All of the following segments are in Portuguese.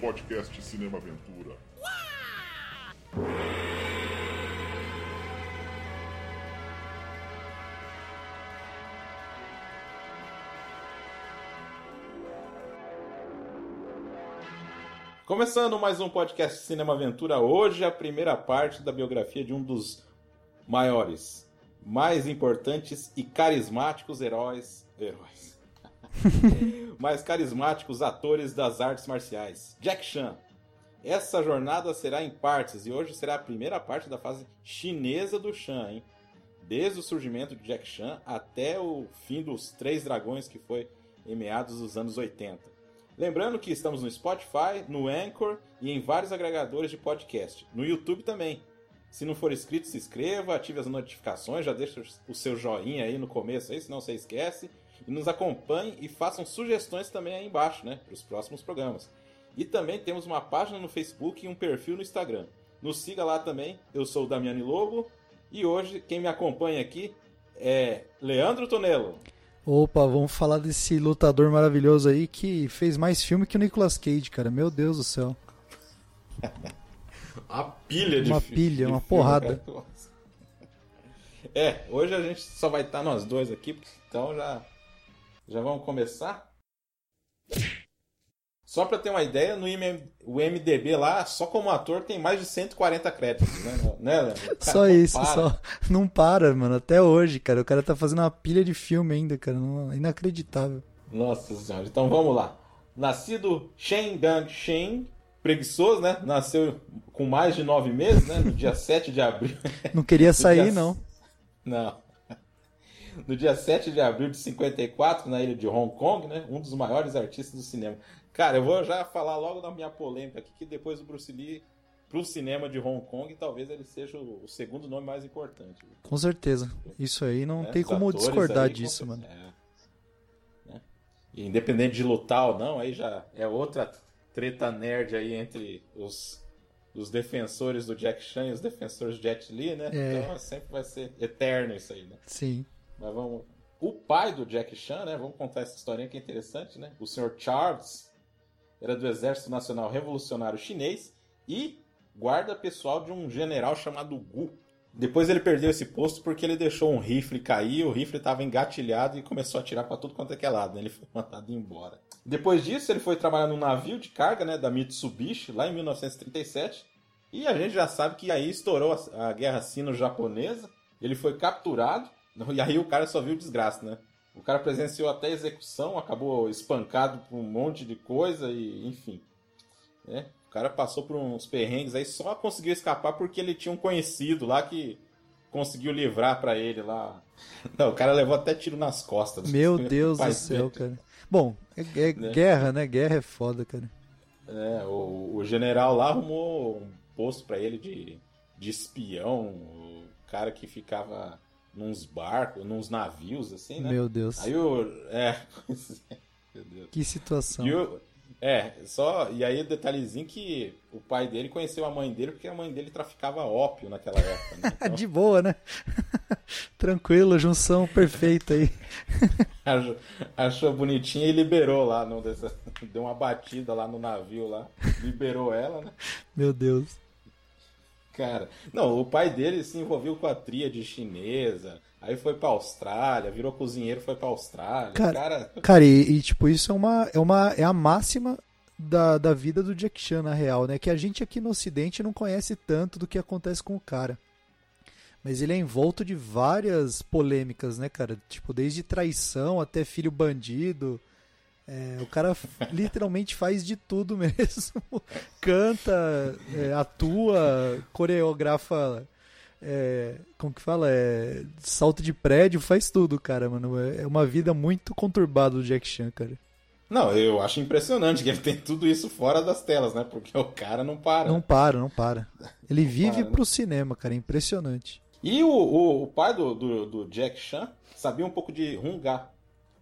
podcast Cinema Aventura. Começando mais um podcast Cinema Aventura, hoje a primeira parte da biografia de um dos maiores, mais importantes e carismáticos heróis. Heróis. mais carismáticos atores das artes marciais, Jack Chan. Essa jornada será em partes e hoje será a primeira parte da fase chinesa do Chan, hein? Desde o surgimento de Jack Chan até o fim dos Três Dragões, que foi em meados dos anos 80. Lembrando que estamos no Spotify, no Anchor e em vários agregadores de podcast. No YouTube também. Se não for inscrito, se inscreva, ative as notificações, já deixa o seu joinha aí no começo aí, senão você esquece. E nos acompanhe e façam sugestões também aí embaixo, né? Para os próximos programas. E também temos uma página no Facebook e um perfil no Instagram. Nos siga lá também. Eu sou o Damiani Lobo e hoje quem me acompanha aqui é Leandro Tonello. Opa, vamos falar desse lutador maravilhoso aí que fez mais filme que o Nicolas Cage, cara. Meu Deus do céu. uma pilha de Uma pilha, de uma filme, porrada. cara. É, hoje a gente só vai estar nós dois aqui, então já já vamos começar. Só pra ter uma ideia, no IM, o MDB lá, só como ator, tem mais de 140 créditos, né? né? Cara, Só isso, para. só. Não para, mano. Até hoje, cara. O cara tá fazendo uma pilha de filme ainda, cara. Inacreditável. Nossa senhora, então vamos lá. Nascido Shen Gang Shen, preguiçoso, né? Nasceu com mais de nove meses, né? No dia 7 de abril. Não queria sair, dia- não. Não. No dia 7 de abril de 54, na ilha de Hong Kong, né? Um dos maiores artistas do cinema. Cara, eu vou já falar logo da minha polêmica aqui, que depois do Bruce Lee pro cinema de Hong Kong, talvez ele seja o o segundo nome mais importante. Com certeza. Isso aí não né? tem como discordar aí, disso, com mano. É. Né? Independente de lutar ou não, aí já é outra treta nerd aí entre os, os defensores do Jack Chan e os defensores do Jet Li, né? É. Então sempre vai ser eterno isso aí, né? Sim. Mas vamos. O pai do Jack Chan, né? Vamos contar essa historinha que é interessante, né? O Sr. Charles era do Exército Nacional Revolucionário Chinês e guarda pessoal de um general chamado Gu. Depois ele perdeu esse posto porque ele deixou um rifle cair, o rifle estava engatilhado e começou a atirar para tudo quanto é que é lado, né? Ele foi mandado embora. Depois disso, ele foi trabalhar num navio de carga, né, da Mitsubishi, lá em 1937. E a gente já sabe que aí estourou a guerra sino-japonesa. Ele foi capturado. E aí o cara só viu desgraça, né? O cara presenciou até a execução, acabou espancado por um monte de coisa e enfim. né? O cara passou por uns perrengues aí, só conseguiu escapar porque ele tinha um conhecido lá que conseguiu livrar pra ele lá. Não, o cara levou até tiro nas costas. Meu Deus do céu, cara. Bom, é, é Né? guerra, né? Guerra é foda, cara. É, o, o general lá arrumou um posto pra ele de, de espião, o cara que ficava nos barcos, nos navios, assim, né? Meu Deus. Aí o. É, é. Meu Deus. Que situação. E o- é, só. E aí o detalhezinho que o pai dele conheceu a mãe dele porque a mãe dele traficava ópio naquela época. Né? Então, De boa, né? Tranquilo, junção perfeita aí. achou, achou bonitinha e liberou lá. No, deu uma batida lá no navio lá. Liberou ela, né? Meu Deus. Cara, não, o pai dele se envolveu com a tríade chinesa, aí foi pra Austrália, virou cozinheiro, foi pra Austrália. Cara, Cara, Cara, e, e, tipo, isso é uma, é uma é a máxima da, da vida do Jack Chan, na real, né? Que a gente aqui no Ocidente não conhece tanto do que acontece com o cara. Mas ele é envolto de várias polêmicas, né, cara? Tipo, desde traição até filho bandido. É, o cara literalmente faz de tudo mesmo. Canta, é, atua, coreografa. É, como que fala? É, salto de prédio, faz tudo, cara, mano. É uma vida muito conturbada do Jack Chan, cara. não, eu acho impressionante que ele tem tudo isso fora das telas, né? Porque o cara não para. Não para, não para. Ele vive para, né? pro cinema, cara. É impressionante. E o, o, o pai do, do, do Jack Chan sabia um pouco de Hungá.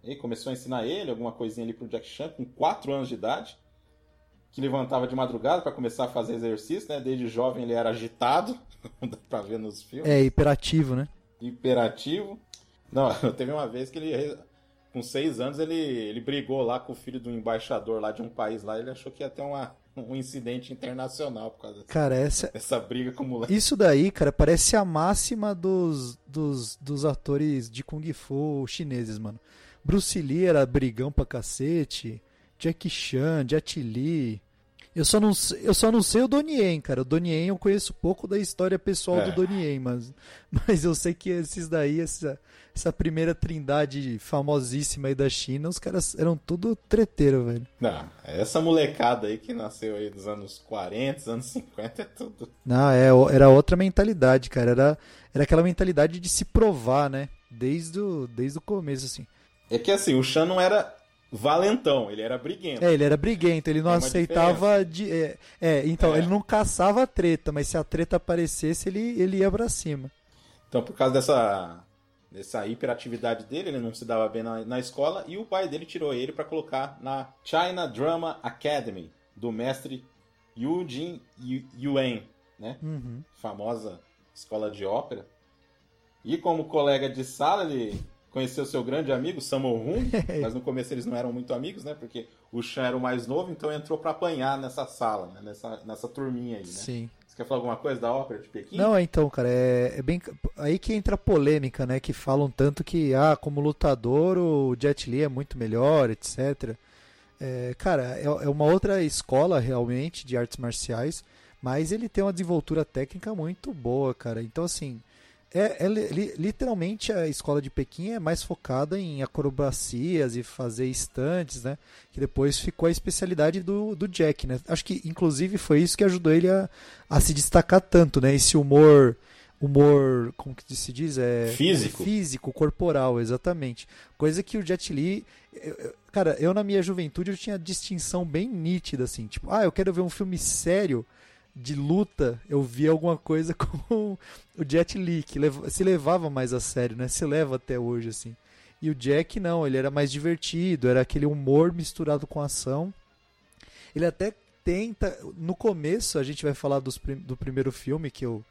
Ele começou a ensinar ele alguma coisinha ali pro Jack Chan com 4 anos de idade. Que levantava de madrugada para começar a fazer exercício, né? Desde jovem ele era agitado, dá pra ver nos filmes. É hiperativo, né? Imperativo. Não, teve uma vez que ele, com 6 anos, ele, ele brigou lá com o filho do embaixador lá de um país lá. Ele achou que ia ter uma, um incidente internacional por causa Cara, essa, dessa briga com o moleque. Isso daí, cara, parece a máxima dos, dos, dos atores de Kung Fu chineses, mano. Bruce Lee era brigão pra cacete. Jackie Chan, Jet Li. Eu só não, sei- eu só não sei o Donnie Yen, cara. O Donnie Yen eu conheço pouco da história pessoal É. do Donnie Yen, mas, mas eu sei que esses daí, essa, essa primeira trindade famosíssima aí da China, os caras eram tudo treteiro, velho. Não, essa molecada aí que nasceu aí dos anos 40, dos anos 50, é tudo. Não, é, era outra mentalidade, cara. Era, era aquela mentalidade de se provar, né? Desde o, desde o começo, assim. É que assim, o Chan não era valentão, ele era briguento. É, ele era briguento, ele não aceitava de. É, é, então, É. ele não caçava a treta, mas se a treta aparecesse, ele, ele ia pra cima. Então, por causa dessa, dessa hiperatividade dele, ele não se dava bem na, na escola e o pai dele tirou ele para colocar na China Drama Academy, do mestre Yu Jin Yu- Yuan, né? Uhum. Famosa escola de ópera. E como colega de sala, ele conheceu seu grande amigo, Sammo Hung, mas no começo eles não eram muito amigos, né? Porque o Chan era o mais novo, então entrou para apanhar nessa sala, né? nessa, nessa turminha aí, né? Sim. Você quer falar alguma coisa da ópera de Pequim? Não, é então, cara, é, é bem. Aí que entra a polêmica, né? Que falam tanto que, ah, como lutador, o Jet Li é muito melhor, etc. É, cara, é, é uma outra escola realmente de artes marciais, mas ele tem uma desenvoltura técnica muito boa, cara. Então, assim, é, é li- li- literalmente a escola de Pequim é mais focada em acrobacias e fazer estantes, né? Que depois ficou a especialidade do, do Jack, né? Acho que, inclusive, foi isso que ajudou ele a, a se destacar tanto, né? Esse humor, humor, como que se diz? É Físico. Físico, corporal, exatamente. Coisa que o Jet Li, cara, eu na minha juventude eu tinha distinção bem nítida assim, tipo, ah, eu quero ver um filme sério de luta, eu vi alguma coisa com o Jet Li, que se levava mais a sério, né? Se leva até hoje assim. E o Jack não, ele era mais divertido, era aquele humor misturado com ação. Ele até tenta, no começo a gente vai falar dos do primeiro filme que eu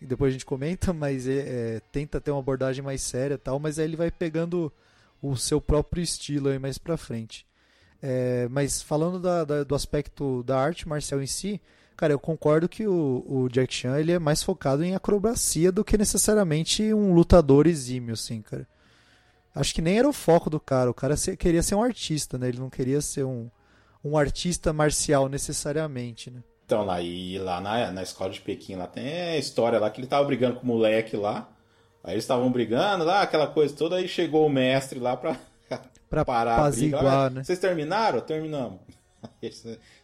depois a gente comenta, mas é, é, tenta ter uma abordagem mais séria tal, mas aí ele vai pegando o seu próprio estilo aí mais pra frente. É, mas falando da- da- do aspecto da arte marcial em si, cara, eu concordo que o, o Jack Chan ele é mais focado em acrobacia do que necessariamente um lutador exímio, assim, cara. Acho que nem era o foco do cara. O cara queria ser um artista, né? Ele não queria ser um, um artista marcial necessariamente, né? Então, lá, e lá na, na escola de Pequim, lá tem a história lá que ele tava brigando com o moleque lá. Aí eles estavam brigando lá, aquela coisa toda, aí chegou o mestre lá pra, Pra parar a briga. Ah, né? Vocês terminaram? Terminamos.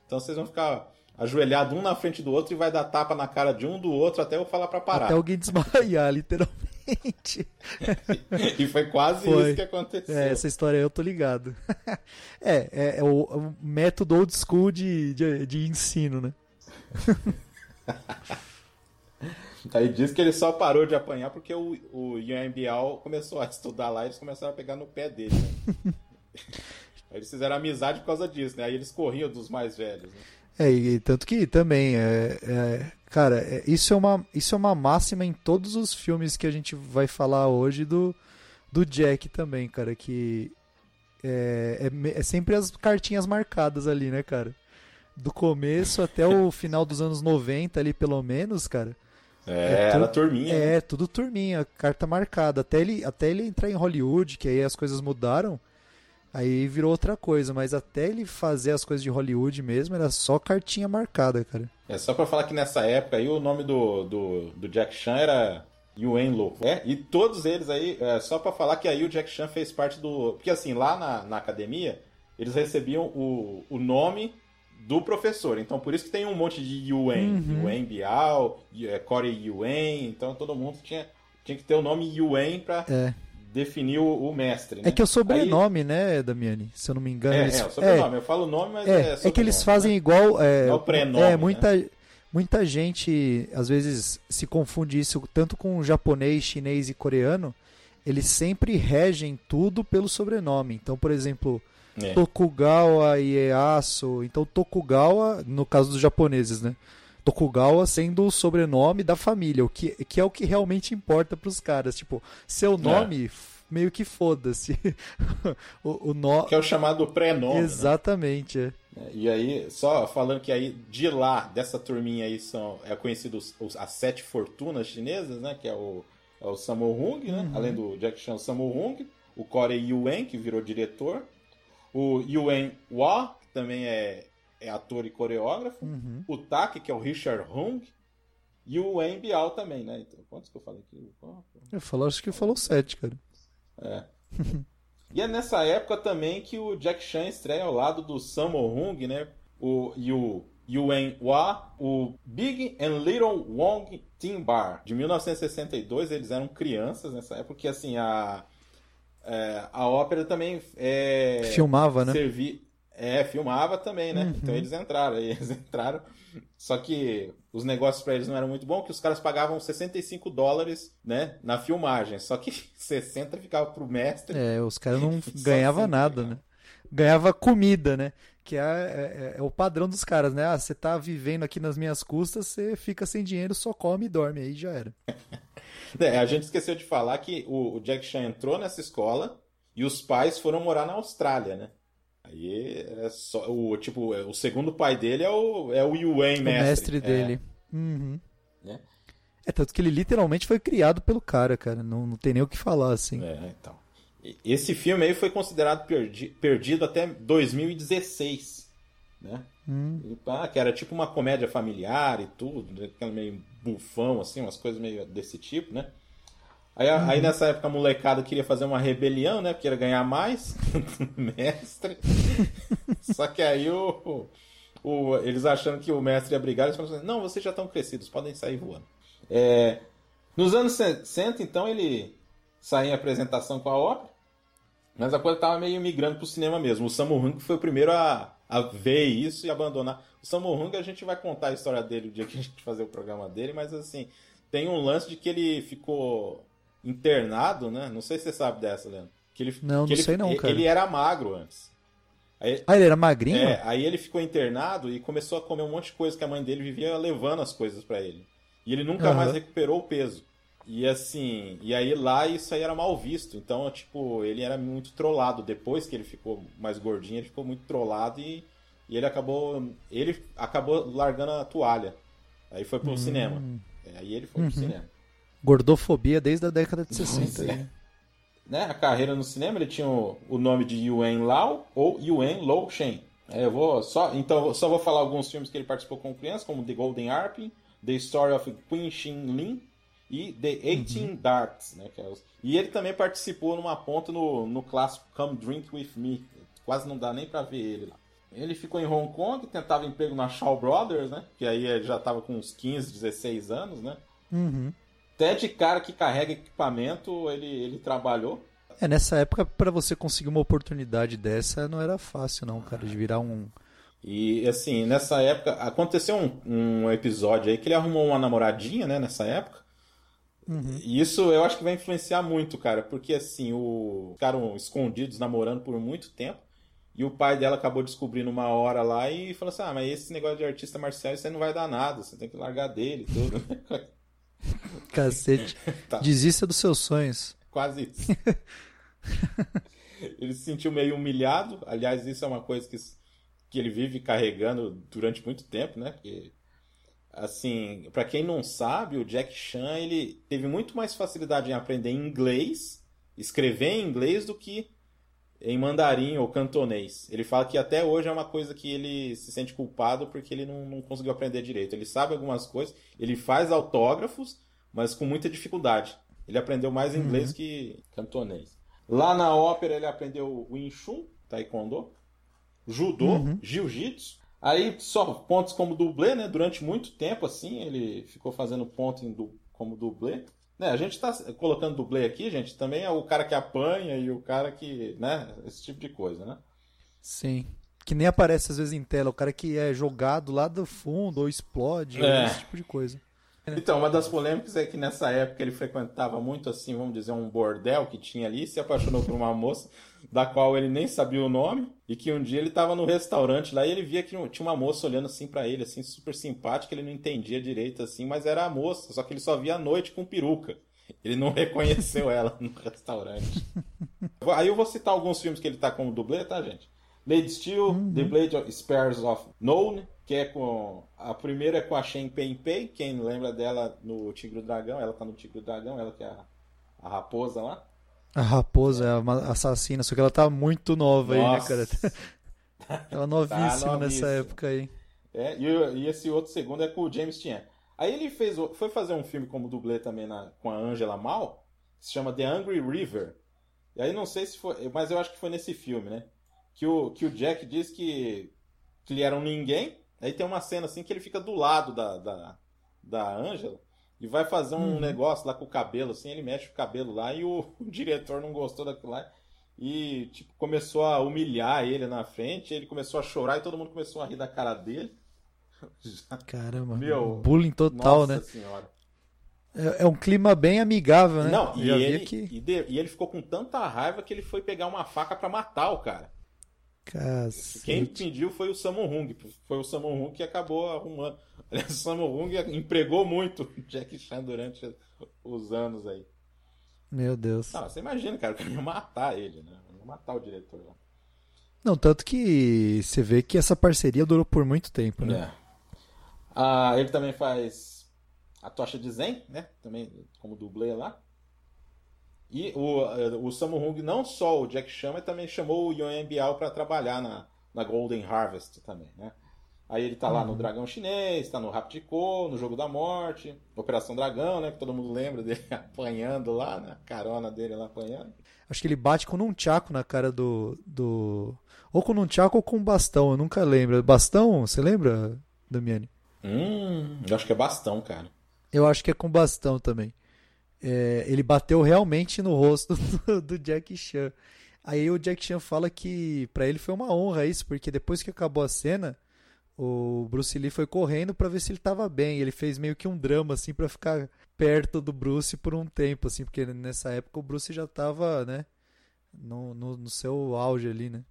Então vocês vão ficar ajoelhados um na frente do outro e vai dar tapa na cara de um do outro até eu falar pra parar. Até alguém desmaiar, literalmente. E foi quase Foi. isso que aconteceu. É, essa história aí eu tô ligado. é, é, é o, é o método old school de, de, de ensino, né? Aí diz que ele só parou de apanhar porque o, o Yuan Biao começou a estudar lá e eles começaram a pegar no pé dele. Né? Aí eles fizeram amizade por causa disso, né? Aí eles corriam dos mais velhos. Né? É, e tanto que também, é, é, cara, é, isso, é uma, isso é uma máxima em todos os filmes que a gente vai falar hoje do, do Jack também, cara, que é, é, é sempre as cartinhas marcadas ali, né, cara? Do começo até o final dos anos 90 ali, pelo menos, cara. É, É era tu- turminha. né? É, tudo turminha, carta marcada. Até ele, até ele entrar em Hollywood, que aí as coisas mudaram, aí virou outra coisa. Mas até ele fazer as coisas de Hollywood mesmo, era só cartinha marcada, cara. É só pra falar que nessa época aí o nome do, do, do Jack Chan era Yuen Lo. É, e todos eles aí, é, só pra falar que aí o Jack Chan fez parte do. Porque assim, lá na, na academia, eles recebiam o, o nome do professor. Então por isso que tem um monte de Yuen. Uhum. Yuen Biao, é, Corey Yuen. Então todo mundo tinha, tinha que ter o nome Yuen pra É. definir o, mestre. Né? É que é o sobrenome, né, Damiani? Se eu não me engano. Aí, é, eles... é, o sobrenome. Eu falo o nome, mas É, é, é, que eles fazem né? igual. É, é o prenome, é, muita, muita gente às vezes se confunde isso tanto com japonês, chinês e coreano. Eles sempre regem tudo pelo sobrenome. Então, por exemplo, É. Tokugawa Ieyasu. Então, Tokugawa, no caso dos japoneses, né? Tokugawa sendo o sobrenome da família, o que, que é o que realmente importa pros caras. Tipo, seu nome f- meio que foda-se. o, o nó... Que é o chamado pré-nome. né? Exatamente, é. E aí, só falando que aí de lá, dessa turminha aí, são, é conhecido os, os- as sete fortunas chinesas, né? Que é o, é o Sammo Hung, né? Além do Jack Chan, Sammo Hung. O Corey Yuen, que virou diretor. O Yuen Hua, que também é, é ator e coreógrafo. Uhum. O Tak, que é o Richard Hung. E o Wen Biao também, né? Então, quantos que eu falei aqui? Qual? Eu falo, acho que falou sete, cara. É. e é nessa época também que o Jack Chan estreia ao lado do Sammo Hung, né? O, e o Yuen Hua, o Big and Little Wong Tin Bar. De 1962, eles eram crianças nessa época, que assim, a, é, a ópera também é, Filmava, né? servi- é, filmava também, né? Uhum. Então eles entraram, eles entraram. Só que os negócios pra eles não eram muito bons, que os caras pagavam 65 dólares, né, na filmagem. Só que 60 ficava pro mestre. É, os caras não ganhavam nada, né? Ganhava comida, né? Que é, é- é o padrão dos caras, né? Ah, você tá vivendo aqui nas minhas custas, você fica sem dinheiro, só come e dorme, aí já era. É, a gente esqueceu de falar que o, o Jack Chan entrou nessa escola e os pais foram morar na Austrália, né? Aí é só o tipo, é, o segundo pai dele é o é o Yuen O mestre. mestre É, dele. Uhum. né? É, tanto que ele literalmente foi criado pelo cara, cara. Não, não tem nem o que falar, assim. É, então. Esse filme aí foi considerado perdi- perdido até 2016, né? Hum. E, pá, que era tipo uma comédia familiar e tudo, né? aquela meio bufão, assim, umas coisas meio desse tipo, né? Aí, a- aí nessa época a molecada queria fazer uma rebelião, né? Porque ia ganhar mais mestre. Só que aí o, o- eles achando que o mestre ia brigar, eles falaram assim, não, vocês já estão crescidos, podem sair voando. É, nos anos 60, então, ele saiu em apresentação com a ópera, mas a coisa estava meio migrando para o cinema mesmo. O Sammo Hung foi o primeiro a, a ver isso e abandonar. O Sammo Hung, a gente vai contar a história dele o dia que a gente fazer o programa dele, mas assim, tem um lance de que ele ficou internado, né? Não sei se você sabe dessa, Leandro. Que ele, Não, que não ele, sei não, cara. Ele era magro antes. Aí, Ah, ele era magrinho? é, aí ele ficou internado e começou a comer um monte de coisa que a mãe dele vivia levando as coisas pra ele. E ele nunca Aham. mais recuperou o peso. E assim, e aí lá isso aí era mal visto. Então, tipo, ele era muito trollado. Depois que ele ficou mais gordinho, ele ficou muito trollado e, e ele acabou. Ele acabou largando a toalha. Aí foi Hum. pro cinema. É, Aí ele foi pro cinema. Gordofobia desde a década de 60. Pois é. né, a carreira no cinema, ele tinha o, o nome de Yuen Lau ou Yuen Lo Shen. É, eu vou só, então eu só vou falar alguns filmes que ele participou com criança, como The Golden Harpy, The Story of Queen Xin Lin e The Eighteen Darts, né, é os- E ele também participou numa ponta no, no clássico Come Drink With Me. Quase não dá nem pra ver ele lá. Ele ficou em Hong Kong, tentava emprego na Shaw Brothers, né? Que aí ele já tava com uns 15, 16 anos, né? Uhum. Até de cara que carrega equipamento, ele, ele trabalhou. É, nessa época, pra você conseguir uma oportunidade dessa, não era fácil, não, cara, de virar um. E assim, nessa época, aconteceu um, um episódio aí que ele arrumou uma namoradinha, né, nessa época. E isso eu acho que vai influenciar muito, cara, porque assim, o ficaram escondidos namorando por muito tempo. E o pai dela acabou descobrindo uma hora lá e falou assim: Ah, mas esse negócio de artista marcial isso aí não vai dar nada, você tem que largar dele e tudo. Cacete. Tá. Desista dos seus sonhos. Quase isso. ele se sentiu meio humilhado. Aliás, isso é uma coisa que, que ele vive carregando durante muito tempo, né? Porque, assim, para quem não sabe, o Jack Chan ele teve muito mais facilidade em aprender inglês, escrever em inglês do que em mandarim ou cantonês. Ele fala que até hoje é uma coisa que ele se sente culpado porque ele não, não conseguiu aprender direito. Ele sabe algumas coisas, ele faz autógrafos, mas com muita dificuldade. Ele aprendeu mais inglês que cantonês. Lá na ópera ele aprendeu Wing Chun, Taekwondo, Judô, Jiu-Jitsu. Aí só pontos como dublê, né? Durante muito tempo assim ele ficou fazendo ponto du- como dublê. Né, a gente tá colocando dublê aqui, gente, também é o cara que apanha e o cara que, né, esse tipo de coisa, né? Sim. Que nem aparece às vezes em tela, o cara que é jogado lá do fundo ou explode, É. esse tipo de coisa. Então, uma das polêmicas é que nessa época ele frequentava muito, assim, vamos dizer, um bordel que tinha ali, se apaixonou por uma moça da qual ele nem sabia o nome, e que um dia ele estava no restaurante lá e ele via que tinha uma moça olhando assim pra ele, assim, super simpática, ele não entendia direito, assim, mas era a moça, só que ele só via à noite com peruca. Ele não reconheceu ela no restaurante. Aí eu vou citar alguns filmes que ele tá como dublê, tá, gente? Lady Steel, Uhum. The Blade of Spears of Known, que é com. A primeira é com a Shen Pei Pei, quem lembra dela no Tigre do Dragão, ela tá no Tigre do Dragão, ela que é a, a raposa lá. A raposa é uma assassina, só que ela tá muito nova aí, né, Nossa. cara? Ela novíssima nessa novíssima. época aí. É, e, e esse outro segundo é com o James Tian. Aí ele fez, foi fazer um filme como dublê também na- com a Angela Mal, que se chama The Angry River. E aí não sei se foi, mas eu acho que foi nesse filme, né? Que o, que o Jack diz que, que ele era um ninguém. Aí tem uma cena assim que ele fica do lado da, da, da Angela e vai fazer um Uhum. negócio lá com o cabelo, assim, ele mexe o cabelo lá e o, o diretor não gostou daquilo lá. E, tipo, começou a humilhar ele na frente, ele começou a chorar e todo mundo começou a rir da cara dele. Caramba, Meu, bullying total, Nossa né? senhora. É, é um clima bem amigável, né? Não, e ele, que... e, de- e ele ficou com tanta raiva que ele foi pegar uma faca pra matar o cara. Quem Cacete. pediu foi o Sammo Hung. Foi o Sammo Hung que acabou arrumando. Aliás, o Sammo Hung empregou muito o Jack Chan durante os anos aí. Meu Deus. Não, você imagina, cara, que ia matar ele, né? Ia matar o diretor lá. Não, tanto que você vê que essa parceria durou por muito tempo, né? É. Ah, ele também faz a tocha de Zen, né? Também como dublê lá. E o, eh, o Sammo Hung, não só o Jack Chan, mas também chamou o Yoen Biao para trabalhar na, na Golden Harvest também, né? Aí ele tá lá no Dragão Chinês, tá no Raptico, no Jogo da Morte, Operação Dragão, né? Que todo mundo lembra dele apanhando lá, né? A carona dele lá apanhando. Acho que ele bate com um tchaco na cara do. do... Ou com um tchaco ou com um bastão, eu nunca lembro. Bastão, você lembra, Damiani? Hum, eu acho que é bastão, cara. Eu acho que é com bastão também. É, ele bateu realmente no rosto do, do Jack Chan. Aí o Jack Chan fala que pra ele foi uma honra isso, porque depois que acabou a cena, o Bruce Lee foi correndo pra ver se ele tava bem. Ele fez meio que um drama assim pra ficar perto do Bruce por um tempo, assim, porque nessa época o Bruce já tava, né, no, no, no seu auge ali, né?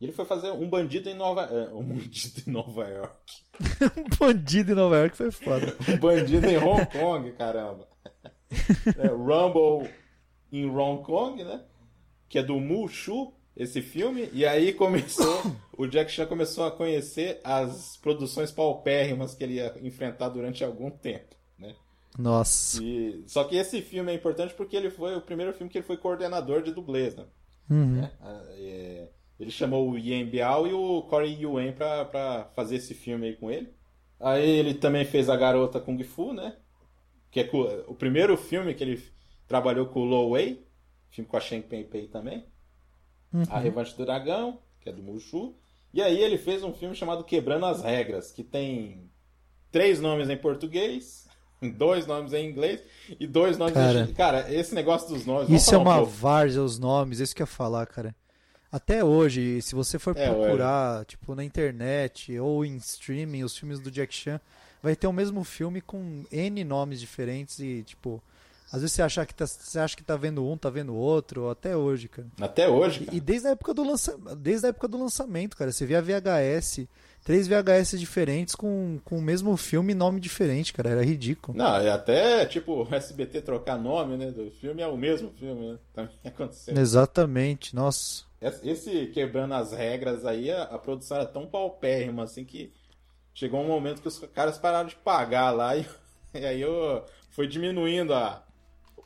E ele foi fazer um bandido em Nova, eh, um bandido em Nova York. um bandido em Nova York foi foda. Um bandido em Hong Kong, caramba. É, Rumble em Hong Kong, né? Que é do Mushu, esse filme. E aí começou, o Jack Chan começou a conhecer as produções paupérrimas que ele ia enfrentar durante algum tempo, né? Nossa. E, só que esse filme é importante porque ele foi o primeiro filme que ele foi coordenador de dublês, né? Uhum. né? É, ele chamou o Yen Biao e o Corey Yuen pra fazer esse filme aí com ele. Aí ele também fez A Garota Kung Fu, né? Que é o primeiro filme que ele trabalhou com o Lo Wei, filme com a Shen Pei Pei também. A Revanche do Dragão, que é do Mushu. E aí ele fez um filme chamado Quebrando as Regras, que tem três nomes em português, dois nomes em inglês e dois nomes Cara. em... Cara, esse negócio dos nomes... Isso é um uma pouco. várzea, os nomes, isso que eu ia falar, cara. Até hoje, se você for É, procurar, tipo, na internet ou em streaming, os filmes do Jack Chan, vai ter o mesmo filme com N nomes diferentes e, tipo, às vezes você, acha que tá, você acha que tá vendo um, tá vendo outro, até hoje, cara. Até hoje, cara. E desde a época do lança... desde a época do lançamento, cara, você via VHS, três VHS diferentes com, com o mesmo filme e nome diferente, cara, era ridículo. Não, e até, tipo, o SBT trocar nome, né, do filme é o mesmo filme, né? Também aconteceu. Exatamente, nossa. Esse quebrando as regras aí, a, a produção era tão paupérrima, assim, que chegou um momento que os caras pararam de pagar lá e, e aí eu, foi diminuindo a,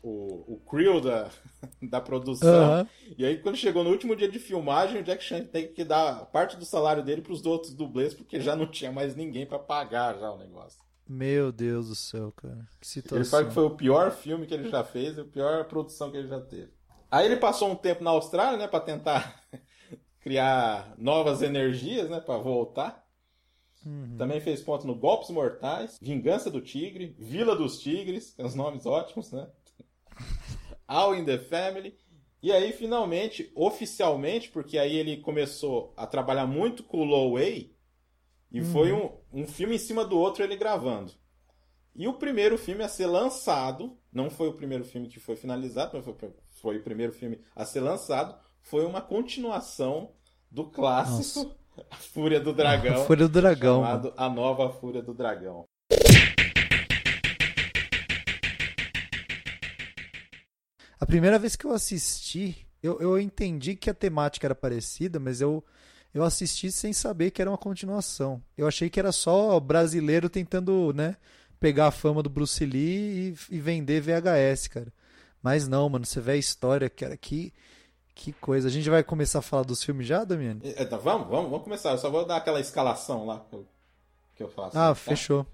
o, o crew da, da produção. Aham. E aí, quando chegou no último dia de filmagem, o Jack Chan tem que dar parte do salário dele pros outros dublês, porque já não tinha mais ninguém pra pagar já o negócio. Meu Deus do céu, cara. Que situação. Ele fala que foi o pior filme que ele já fez e a pior produção que ele já teve. Aí ele passou um tempo na Austrália, né, para tentar criar novas energias, né, para voltar. Uhum. Também fez ponto no Golpes Mortais, Vingança do Tigre, Vila dos Tigres, tem os nomes ótimos, né? All in the Family. E aí, finalmente, oficialmente, porque aí ele começou a trabalhar muito com o Lo Wei, e foi um, um filme em cima do outro ele gravando. E o primeiro filme a ser lançado, não foi o primeiro filme que foi finalizado, mas foi, foi o primeiro filme a ser lançado, foi uma continuação do clássico A Fúria do Dragão. A Fúria do Dragão. Chamado A Nova Fúria do Dragão. A primeira vez que eu assisti, eu, eu entendi que a temática era parecida, mas eu, eu assisti sem saber que era uma continuação. Eu achei que era só brasileiro tentando, né, pegar a fama do Bruce Lee e, e vender VHS, cara. Mas não, mano, você vê a história, cara, que, que coisa. A gente vai começar a falar dos filmes já, Damiani? É, tá, vamos, vamos, vamos começar. Eu só vou dar aquela escalação lá que eu, que eu faço. Ah, tá? fechou.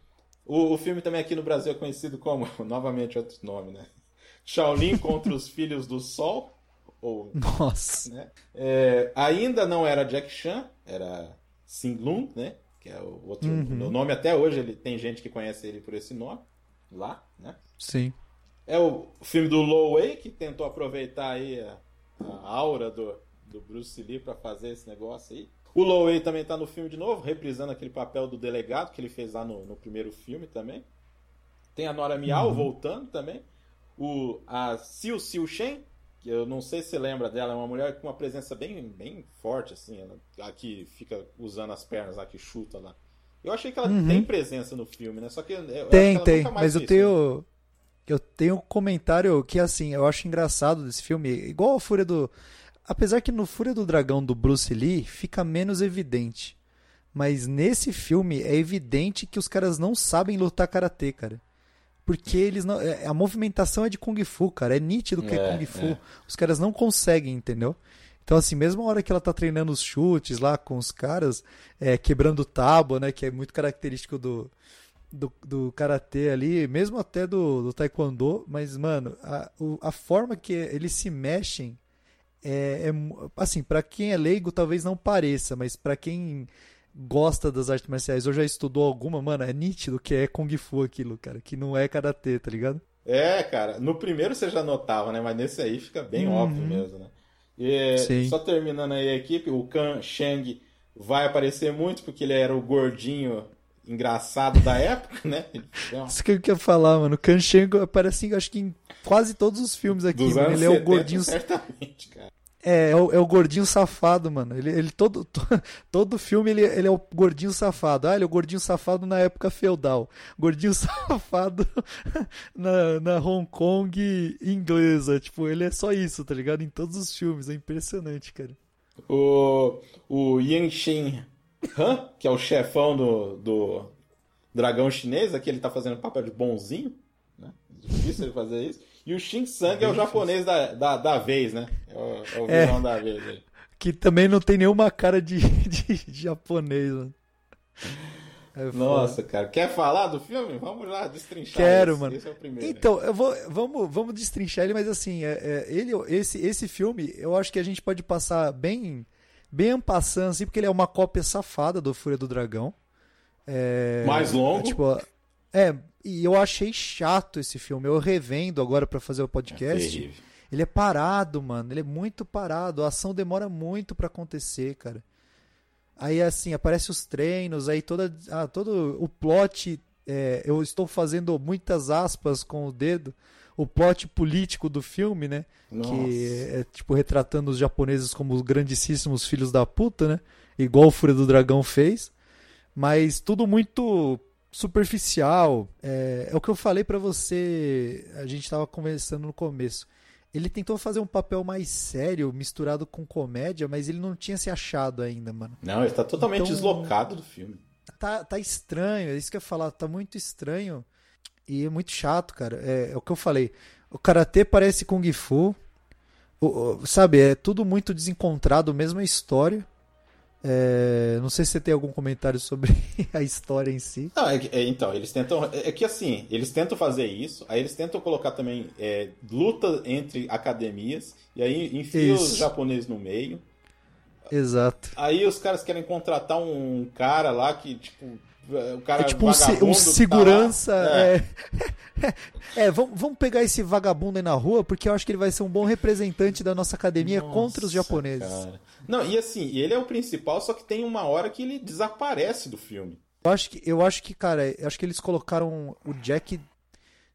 O, o filme também aqui no Brasil é conhecido como, novamente outro nome, né? Shaolin contra os Filhos do Sol. Ou, Nossa. né? É, ainda não era Jack Chan, era Sing Lung, né? Que é o outro Uhum. o nome até hoje, ele tem gente que conhece ele por esse nome lá, né? Sim. É o filme do Lo Wei que tentou aproveitar aí a, a aura do, do Bruce Lee para fazer esse negócio aí. O Lo Wei também tá no filme de novo, reprisando aquele papel do delegado que ele fez lá no, no primeiro filme também. Tem a Nora Miao Uhum. voltando também. O, a Siu Siu Shen, que eu não sei se você lembra dela, é uma mulher com uma presença bem, bem forte, assim, ela, a que fica usando as pernas lá, que chuta lá. Eu achei que ela Uhum. tem presença no filme, né? Só que eu, Tem, tem. Mas eu fez filme. Eu tenho um comentário que, assim, eu acho engraçado desse filme. Igual a Fúria do. Apesar que no Fúria do Dragão do Bruce Lee fica menos evidente. Mas nesse filme é evidente que os caras não sabem lutar karatê, cara. Porque eles não. é- A movimentação é de Kung Fu, cara. É nítido que é, É, Kung Fu. é. Os caras não conseguem, entendeu? Então, assim, mesmo a hora que ela tá treinando os chutes lá com os caras, é, quebrando tábua, né? Que é muito característico do, do, do karatê ali, mesmo até do, do taekwondo, mas, mano, a, o- a forma que eles se mexem é, é assim, pra quem é leigo talvez não pareça, mas pra quem gosta das artes marciais ou já estudou alguma, mano, é nítido que é kung fu aquilo, cara, que não é karatê, tá ligado? É, cara, no primeiro você já notava, né? Mas nesse aí fica bem Uhum. óbvio mesmo, né? E, Sim. só terminando aí a equipe, o Kan Sheng vai aparecer muito porque ele era o gordinho engraçado da época, né? Uma- Isso que eu queria falar, mano. O Kanshengo aparece, acho que em quase todos os filmes aqui, Dos mano. Ele é o 70, gordinho certamente, cara. É, é o, é o gordinho safado, mano. Ele, ele todo, to- todo filme ele, ele é o gordinho safado. Ah, ele é o gordinho safado na época feudal. Gordinho safado na, na Hong Kong inglesa. Tipo, ele é só isso, tá ligado? Em todos os filmes. É impressionante, cara. O, o Yan Shin Han, que é o chefão do, do dragão chinês, aqui ele tá fazendo papel de bonzinho, né? Difícil ele fazer isso. E o Shin Sang é o japonês da, da, da vez, né? É o, é o É. vilão da vez aí. Que também não tem nenhuma cara de, de japonês, mano. É. Nossa, cara. Quer falar do filme? Vamos lá destrinchar. Quero, esse. mano. Esse é o primeiro. Então, eu vou, vamos, vamos destrinchar ele, mas assim, é, é, ele, esse, esse filme, eu acho que a gente pode passar bem, bem ampassando, assim, porque ele é uma cópia safada do Fúria do Dragão. É, Mais longo. É, tipo, é, e eu achei chato esse filme. Eu revendo agora pra fazer o É podcast. terrível. Ele é parado, mano. Ele é muito parado. A ação demora muito pra acontecer, cara. Aí, assim, aparece os treinos, aí toda, ah, todo o plot. é, eu estou fazendo muitas aspas com o dedo. O plot político do filme, né? Nossa. Que é, tipo, retratando os japoneses como os grandíssimos filhos da puta, né? Igual o Fúria do Dragão fez. Mas tudo muito superficial. É, é o que eu falei pra você. A gente tava conversando no começo. Ele tentou fazer um papel mais sério, misturado com comédia, mas ele não tinha se achado ainda, mano. Não, ele tá totalmente Então- deslocado do filme. Tá, tá estranho, é isso que eu ia falar, tá muito estranho e é muito chato, cara. É, é o que eu falei. O karatê parece Kung Fu, o- o- sabe? É tudo muito desencontrado, mesma história. É, não sei se você tem algum comentário sobre a história em si. Não, é é, então, eles tentam. É, é que assim, eles tentam fazer isso, aí eles tentam colocar também é, luta entre academias, e aí enfia os japoneses no meio. Exato. Aí os caras querem contratar um cara lá que, tipo, o cara É tipo um, um tá segurança. É. É, é, vamos, vamos pegar esse vagabundo aí na rua, porque eu acho que ele vai ser um bom representante da nossa academia contra os Nossa, japoneses. cara. Não, e assim, ele é o principal, só que tem uma hora que ele desaparece do filme. Eu acho que, eu acho que, cara, eu acho que eles colocaram o Jack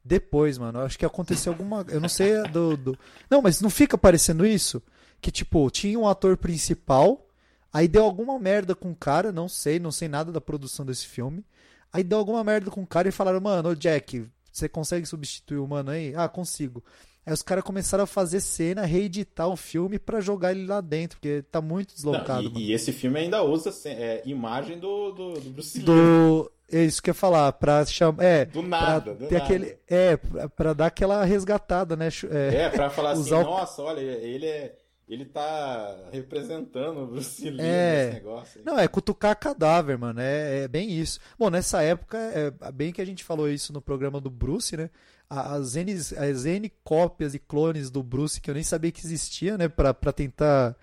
depois, mano. Eu acho que aconteceu alguma. Eu não sei do, do. Não, mas não fica parecendo isso? Que, tipo, tinha um ator principal, aí deu alguma merda com o cara, não sei, não sei nada da produção desse filme. Aí deu alguma merda com o cara e falaram, mano, ô Jack, você consegue substituir o mano aí? Ah, consigo. Aí os caras começaram a fazer cena, reeditar o filme pra jogar ele lá dentro, porque tá muito deslocado. Não, e, e, esse filme ainda usa é, imagem do, do, do Bruce Lee. Do... É isso que eu ia falar, pra chamar. É, do nada, do nada. Aquele, é, pra, pra, dar aquela resgatada, né? É, é pra falar assim, o... nossa, olha, ele é. Ele tá representando o Bruce Lee é... nesse negócio. Aí. Não, é cutucar cadáver, mano. É, é, bem isso. Bom, nessa época, é bem que a gente falou isso no programa do Bruce, né? As N, as N cópias e clones do Bruce que eu nem sabia que existia, né? Pra, pra tentar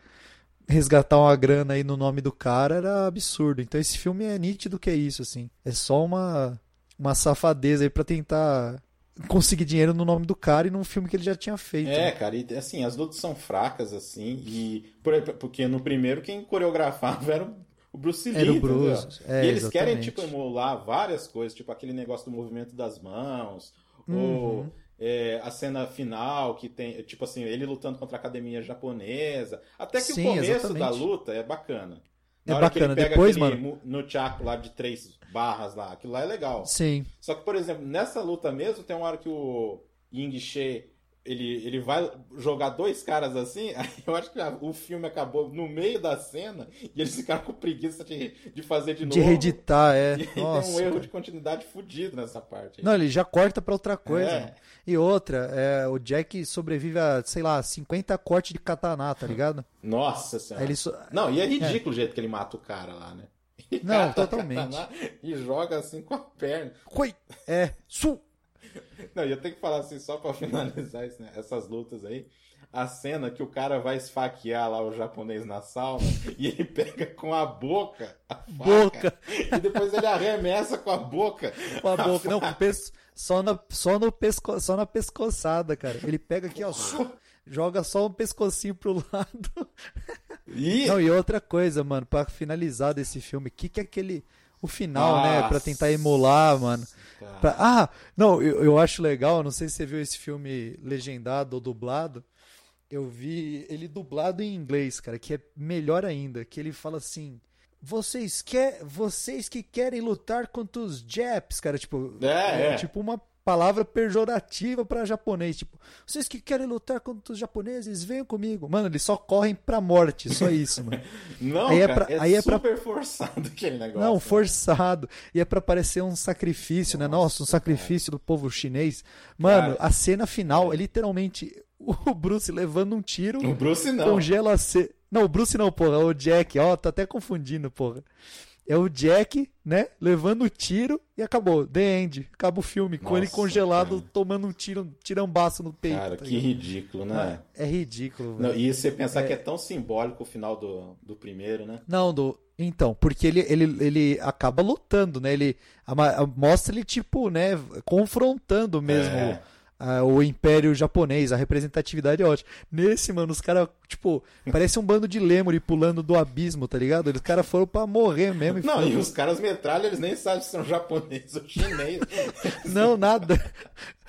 resgatar uma grana aí no nome do cara era absurdo. Então esse filme é nítido que é isso, assim. É só uma, uma safadeza aí pra tentar conseguir dinheiro no nome do cara e num filme que ele já tinha feito. É, né? cara, e assim, as lutas são fracas, assim, e porque no primeiro quem coreografava era o Bruce Lee, era o Bruce. É, e eles exatamente. querem, tipo, emular várias coisas, tipo aquele negócio do movimento das mãos, uhum. ou é, a cena final, que tem, tipo assim, ele lutando contra a academia japonesa. Até que Sim, o começo exatamente. da luta é bacana. Na é bacana. Depois, mano. No Chaco lá de três barras lá, aquilo lá é legal. Sim. Só que, por exemplo, nessa luta mesmo, tem uma hora que o Ying She ele, ele vai jogar dois caras assim, aí eu acho que o filme acabou no meio da cena e eles ficaram com preguiça de, de fazer de, de novo. De reeditar, é. E Nossa, tem um erro cara. de continuidade fudido nessa parte. Aí. Não, ele já corta pra outra coisa. É. E outra, é, o Jack sobrevive a, sei lá, 50 cortes de katana, tá ligado? Nossa senhora. So... Não, e é ridículo é. o jeito que ele mata o cara lá, né? Não, totalmente. E joga assim com a perna. Coi! É, su! Não, eu tenho que falar assim, só pra finalizar isso, né? essas lutas aí. A cena que o cara vai esfaquear lá o japonês na sauna e ele pega com a boca a faca, boca. e depois ele arremessa com a boca. Com a, a boca. Faca. Não, só na, só, no pesco, só na pescoçada, cara. Ele pega aqui, ó, joga só um pescocinho pro lado. E... Não, e outra coisa, mano, para finalizar desse filme, o que, que é aquele o final, Nossa. né? Pra tentar emular, mano. Pra... Ah, não, eu, eu acho legal, não sei se você viu esse filme legendado ou dublado. Eu vi ele dublado em inglês, cara, que é melhor ainda, que ele fala assim: "Vocês quer, vocês que querem lutar contra os Japs, cara, tipo, é, é, é. tipo uma palavra pejorativa para japonês. Tipo, vocês que querem lutar contra os japoneses, venham comigo. Mano, eles só correm pra morte, só isso, mano. Não, aí é, pra, é aí é super pra... forçado aquele negócio. Não, né? forçado. E é pra parecer um sacrifício, Nossa, né? Nossa, um sacrifício cara. do povo chinês. Mano, cara, a cena final é literalmente o Bruce levando um tiro. O Bruce não. Congela a ce... Não, o Bruce não, porra. O Jack, ó, tá até confundindo, porra é o Jack, né, levando o tiro e acabou. The End. Acaba o filme, Nossa, com ele congelado, cara. tomando um tiro, tirambaço no peito. Cara, tá que ridículo, né? É, é ridículo. Não, e você pensar é... que é tão simbólico o final do, do primeiro, né? Não, do. Então, porque ele, ele, ele acaba lutando, né? Ele a, a, mostra ele, tipo, né, confrontando mesmo. É a, o Império Japonês, a representatividade é ótima. Nesse, mano, os caras, tipo, parece um bando de lemuri pulando do abismo, tá ligado? Os caras foram pra morrer mesmo. E não, foram... e os caras metralham, eles nem sabem se são japoneses ou chineses. não, nada.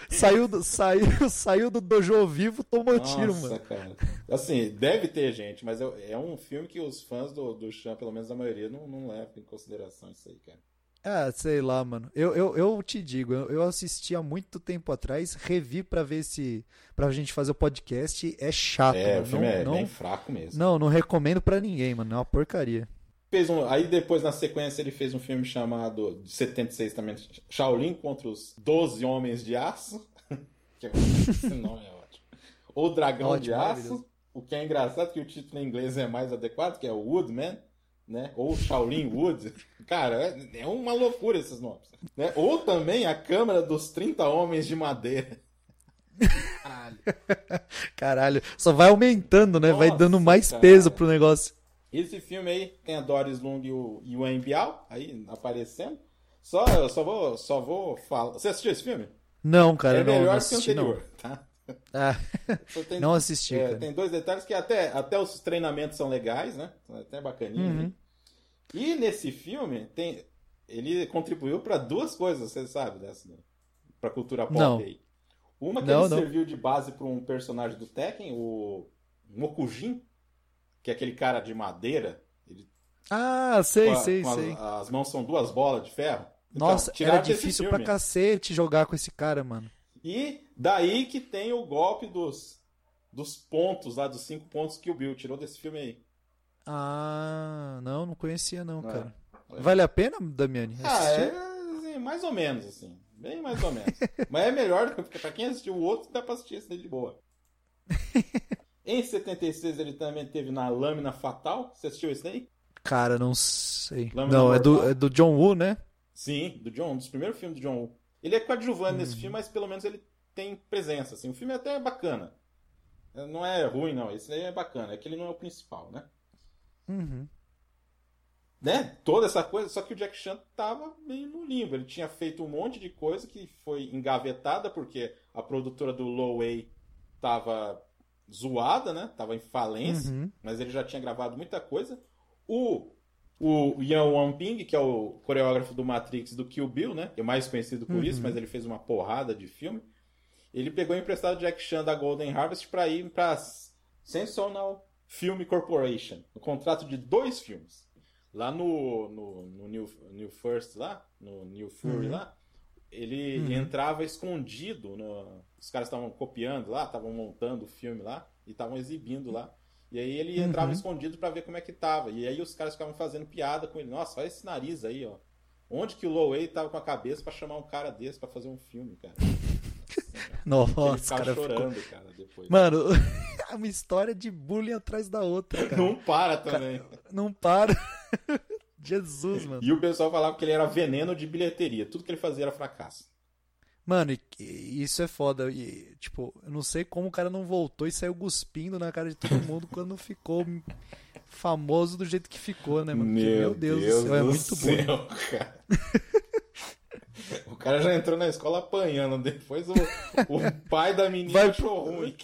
Saiu do, saiu, saiu do dojo vivo, tomou Nossa, tiro, mano. cara. Assim, deve ter gente, mas é, é um filme que os fãs do, do Chan, pelo menos a maioria, não, não levam em consideração isso aí, cara. Ah, sei lá, mano. Eu, eu, eu te digo, eu, eu assisti há muito tempo atrás, revi para ver se. pra gente fazer o podcast. É chato. É, mano. o filme não, é não, bem fraco mesmo. Não, não recomendo para ninguém, mano. É uma porcaria. Fez um, aí depois, na sequência, ele fez um filme chamado, de 76 também, Shaolin contra os 12 Homens de Aço. que é, esse nome é ótimo. Ou Dragão ótimo, de Aço. O que é engraçado que o título em inglês é mais adequado, que é o Woodman né? Ou Shaolin Woods. Cara, é, é uma loucura esses nomes. Né? Ou também a Câmara dos 30 Homens de Madeira. Caralho. Caralho. Só vai aumentando, né? Nossa, vai dando mais cara. peso pro negócio. Esse filme aí tem a Doris Lung e o Yuan Biao aí aparecendo. Só, eu só vou, só vou falar. Você assistiu esse filme? não, cara. É não, melhor não assisti, que o anterior, não. tá? Ah, tem, não assisti. É, tem dois detalhes que até, até os treinamentos são legais, né? Até bacaninho. Uhum. Né? E nesse filme tem ele contribuiu para duas coisas, você sabe dessa, para cultura pop não. aí. Uma que não, ele não. serviu de base para um personagem do Tekken, o Mokujin, que é aquele cara de madeira. Ele, ah, sei, a, sei, sei. As, as, mãos são duas bolas de ferro. Então, Nossa, era difícil pra cacete jogar com esse cara, mano. E Daí que tem o golpe dos, dos pontos lá, dos cinco pontos que o Bill tirou desse filme aí. Ah, não, não conhecia não, Não é. cara. É. Vale a pena, Damiani? Ah, é assim, mais ou menos, assim. Bem mais ou menos. Mas é melhor, porque pra quem assistiu o outro, dá pra assistir esse daí de boa. em 76 ele também teve na Lâmina Fatal. Você assistiu esse daí? Cara, não sei. Lâmina não, é do, é do John Woo, né? Sim, do John, dos primeiros filmes do John Woo. Ele é coadjuvante nesse Uhum. filme, mas pelo menos ele tem presença, assim. O filme é até bacana. Não é ruim, não. Esse daí é bacana. É que ele não é o principal, né? Uhum. né? Toda essa coisa, só que o Jack Chan tava meio no limbo. Ele tinha feito um monte de coisa que foi engavetada porque a produtora do Low Way tava zoada, né? Tava em falência, Uhum. mas ele já tinha gravado muita coisa. O o Yan Wanping, que é o coreógrafo do Matrix do Kill Bill, né? É mais conhecido por Uhum. isso, mas ele fez uma porrada de filme. Ele pegou emprestado Jack Chan da Golden Harvest para ir para Sensational Film Corporation, no contrato de dois filmes. Lá no, no, no New, New First, lá, no New Fury, Uhum. lá, ele Uhum. entrava escondido. No... Os caras estavam copiando lá, estavam montando o filme lá e estavam exibindo lá. E aí ele entrava Uhum. escondido para ver como é que tava. E aí os caras ficavam fazendo piada com ele. Nossa, olha esse nariz aí, ó. Onde que o Lowey tava com a cabeça para chamar um cara desse para fazer um filme, cara? Nossa, cara. ficou- chorando, cara, depois. Mano, é uma história de bullying atrás da outra, cara. Não para também. Não para. Jesus, mano. E o pessoal falava que ele era veneno de bilheteria. Tudo que ele fazia era fracasso. Mano, e- e isso é foda. E, tipo, eu não sei como o cara não voltou e saiu cuspindo na cara de todo mundo quando ficou famoso do jeito que ficou, né, mano? Porque, meu Deus, do céu, é muito bom. céu, cara. O cara já entrou na escola apanhando. Depois o, o pai da menina Vai- achou ruim.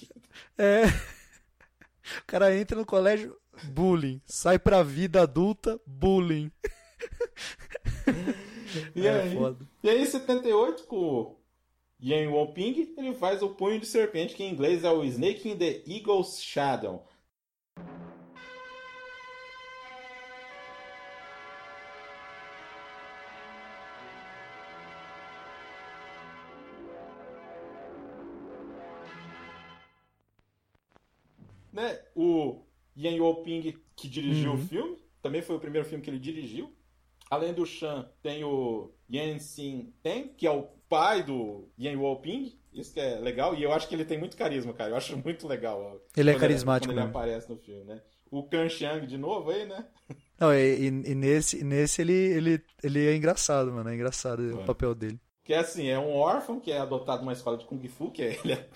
É. O cara entra no colégio, bullying. Sai pra vida adulta, bullying. E é aí? foda. E aí, em 78, com o Yan Woping, ele faz o punho de serpente, que em inglês é o Snake in the Eagle's Shadow. Né? O Yan Woping, que dirigiu Uhum. o filme, também foi o primeiro filme que ele dirigiu. Além do Shan, tem o Yan Xin Ten, que é o pai do Yan Woping. Isso que é legal. E eu acho que ele tem muito carisma, cara. Eu acho muito legal. Ele é carismático Quando ele aparece no filme, né? O Kan Xiang de novo aí, né? Não, e, e- e nesse, nesse ele, ele, ele é engraçado, mano. É engraçado o Mano. papel dele. Que é assim, é um órfão que é adotado numa escola de Kung Fu, que é, ele é-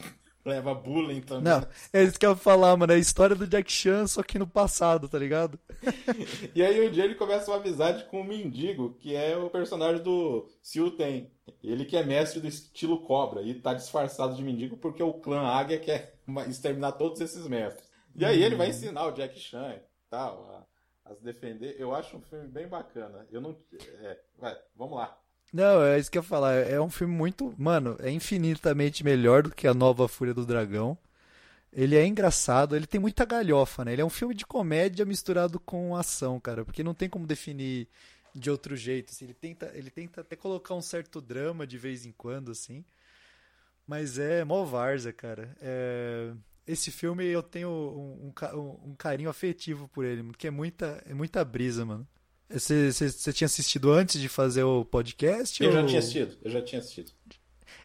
leva bullying também. Não, é isso que eu ia falar, mano. É a história do Jack Chan, só que no passado, tá ligado? E aí um dia ele começa uma amizade com o Mendigo, que é o personagem do Siu Ten. Ele que é mestre do estilo cobra e tá disfarçado de mendigo porque o clã Águia quer exterminar todos esses mestres. E aí ele vai ensinar o Jack Chan e tal a, a se defender. Eu acho um filme bem bacana. Eu não. É, vai, vamos lá. Não, é isso que eu ia falar. É um filme muito. Mano, é infinitamente melhor do que a nova Fúria do Dragão. Ele é engraçado, ele tem muita galhofa, né? Ele é um filme de comédia misturado com ação, cara. Porque não tem como definir de outro jeito. assim. Ele tenta, ele tenta até colocar um certo drama de vez em quando, assim. Mas é mó várzea, cara. É, Esse filme eu tenho um, um um carinho afetivo por ele, porque é muita, é muita brisa, mano. Você, tinha assistido antes de fazer o podcast? Eu já ou- tinha assistido, eu já tinha assistido.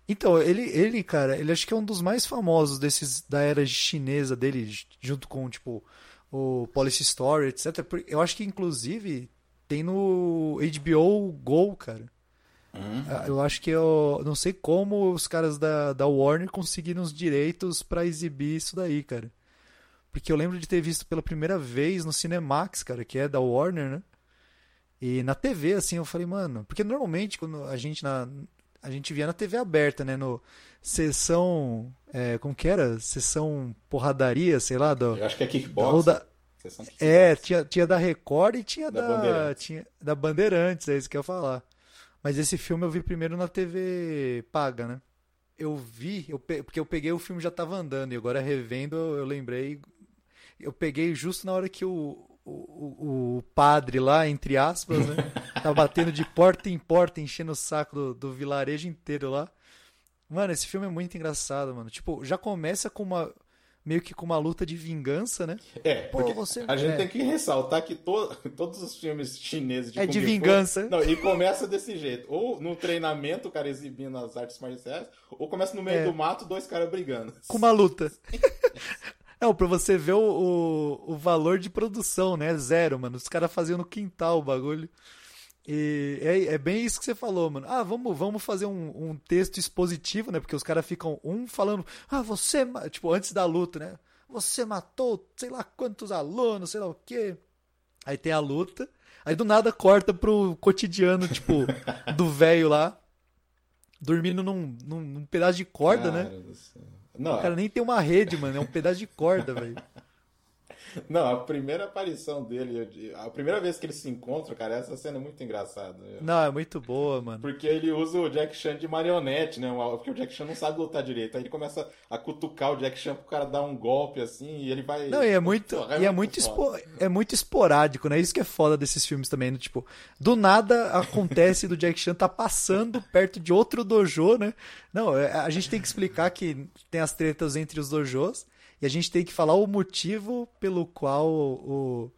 Então, ele, ele, cara, ele acho que é um dos mais famosos desses da era chinesa dele, junto com, tipo, o Policy Story, etc. Eu acho que, inclusive, tem no HBO Go, cara. Ah, Eu acho que eu não sei como os caras da, da Warner conseguiram os direitos pra exibir isso daí, cara. Porque eu lembro de ter visto pela primeira vez no Cinemax, cara, que é da Warner, né? E na TV, assim, eu falei, mano, porque normalmente quando a gente na a gente via na TV aberta, né, no sessão, é, como que era? Sessão porradaria, sei lá, do, Eu acho que é kickbox. da, Sessão kickbox. é, tinha, tinha da Record e tinha Da da, Bandeirantes. tinha da Bandeirantes, é isso que eu ia falar. Mas esse filme eu vi primeiro na TV paga, né? Eu vi, eu pe- porque eu peguei o filme já tava andando e agora revendo eu, eu lembrei. Eu peguei justo na hora que o, o, o- padre lá, entre aspas, né? Tá batendo de porta em porta, enchendo o saco do, do vilarejo inteiro lá. Mano, esse filme é muito engraçado, mano. Tipo, já começa com uma. Meio que com uma luta de vingança, né? É, Pô, porque você- a gente é. tem que ressaltar que to- todos os filmes chineses de É Kung de Fu- vingança. Não, e começa desse jeito. Ou no treinamento, o cara exibindo as artes marciais, ou começa no meio É. do mato, dois caras brigando. Com uma luta. Não, pra você ver o, o, o valor de produção, né? Zero, mano. Os caras faziam no quintal o bagulho. E é, é bem isso que você falou, mano. Ah, vamos, vamos fazer um, um texto expositivo, né? Porque os caras ficam um falando, ah, você. ma-" Tipo, antes da luta, né? Você matou sei lá quantos alunos, sei lá o quê. Aí tem a luta. Aí do nada corta pro cotidiano, tipo, do velho lá. Dormindo num, num, num pedaço de corda, né? Cara do céu. Não, O cara nem tem uma rede, mano. É um pedaço de corda, velho. Não, a primeira aparição dele, a primeira vez que eles se encontram, cara, essa cena é muito engraçada. Não, é muito boa, mano. Porque ele usa o Jack Chan de marionete, né? Porque o Jack Chan não sabe lutar direito. Aí ele começa a cutucar o Jack Chan pro cara dar um golpe assim e ele vai. Não, e é muito, Porra, e é muito, espo- é muito esporádico, né? Isso que é foda desses filmes também, né? Tipo, do nada acontece do Jack Chan tá passando perto de outro dojo, né? Não, é- a gente tem que explicar que tem as tretas entre os dojos e a gente tem que falar o motivo pelo qual o,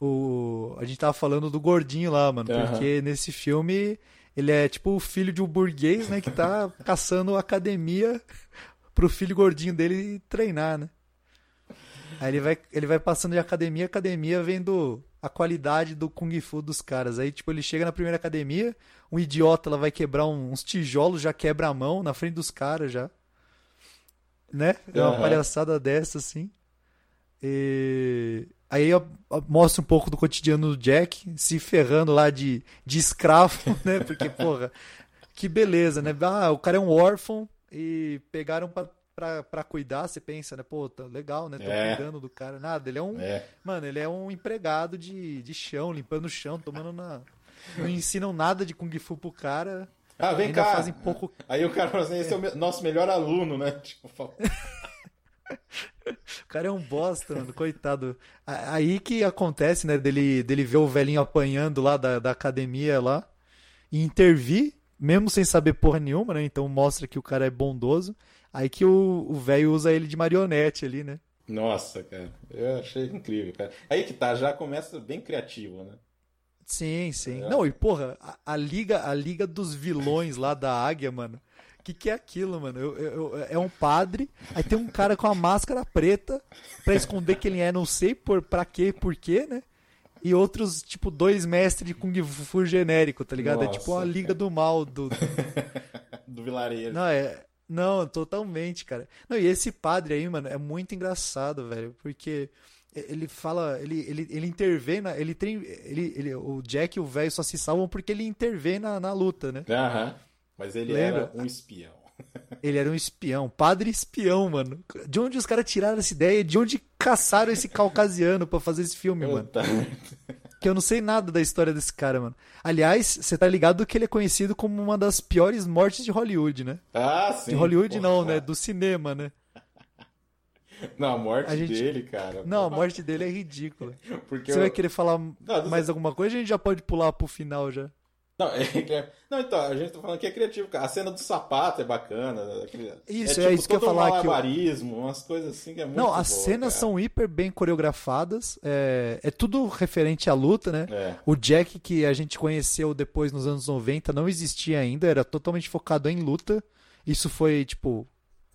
o a gente tava falando do gordinho lá, mano, Aham. porque nesse filme ele é tipo o filho de um burguês, né, que tá caçando academia pro filho gordinho dele treinar, né? Aí ele vai, ele vai passando de academia a academia vendo a qualidade do Kung Fu dos caras. Aí, tipo, ele chega na primeira academia, um idiota ela vai quebrar uns tijolos, já quebra a mão na frente dos caras já. Né? É uma Aham. palhaçada dessa, assim. E... Aí mostra um pouco do cotidiano do Jack, se ferrando lá de, de escravo, né? Porque, porra, que beleza, né? Ah, o cara é um órfão e pegaram pra, pra, pra cuidar, você pensa, né? Pô, tá legal, né? Tô É. cuidando do cara. Nada, ele é um. É. Mano, ele é um empregado de, de chão, limpando o chão, tomando na. Não ensinam nada de Kung Fu pro cara. Ah, vem ainda cá. fazem pouco. Aí o cara fala assim, esse é o nosso melhor aluno, né? Tipo, fala- O cara é um bosta, mano, coitado. Aí que acontece, né, dele, dele ver o velhinho apanhando lá da, da academia lá e intervir, mesmo sem saber porra nenhuma, né? Então mostra que o cara é bondoso. Aí que o o velho usa ele de marionete ali, né? Nossa, cara. Eu achei incrível, cara. Aí que tá, já começa bem criativo, né? Sim, sim. É. Não, e porra, a, a liga, a liga dos vilões lá da águia, mano. O que, que é aquilo, mano? Eu- eu- é um padre, aí tem um cara com a máscara preta pra esconder quem ele é, não sei por pra quê, por quê, né? E outros, tipo, dois mestres de Kung Fu genérico, tá ligado? é Nossa, tipo a liga do mal do. Do vilarejo. Não, é. Não, totalmente, cara. Não, e esse padre aí, mano, é muito engraçado, velho, porque ele fala, ele, ele, ele intervém na. Ele tem. Ele, ele, o Jack e o velho só se salvam porque ele intervém na, na luta, né? Aham. Mas ele Lembra? era um espião. Ele era um espião, padre espião, mano. De onde os caras tiraram essa ideia? De onde caçaram esse caucasiano pra fazer esse filme, mano? Puta. Que eu não sei nada da história desse cara, mano. Aliás, você tá ligado que ele é conhecido como uma das piores mortes de Hollywood, né? Ah, sim. De Hollywood porra. não, né? Do cinema, né? Não, a morte A gente- dele, cara. Não, a morte dele é ridícula. Porque Você eu- vai querer falar não mais alguma coisa? A gente já pode pular pro final já. Não, é é- não, então, a gente tá falando que é criativo, cara. A cena do sapato é bacana. aquele- Isso, é, é tipo, isso que eu ia um falar, o- malabarismo, umas coisas assim que é muito Não, as boa, cenas cara. são hiper bem coreografadas. É, é tudo referente à luta, né? É. O Jack que a gente conheceu depois nos anos 90 não existia ainda, era totalmente focado em luta. Isso foi, tipo,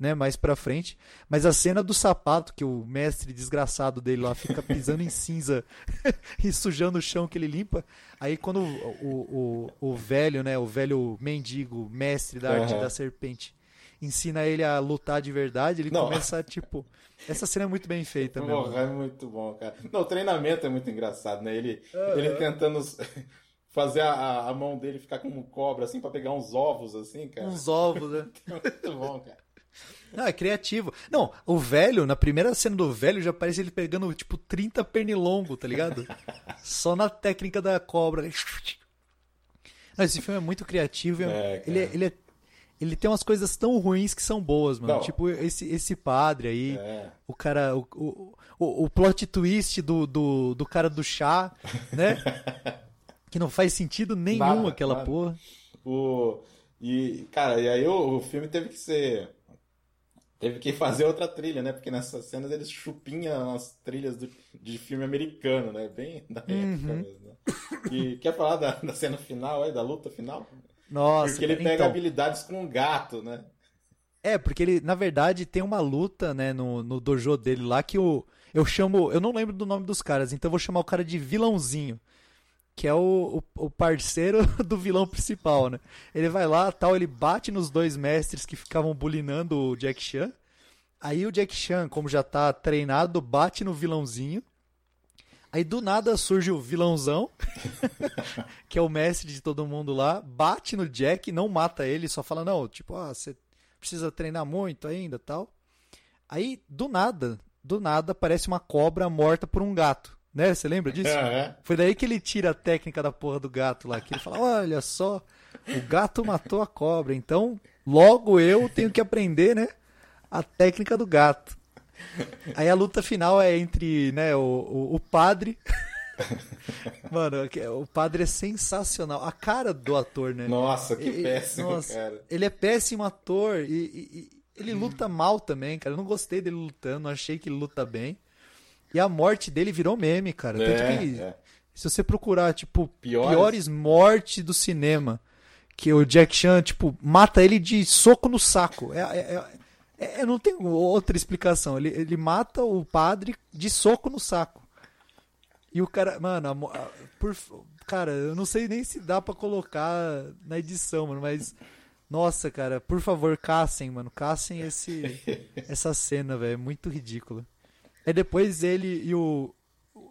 né, mais pra frente. Mas a cena do sapato, que o mestre desgraçado dele lá fica pisando em cinza e sujando o chão que ele limpa. Aí quando o, o, o, velho, né, o velho mendigo, mestre da arte Aham. da serpente, ensina ele a lutar de verdade, ele Não. começa, tipo... Essa cena é muito bem feita. Porra, é muito bom, cara. Não, o treinamento é muito engraçado, né? Ele, ele tentando fazer a, a mão dele ficar como cobra, assim, pra pegar uns ovos, assim, cara. Uns ovos, né? Muito bom, cara. Não, é criativo. Não, o velho, na primeira cena do velho, já parece ele pegando, tipo, 30 pernilongo, tá ligado? Só na técnica da cobra. Não, esse filme é muito criativo. É, cara. ele, é- ele, é- ele tem umas coisas tão ruins que são boas, mano. Não. Tipo, esse, esse padre aí, É. o cara. O, o, o, o plot twist do, do, do cara do chá, né? que não faz sentido nenhum aquela porra. O... E, cara, e aí o, o filme teve que ser. Teve que fazer outra trilha, né? Porque nessas cenas eles chupinham as trilhas do- de filme americano, né? Bem da época Uhum. mesmo. né? E quer falar da, da cena final aí, da luta final? Nossa, Porque ele pega então, habilidades com um gato, né? É, porque ele, na verdade, tem uma luta, né, no, no dojo dele lá que o, eu chamo. Eu não lembro do nome dos caras, então eu vou chamar o cara de vilãozinho. Que é o, o, o parceiro do vilão principal, né? Ele vai lá, tal, ele bate nos dois mestres que ficavam bulinando o Jack Chan. Aí o Jack Chan, como já tá treinado, bate no vilãozinho. Aí do nada surge o vilãozão, que é o mestre de todo mundo lá, bate no Jack, não mata ele, só fala, não, tipo, ah, você precisa treinar muito ainda tal. Aí, do nada, do nada, aparece uma cobra morta por um gato. Né? Você lembra disso? É, Foi daí que ele tira a técnica da porra do gato lá. Que ele fala: Olha só, o gato matou a cobra. Então, logo eu tenho que aprender, né? A técnica do gato. Aí a luta final é entre né, o, o, o padre. Mano, o padre é sensacional. A cara do ator, né? Nossa, que E- e- péssimo, nossa, cara. Ele é péssimo ator e, e- e ele luta mal também, cara. Eu não gostei dele lutando, não achei que ele luta bem. E a morte dele virou meme, cara. Tanto É, que é. se você procurar, tipo, Piores? piores, mortes do cinema, que o Jack Chan, tipo, mata ele de soco no saco. É, é, é- é- não tem outra explicação. Ele, ele mata o padre de soco no saco. E o cara, mano, a a- por, cara, eu não sei nem se dá pra colocar na edição, mano, mas nossa, cara, por favor, caçem, mano, caçem esse essa cena, velho, é muito ridícula. Aí depois ele e o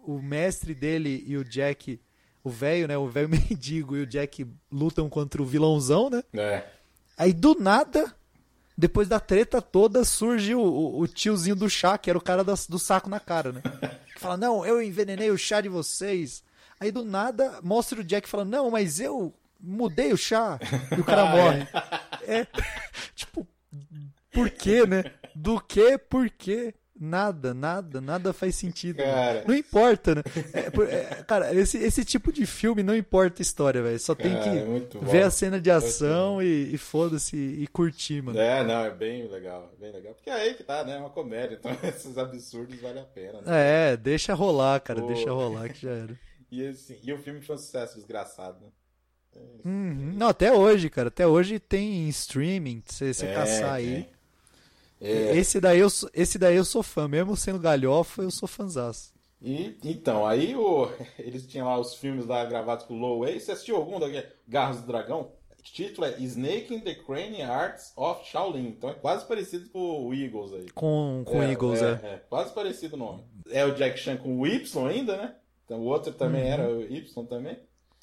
o mestre dele e o Jack, o velho, né, o velho mendigo e o Jack lutam contra o vilãozão, né? É. Aí do nada, depois da treta toda, surge o, o- o tiozinho do chá, que era o cara do saco na cara, né? Que fala, não, eu envenenei o chá de vocês. Aí do nada, mostra o Jack falando, não, mas eu mudei o chá. E o cara morre. É, tipo, por quê, né? Do que, por quê? Nada, nada, nada faz sentido. mano. Cara. Não importa, né? É, por- é, cara, esse, esse tipo de filme não importa a história, velho. Só tem Cara, que é ver a cena de ação e, e foda-se e curtir, mano. É, não, é bem legal, bem legal. Porque é aí que tá, né? É uma comédia, então esses absurdos valem a pena, né? É, deixa rolar, cara, Pô. deixa rolar que já era. E, assim, e o filme foi um sucesso desgraçado, né? Uhum. Não, até hoje, cara, até hoje tem em streaming, se você É, caçar aí. É, Esse daí, eu, sou- esse daí eu sou fã, mesmo sendo galhofa, eu sou fãzaço. E então, aí o, eles tinham lá os filmes lá gravados com o Low Way. Você assistiu algum daquele Garras do Dragão? O título é Snake in the Crane Arts of Shaolin. Então é quase parecido com o Eagles aí. Com, com Eagles, é. é. Quase parecido o nome. É o Jack Chan com o Y ainda, né? Então o outro também era o Y também.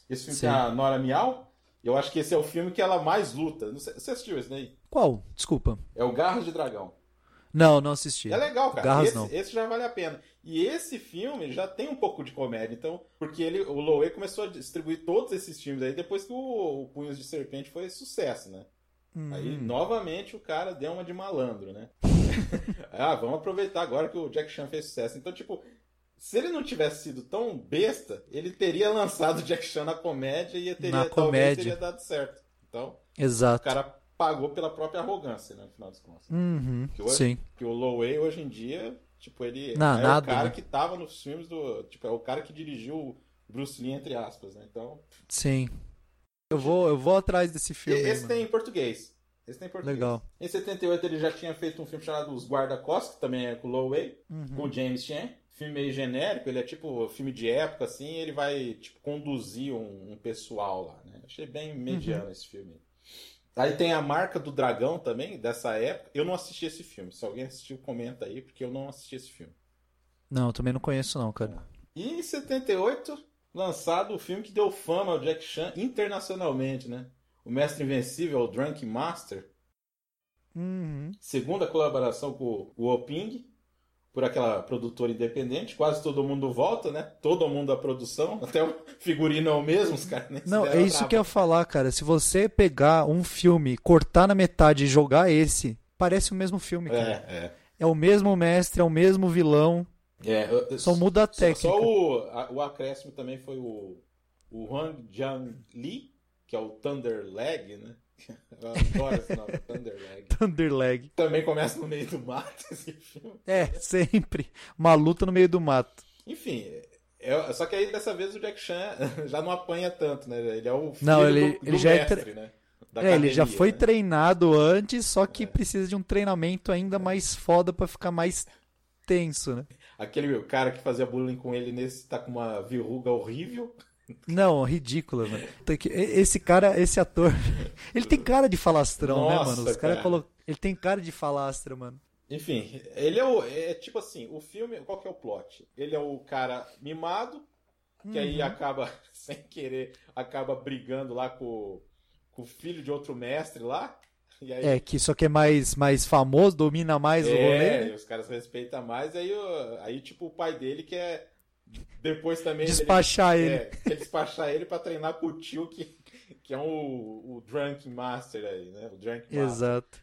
Esse filme Sim. tem a Nora Miau. Eu acho que esse é o filme que ela mais luta. Você assistiu esse daí? Qual? Desculpa. É o Garras de Dragão. Não, não assisti. É legal, cara. Garras esse, não. esse já vale a pena. E esse filme já tem um pouco de comédia, então, porque ele, o Lowe começou a distribuir todos esses filmes aí depois que o, o Punhos de Serpente foi sucesso, né? Hum. Aí, novamente, o cara deu uma de malandro, né? ah, vamos aproveitar agora que o Jack Chan fez sucesso. Então, tipo, se ele não tivesse sido tão besta, ele teria lançado o Jack Chan na comédia e teria, Na talvez comédia. teria dado certo. Então, o Exato. cara pagou pela própria arrogância, né, no final das contas. Uhum, Que hoje- sim. Que o Lowe hoje em dia, tipo, ele Não, é nada, o cara né? que tava nos filmes do. Tipo, é o cara que dirigiu o Bruce Lee, entre aspas, né? Então. Sim. Eu vou, eu vou atrás desse filme. esse mano. tem em português. Esse tem em português. Legal. Em 78 ele já tinha feito um filme chamado Os Guarda-Costas, que também é com o Lowe, Uhum. com o James Chan. Filme meio genérico, ele é tipo filme de época, assim, e ele vai, tipo, conduzir um, um pessoal lá, né? Achei bem mediano Uhum. esse filme. Aí tem a Marca do Dragão também, dessa época. Eu não assisti esse filme. Se alguém assistiu, comenta aí, porque eu não assisti esse filme. Não, eu também não conheço não, cara. E em 78, lançado o filme que deu fama ao Jack Chan internacionalmente, né? O Mestre Invencível, o Drunk Master. Uhum. Segunda colaboração com o Oping, por aquela produtora independente. Quase todo mundo volta, né? Todo mundo da produção. Até o figurino é o mesmo, os caras nem Não, é isso que eu ia falar, cara. Se você pegar um filme, cortar na metade e jogar esse, parece o mesmo filme, cara. É, é. É o mesmo mestre, é o mesmo vilão. É, eu- Só muda a só- técnica. Só, o, a- o acréscimo também foi o, o Hwang Jian Lee, que é o Thunder Leg, né? Eu adoro esse nome, Thunderleg. Thunderleg. Também começa no meio do mato esse filme. É, sempre. Uma luta no meio do mato. Enfim, é, só que aí dessa vez o Jack Chan já não apanha tanto, né? Ele é o filho Não, ele- do, do ele já é mestre, tre- né? Da É, ele já foi né? treinado antes, só que precisa de um treinamento ainda mais foda pra ficar mais tenso, né? Aquele cara que fazia bullying com ele nesse tá com uma verruga horrível. Não, ridículo, mano. Que- Esse cara, esse ator, ele tem cara de falastrão, né, Nossa, mano? Os caras cara. colocam. Ele tem cara de falastra, mano. Enfim, ele é o. É tipo assim, o filme. Qual que é o plot? Ele é o cara mimado, que Uhum. aí acaba, sem querer, acaba brigando lá com, com o filho de outro mestre lá. Aí, É, que só que é mais, mais famoso, domina mais o rolê. é, né? os caras respeitam mais, aí, aí tipo o pai dele quer depois também Despachar ele, ele. É, despachar ele pra treinar com o tio que, que é o, o Drunk Master aí, né? O Drunk Master. Exato.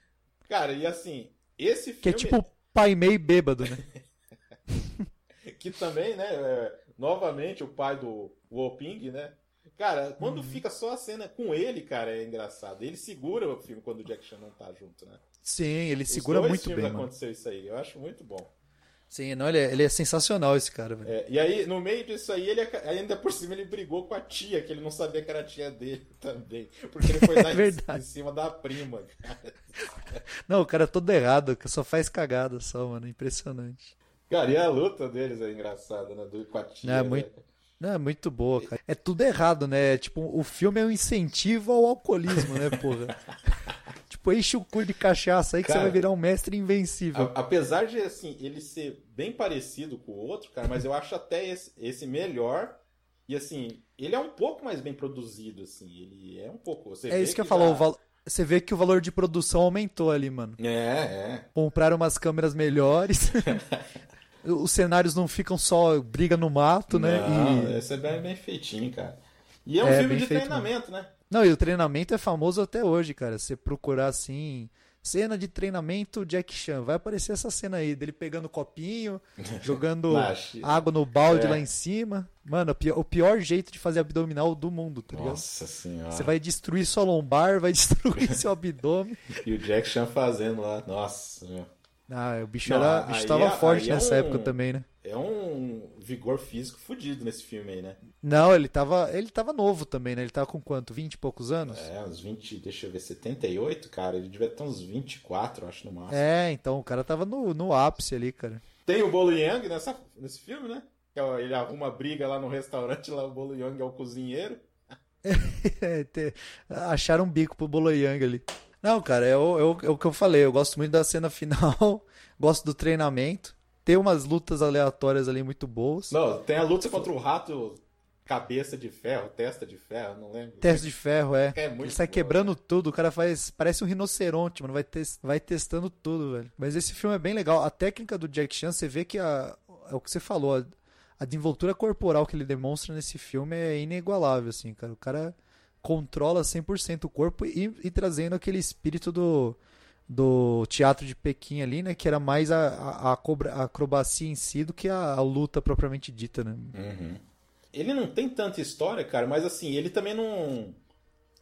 Cara, e assim, esse filme Que é tipo pai meio bêbado, né? que também, né, é, novamente o pai do Woping, né? Cara, quando Uhum. fica só a cena com ele, cara, é engraçado. Ele segura o filme quando o Jack Chan não tá junto, né? Sim, ele Os segura muito bem, mano. aconteceu isso aí. Eu acho muito bom. Sim, não, ele é, ele é sensacional esse cara, velho. É, e aí, no meio disso aí, ele ainda por cima ele brigou com a tia, que ele não sabia que era a tia dele também. Porque ele foi dar em- cima da prima, cara. Não, o cara é todo errado, que só faz cagada só, mano. Impressionante. Cara, e a luta deles é engraçada, né? Do, com a tia. É, né? muito- Não, é muito boa, cara. É tudo errado, né? Tipo, o filme é um incentivo ao alcoolismo, né, porra? Tipo, enche o cu de cachaça aí que Cara, você vai virar um mestre invencível. A- apesar de, assim, ele ser bem parecido com o outro, cara, mas eu acho até esse, esse melhor. E, assim, ele é um pouco mais bem produzido, assim. Ele é um pouco... É isso que eu já- falo. o Você vê que o valor de produção aumentou ali, mano. É, é. Compraram umas câmeras melhores. Os cenários não ficam só briga no mato, né? Não, E... esse é bem, bem feitinho, cara. E é um É, filme de feito treinamento, né? Não, e o treinamento é famoso até hoje, cara. Você procurar assim, cena de treinamento Jack Chan, vai aparecer essa cena aí dele pegando copinho, jogando água no balde É. lá em cima. Mano, o pior, o pior jeito de fazer abdominal do mundo, tá ligado? Nossa senhora. Você vai destruir sua lombar, vai destruir seu abdômen. E o Jack Chan fazendo lá. Nossa. Ah, o bicho, Não, era, o bicho tava é- forte é nessa um- época também, né? É um vigor físico fudido nesse filme aí, né? Não, ele tava, ele tava novo também, né? Ele tava com quanto? 20 e poucos anos? É, uns 20, deixa eu ver, 78, cara. Ele devia ter uns 24, eu acho, no máximo. É, então o cara tava no, no ápice ali, cara. Tem o Bolo Yang nessa, nesse filme, né? É, Ele arruma briga lá no restaurante, lá o Bolo Yang é o cozinheiro. É, acharam um bico pro Boloyang ali. Não, cara, é o, é, o, é o que eu falei. Eu gosto muito da cena final, gosto do treinamento. Tem umas lutas aleatórias ali muito boas. Não, tem a luta contra o rato cabeça de ferro, testa de ferro, não lembro. Teste de ferro, é. É muito Ele sai boa, quebrando tudo, o cara faz. Parece um rinoceronte, mano. Vai, tes- vai testando tudo, velho. Mas esse filme é bem legal. A técnica do Jack Chan, você vê que a, é o que você falou. A, a desenvoltura corporal que ele demonstra nesse filme é inigualável, assim, cara. O cara controla 100% o corpo e, e trazendo aquele espírito do, do teatro de Pequim ali, né? Que era mais a, a, a acrobacia em si do que a, a luta propriamente dita, né? Uhum. Ele não tem tanta história, cara, mas assim, ele também não.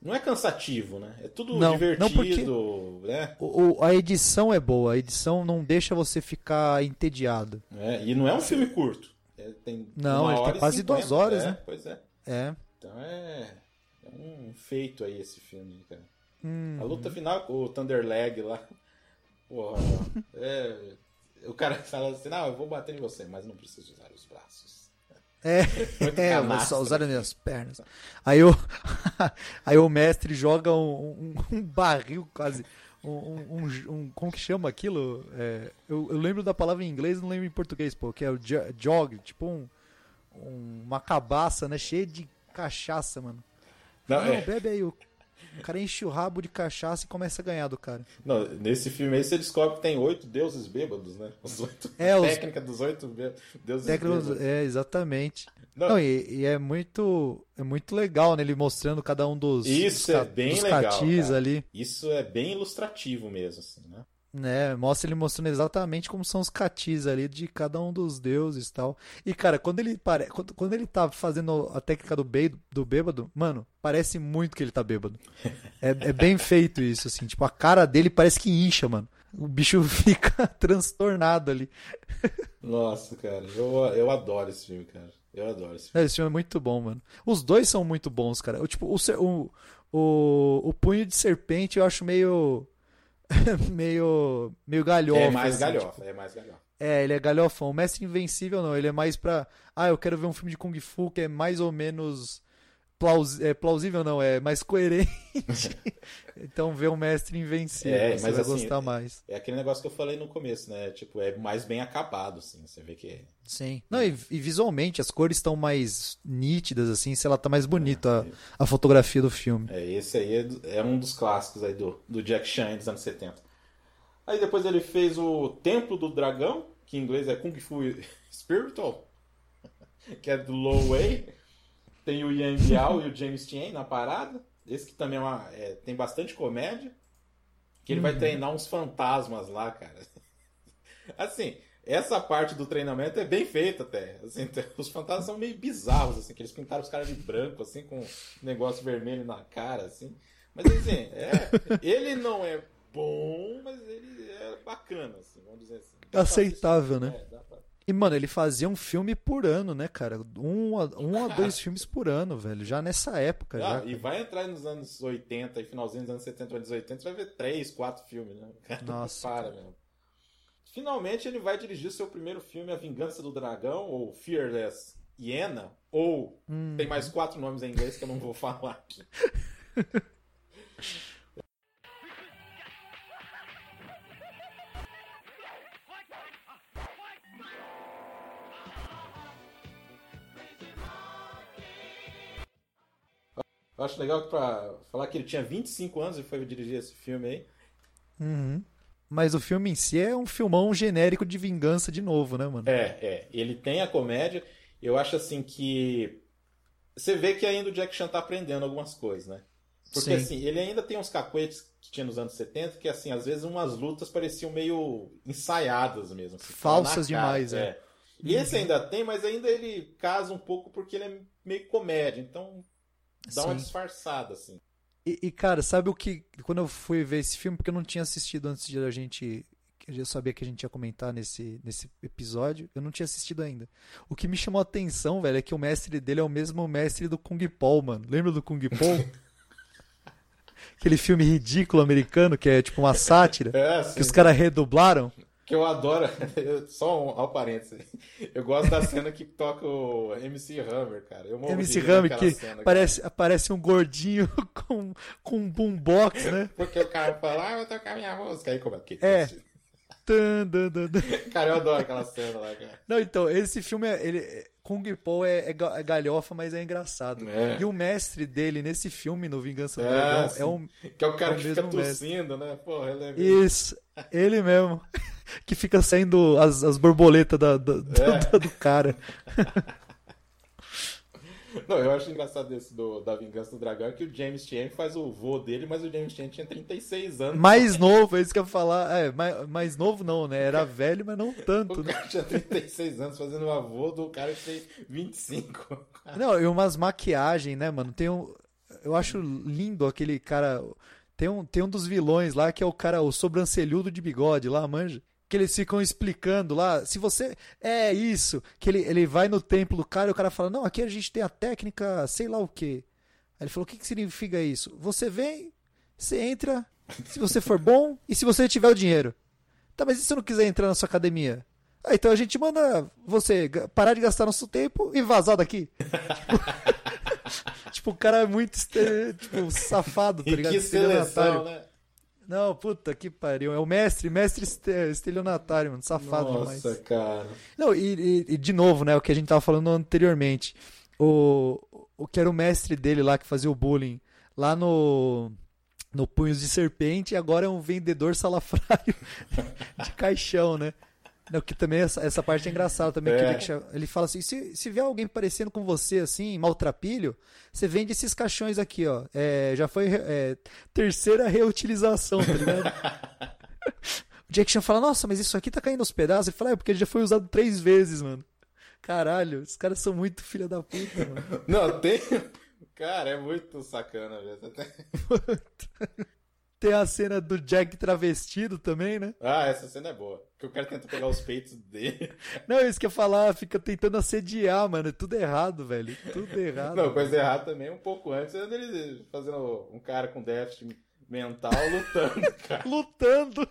Não é cansativo, né? É tudo Não, não divertido, né? O, o- a edição é boa, a edição não deixa você ficar entediado. É, e não é um filme curto. É, tem Não, ele tem quase 50, duas horas, é, né? Pois é. É. Então é, é um feito aí esse filme, cara. Hum. A luta final com o Thunderleg lá. Porra, é, o cara fala assim, não, eu vou bater em você, mas não preciso usar os braços. É, é, vou só usar as minhas pernas. Aí o, aí o mestre joga um, um- um barril quase. Um, um- um- como que chama aquilo? É, eu, eu lembro da palavra em inglês, não lembro em português, pô, que é o jo- jog, tipo um, um- uma cabaça, né? Cheia de cachaça, mano. Não, Não, é. bebe aí. O, o cara enche o rabo de cachaça e começa a ganhar do cara. Não, nesse filme aí você descobre que tem oito deuses bêbados, né? Os oito, É, a os- técnica dos oito deuses Técnicos- bêbados. é, exatamente. Não, Não, e, e é muito é muito legal, né? Ele mostrando cada um dos, Isso dos, é bem legal, cara. ali. Isso é bem ilustrativo mesmo, assim, né? Né? Mostra ele mostrando exatamente como são os catis ali de cada um dos deuses e tal. E, cara, quando ele pare... quando, quando ele tá fazendo a técnica do, be... do bêbado, mano, parece muito que ele tá bêbado. É, é bem feito isso, assim. Tipo, a cara dele parece que incha, mano. O bicho fica transtornado ali. Nossa, cara, eu, eu adoro esse filme, cara. Eu adoro esse filme. É, esse filme é muito bom, mano. Os dois são muito bons, cara. O, tipo, o, o, o, o Punho de Serpente eu acho meio meio, meio galhofa. É mais assim, galhofa, tipo, é mais galhofa. É, ele é galhofão. O Mestre Invencível não, ele é mais pra. Ah, eu quero ver um filme de Kung Fu que é mais ou menos. Plaus... É, plausível não, é mais coerente. então ver o Mestre Invencível, É, você vai assim, gostar mais. É aquele negócio que eu falei no começo, né? Tipo, é mais bem acabado, assim. Você vê que. Sim. Não, e, e visualmente as cores estão mais nítidas, assim, sei lá, tá mais bonito a, a fotografia do filme. É, esse aí é, é um dos clássicos aí do, do Jack Chan dos anos 70. Aí depois ele fez o Templo do Dragão, que em inglês é Kung Fu Spiritual, que é do Low Wei. Tem o Yang Biao e o James Tien na parada. Esse que também é uma, é, tem bastante comédia. Que ele vai treinar uns fantasmas lá, cara. Assim, essa parte do treinamento é bem feita até. Assim, os fantasmas são meio bizarros, assim, que eles pintaram os caras de branco, assim, com um negócio vermelho na cara, assim. Mas assim, é, ele não é bom, mas ele é bacana, assim, vamos dizer assim. Aceitável, né? É, E, mano, ele fazia um filme por ano, né, cara? Um a, um a dois filmes por ano, velho. Já nessa época, Ah, já. e vai entrar nos anos 80 e finalzinho dos anos 70, anos 80, você vai ver três, quatro filmes, né? Cara, Nossa, Para, mesmo. Finalmente ele vai dirigir seu primeiro filme, A Vingança do Dragão, ou Fearless Hiena, ou Hum. tem mais quatro nomes em inglês que eu não vou falar aqui. Eu acho legal que pra falar que ele tinha 25 anos e foi dirigir esse filme aí. Uhum. Mas o filme em si é um filmão genérico de vingança de novo, né, mano? É, é. Ele tem a comédia. Eu acho assim que. Você vê que ainda o Jack Chan tá aprendendo algumas coisas, né? Porque Sim. assim, ele ainda tem uns cacuetes que tinha nos anos 70 que, assim, às vezes umas lutas pareciam meio ensaiadas mesmo. assim, Falsas demais, é. E esse ainda tem, mas ainda ele casa um pouco porque ele é meio comédia. Então dá uma Sim. disfarçada, assim. E, e, cara, sabe o que. Quando eu fui ver esse filme, porque eu não tinha assistido antes de a gente. Eu sabia que a gente ia comentar nesse, nesse episódio, eu não tinha assistido ainda. O que me chamou a atenção, velho, é que o mestre dele é o mesmo mestre do Kung Paul, mano. Lembra do Kung Paul? Aquele filme ridículo americano que é tipo uma sátira, É, assim, que os caras redublaram. Que eu adoro. Só um, parênteses. Eu gosto da cena que toca o MC Hammer, cara. Eu morro MC Hammer, que cena, cara. parece, aparece um gordinho com, com um boombox, né? Porque o cara fala, ah, eu vou tocar minha música. Aí como é que. É. Tan, dan, dan, dan. Cara, eu adoro aquela cena lá, cara. Não, então, esse filme, é, ele, Kung Paul é, é é galhofa, mas é engraçado. É. E o mestre dele nesse filme, no Vingança do É, Dragão, é um... Que é o cara É o que fica mestre. tossindo, né? Porra, ele é Isso, ele mesmo. Que fica saindo as, as borboletas da, da- É. do cara. Não, eu acho engraçado esse do, da Vingança do Dragão é que o James Chan faz o vô dele, mas o James Chan tinha 36 anos. Mais novo, é isso que eu ia falar. É, mais, mais novo não, né? Era velho, mas não tanto, O né? cara tinha 36 anos fazendo o avô do cara que tem 25. Não, e umas maquiagens, né, mano? Tem um. Eu acho lindo aquele cara. Tem um, tem um dos vilões lá que é o cara, o sobrancelhudo de bigode lá, manja. Que eles ficam explicando lá. Se você. É isso. Que ele, ele vai no templo do cara e o cara fala: Não, aqui a gente tem a técnica, sei lá o quê. Aí ele falou: O que, que significa isso? Você vem, você entra, se você for bom e se você tiver o dinheiro. Tá, mas e se eu não quiser entrar na sua academia? Ah, então a gente manda você parar de gastar nosso tempo e vazar daqui. tipo, o cara é muito tipo, safado, tá E ligado? que seleção, né? Não, puta que pariu. É o mestre, mestre este- estelionatário, mano. Safado Nossa, demais. cara. Não, e, e- e de novo, né, o que a gente tava falando anteriormente. O, o que era o mestre dele lá que fazia o bullying lá no no Punhos de Serpente e agora é um vendedor salafrário de caixão, né? Não, que também essa, essa parte é engraçada também. que É. ele, che- ele fala assim: se, se vier alguém parecendo com você, assim, maltrapilho, você vende esses caixões aqui, ó. É, já foi é, terceira reutilização, tá ligado? Jack Chan fala, nossa, mas isso aqui tá caindo aos pedaços. Ele fala, é porque ele já foi usado três vezes, mano. Caralho, os caras são muito filha da puta, mano. Não, tem. Cara, é muito sacana, velho. Tem a cena do Jack travestido também, né? Ah, essa cena é boa. Que o cara tenta pegar os peitos dele. Não, isso que eu ia falar, fica tentando assediar, mano. É tudo errado, velho. Tudo errado. Não, coisa errada também, um pouco antes, é dele fazendo um cara com déficit mental lutando, cara. Lutando.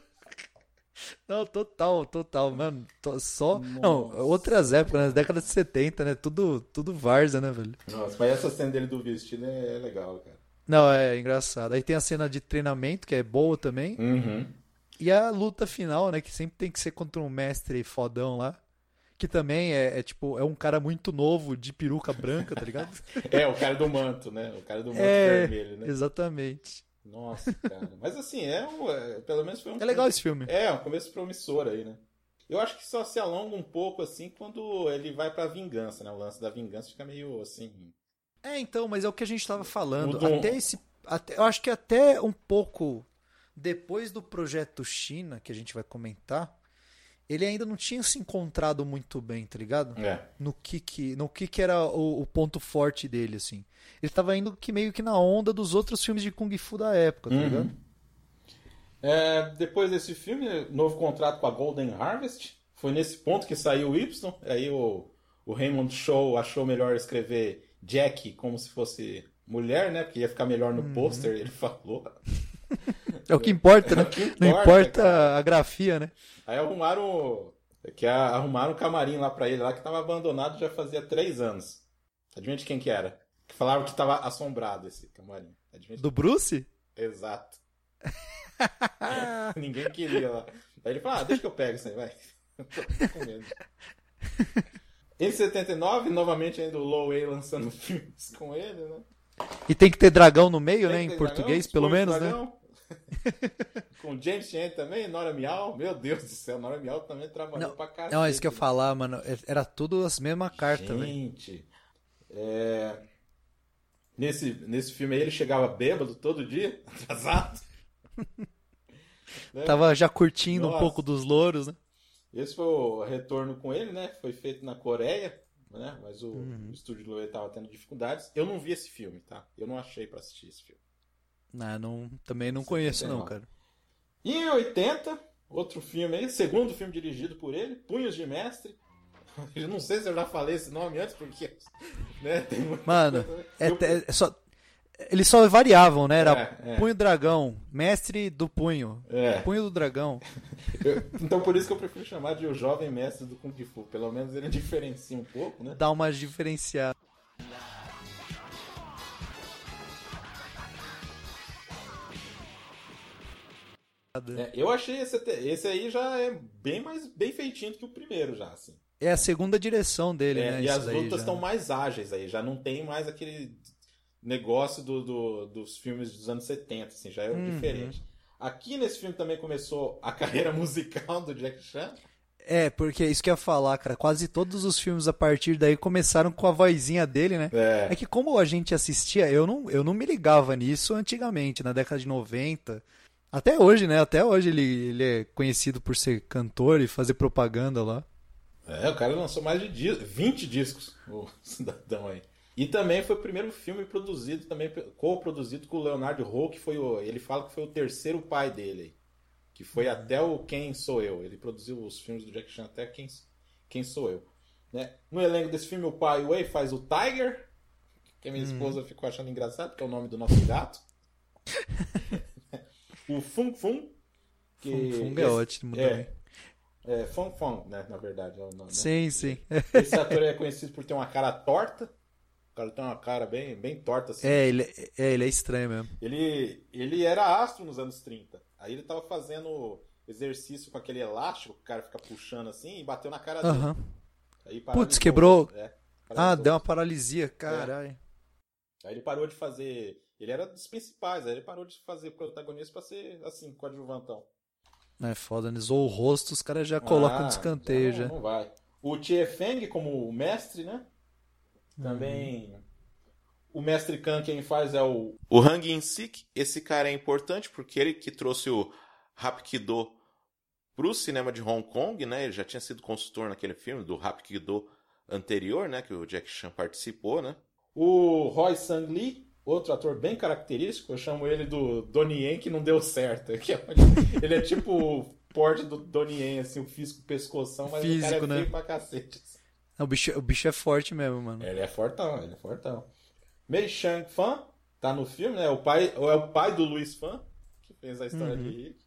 Não, total, total, mano. Só. Não, outras épocas, nas décadas de 70, né? Tudo, tudo Varza, né, velho? Nossa, mas essa cena dele do vestido é legal, cara. Não, é engraçado. Aí tem a cena de treinamento, que é boa também. Uhum. E a luta final, né? Que sempre tem que ser contra um mestre fodão lá. Que também é, é tipo, é um cara muito novo, de peruca branca, tá ligado? É, o cara do manto, né? O cara do manto É, vermelho, né? Exatamente. Nossa, cara. Mas assim, é, um, é- pelo menos foi um. É legal esse filme. É, um começo promissor aí, né? Eu acho que só se alonga um pouco assim quando ele vai pra vingança, né? O lance da vingança fica meio assim. É, então, mas é o que a gente tava falando. Até esse. Até, eu acho que até um pouco depois do projeto China, que a gente vai comentar, ele ainda não tinha se encontrado muito bem, tá ligado? É. No que que, no que, que era o, o ponto forte dele, assim. Ele tava indo que meio que na onda dos outros filmes de Kung Fu da época, tá Uhum. ligado? É, depois desse filme, novo contrato com a Golden Harvest. Foi nesse ponto que saiu o Y. Aí o, o Raymond Shaw achou melhor escrever Jack como se fosse mulher, né? Porque ia ficar melhor no Uhum. pôster, ele falou. É o que importa, né? É que não importa, importa cara. a grafia, né? Aí arrumaram. Que arrumaram um camarim lá pra ele lá que tava abandonado já fazia três anos. Adivinha de quem que era? Que falaram que tava assombrado esse camarim. Adivinha. Do Bruce? Exato. Ninguém queria lá. Aí ele falou, ah, deixa que eu pego isso aí, vai. Tô com medo. Em 79, novamente ainda o Lowey lançando filmes com ele, né? E tem que ter dragão no meio, Tem né? Em português, dragão, pelo Escorpião menos, né? Dragão. com James Chan também, Nora Miau. Meu Deus do céu, Nora Miau também trabalhou Não, pra caralho. Não, é isso que eu ia falar, mano. Era tudo as mesmas cartas. Gente, é... nesse, nesse filme aí ele chegava bêbado todo dia, atrasado. Né? Tava já curtindo um Nossa. pouco dos louros, né? Esse foi o retorno com ele, né? Foi feito na Coreia, né? Mas o, Uhum. o estúdio Loe tava tendo dificuldades. Eu não vi esse filme, tá? Eu não achei pra assistir esse filme. Não, não, também não conheço, não, cara. E em 80, outro filme aí, segundo filme dirigido por ele, Punhos de Mestre. Eu não sei se eu já falei esse nome antes, porque. Né, Mano, coisa- É, Eu- é só, eles só variavam, né? Era É, é. punho dragão, mestre do punho, É. punho do dragão. eu- então por isso que eu prefiro chamar de o jovem mestre do Kung Fu. Pelo menos ele diferencia um pouco, né? Dá uma diferenciada. É, eu achei esse, esse aí já é bem mais bem feitinho do que o primeiro, já, assim. É a segunda direção dele, É, né? e as lutas estão mais ágeis aí, já não tem mais aquele negócio do, do- dos filmes dos anos 70, assim, já é Uhum. diferente. Aqui nesse filme também começou a carreira musical do Jack Chan. É, porque isso que eu ia falar, cara. Quase todos os filmes a partir daí começaram com a vozinha dele, né? É, É que como a gente assistia, eu não, eu não me ligava nisso antigamente, na década de 90. Até hoje, né? Até hoje ele, ele é conhecido por ser cantor e fazer propaganda lá. É, o cara lançou mais de dis- 20 discos, o cidadão aí. E também foi o primeiro filme produzido, também co-produzido com o Leonardo Ho, que foi o. Ele fala que foi o terceiro pai dele. Que foi até o Quem Sou Eu. Ele produziu os filmes do Jack Chan até Quem, Quem Sou Eu. Né? No elenco desse filme, o pai Wei faz o Tiger, que a minha esposa ficou achando engraçado, porque é o nome do nosso gato. o Fung Fung. que Fung Fung é esse- ótimo também. É, é Fung Fung, né? Na verdade, é o nome. né? Sim, sim. Esse ator é conhecido por ter uma cara torta. O cara tem uma cara bem, bem torta assim. É, ele é, ele é estranho mesmo. Ele, ele era astro nos anos 30. Aí ele tava fazendo exercício com aquele elástico que o cara fica puxando assim e bateu na cara dele. Aham. Aí. Putz, quebrou. É, Ah, deu uma paralisia, caralho. Aí ele parou de fazer. Ele era dos principais, aí ele parou de fazer protagonista pra ser assim, coadjuvantão. É foda, né? Zoou o rosto, os caras já colocam Ah, escanteio não. Não vai. O Tie Feng como mestre, né? Também. O mestre Khan quem faz é o. O Hang In-sik. Esse cara é importante porque ele que trouxe o Hapkido pro cinema de Hong Kong, né? Ele já tinha sido consultor naquele filme do Rapido anterior, né? Que o Jack Chan participou, né? O Roy Sang Lee, outro ator bem característico, eu chamo ele do Donnie Yen que não deu certo. Ele é tipo o porte do Donnie Yen, assim, o físico pescoção, mas Físico, o cara é né? feio pra cacete. Assim. O bicho, o bicho é forte mesmo, mano. Ele é fortão, ele é fortão. Mei Shang Fan tá no filme, né? O pai, é o pai do Luiz Fan, que fez a história uhum. de Rick.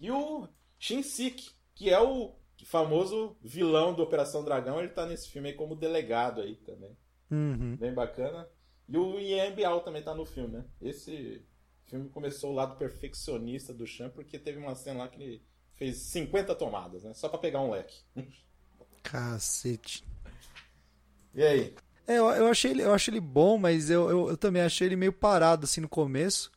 E o Shin Sik, que é o famoso vilão do Operação Dragão, ele tá nesse filme aí como delegado aí também. Uhum. Bem bacana. E o Ian Bial também tá no filme, né? Esse filme começou o lado perfeccionista do Chan, porque teve uma cena lá que ele fez 50 tomadas, né? Só para pegar um leque. Cacete. E aí? É, eu, eu, achei, ele, eu achei ele bom, mas eu, eu, eu, também achei ele meio parado assim no começo.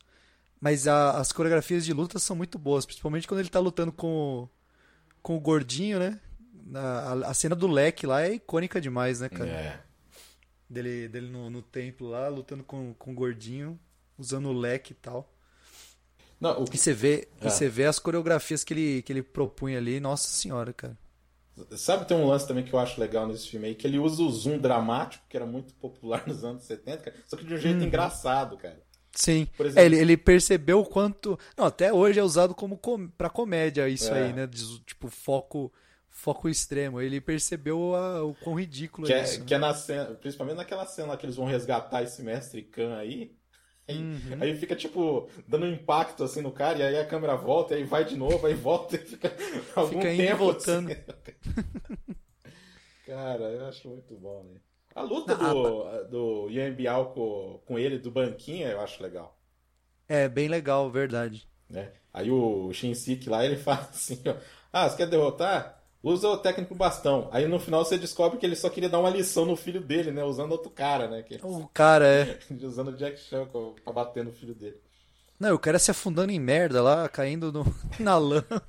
Mas a, as coreografias de luta são muito boas, principalmente quando ele tá lutando com, com o gordinho, né? A, a, cena do leque lá é icônica demais, né, cara? É. Dele, dele no, no templo lá, lutando com, com o gordinho, usando o leque e tal. Não, o que... E você vê, é. você vê as coreografias que ele, que ele propunha ali, nossa senhora, cara. Sabe, tem um lance também que eu acho legal nesse filme aí, que ele usa o zoom dramático, que era muito popular nos anos 70, cara, só que de um jeito hum. engraçado, cara. Sim. Exemplo, é, ele, ele, percebeu o quanto. Não, até hoje é usado como com... pra comédia isso é. aí, né? Tipo, foco foco extremo. Ele percebeu a, o quão ridículo que é, é isso. Que é na cena, principalmente naquela cena lá que eles vão resgatar esse mestre Khan aí. Aí, uhum. aí, fica, tipo, dando um impacto assim no cara, e aí a câmera volta, e aí vai de novo, aí volta e fica algum fica tempo. voltando. Assim. cara, eu acho muito bom, né? A luta do, a... do Bial com, com ele, do banquinho, eu acho legal. É, bem legal, verdade. É. Aí o Shinsik lá, ele fala assim, ó, ah, você quer derrotar? Usa o técnico bastão. Aí no final você descobre que ele só queria dar uma lição no filho dele, né? Usando outro cara, né? Que... O cara, é. usando o Jack Chan pra bater no filho dele. Não, o cara se afundando em merda lá, caindo no... na lama.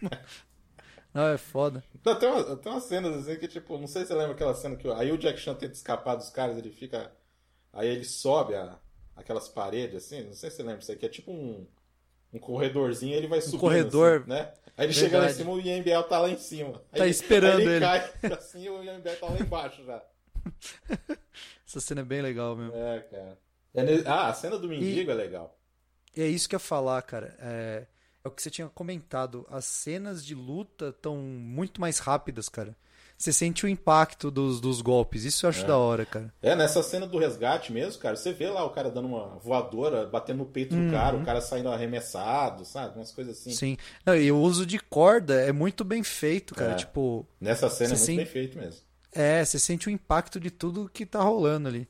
Não, é foda. Não, tem, uma, tem umas cenas assim que, tipo, não sei se você lembra aquela cena que. Aí o Jack Chan tenta escapar dos caras, ele fica. Aí ele sobe a, aquelas paredes, assim, não sei se você lembra isso aí, que é tipo um, um corredorzinho, ele vai subindo. Um corredor. Assim, né? Aí ele Verdade. chega lá em cima, o Ian Biel tá lá em cima. Aí tá esperando aí ele. ele. cai assim o Ian Biel tá lá embaixo já. Essa cena é bem legal mesmo. É, cara. É, ah, a cena do mendigo e... é legal. É isso que eu ia falar, cara. É... é o que você tinha comentado. As cenas de luta estão muito mais rápidas, cara você sente o impacto dos, dos golpes. Isso eu acho é. da hora, cara. É, nessa cena do resgate mesmo, cara, você vê lá o cara dando uma voadora, batendo no peito uhum. do cara, o cara saindo arremessado, sabe? Umas coisas assim. Sim. Não, e o uso de corda é muito bem feito, cara. É. Tipo. Nessa cena é muito sente... bem feito mesmo. É, você sente o impacto de tudo que tá rolando ali.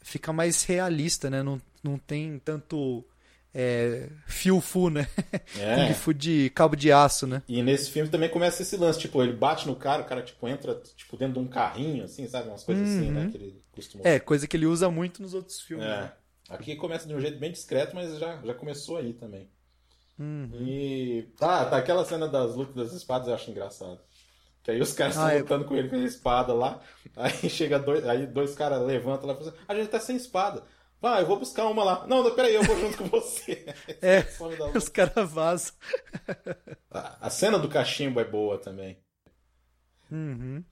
Fica mais realista, né? Não, não tem tanto é, fio-fu, né? É. Kung Fu de cabo de aço, né? E nesse filme também começa esse lance, tipo, ele bate no cara, o cara tipo, entra tipo, dentro de um carrinho, assim, sabe? Umas coisas uhum. assim, né? Uhum. Que ele costuma... É, coisa que ele usa muito nos outros filmes. É. Né? Aqui começa de um jeito bem discreto, mas já, já começou aí também. Uhum. E. Tá, tá, aquela cena das lutas das espadas eu acho engraçado. Que aí os caras estão ah, é lutando com ele com a espada lá. Aí chega dois. Aí dois caras levantam lá e falam assim, a gente tá sem espada. Vai, eu vou buscar uma lá. Não, não peraí, eu vou junto com você. É, os caras vazam. A, cena do cachimbo é boa também. Uhum.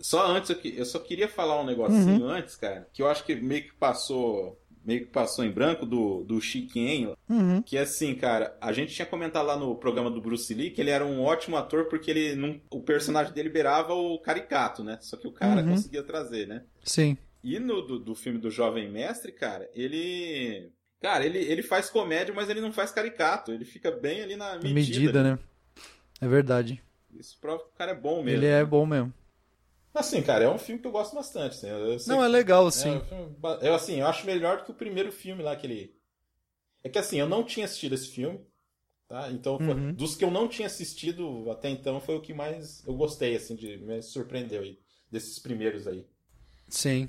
Só antes, eu, eu só queria falar um negocinho uhum. antes, cara, que eu acho que meio que passou meio que passou em branco do, do Chiquien, uhum. que é assim, cara, a gente tinha comentado lá no programa do Bruce Lee que ele era um ótimo ator porque ele não, o personagem dele beirava o caricato, né? Só que o cara uhum. conseguia trazer, né? Sim. E no do, do filme do Jovem Mestre, cara, ele. Cara, ele, ele faz comédia, mas ele não faz caricato. Ele fica bem ali na medida. Medida, né? É verdade. Isso prova que o cara é bom mesmo. Ele é bom mesmo. Assim, cara, é um filme que eu gosto bastante. Assim. não, é legal, sim. É um filme, eu, assim, eu acho melhor do que o primeiro filme lá que ele. É que assim, eu não tinha assistido esse filme. Tá? Então, uhum. dos que eu não tinha assistido até então, foi o que mais eu gostei, assim, de me surpreendeu aí. Desses primeiros aí. Sim.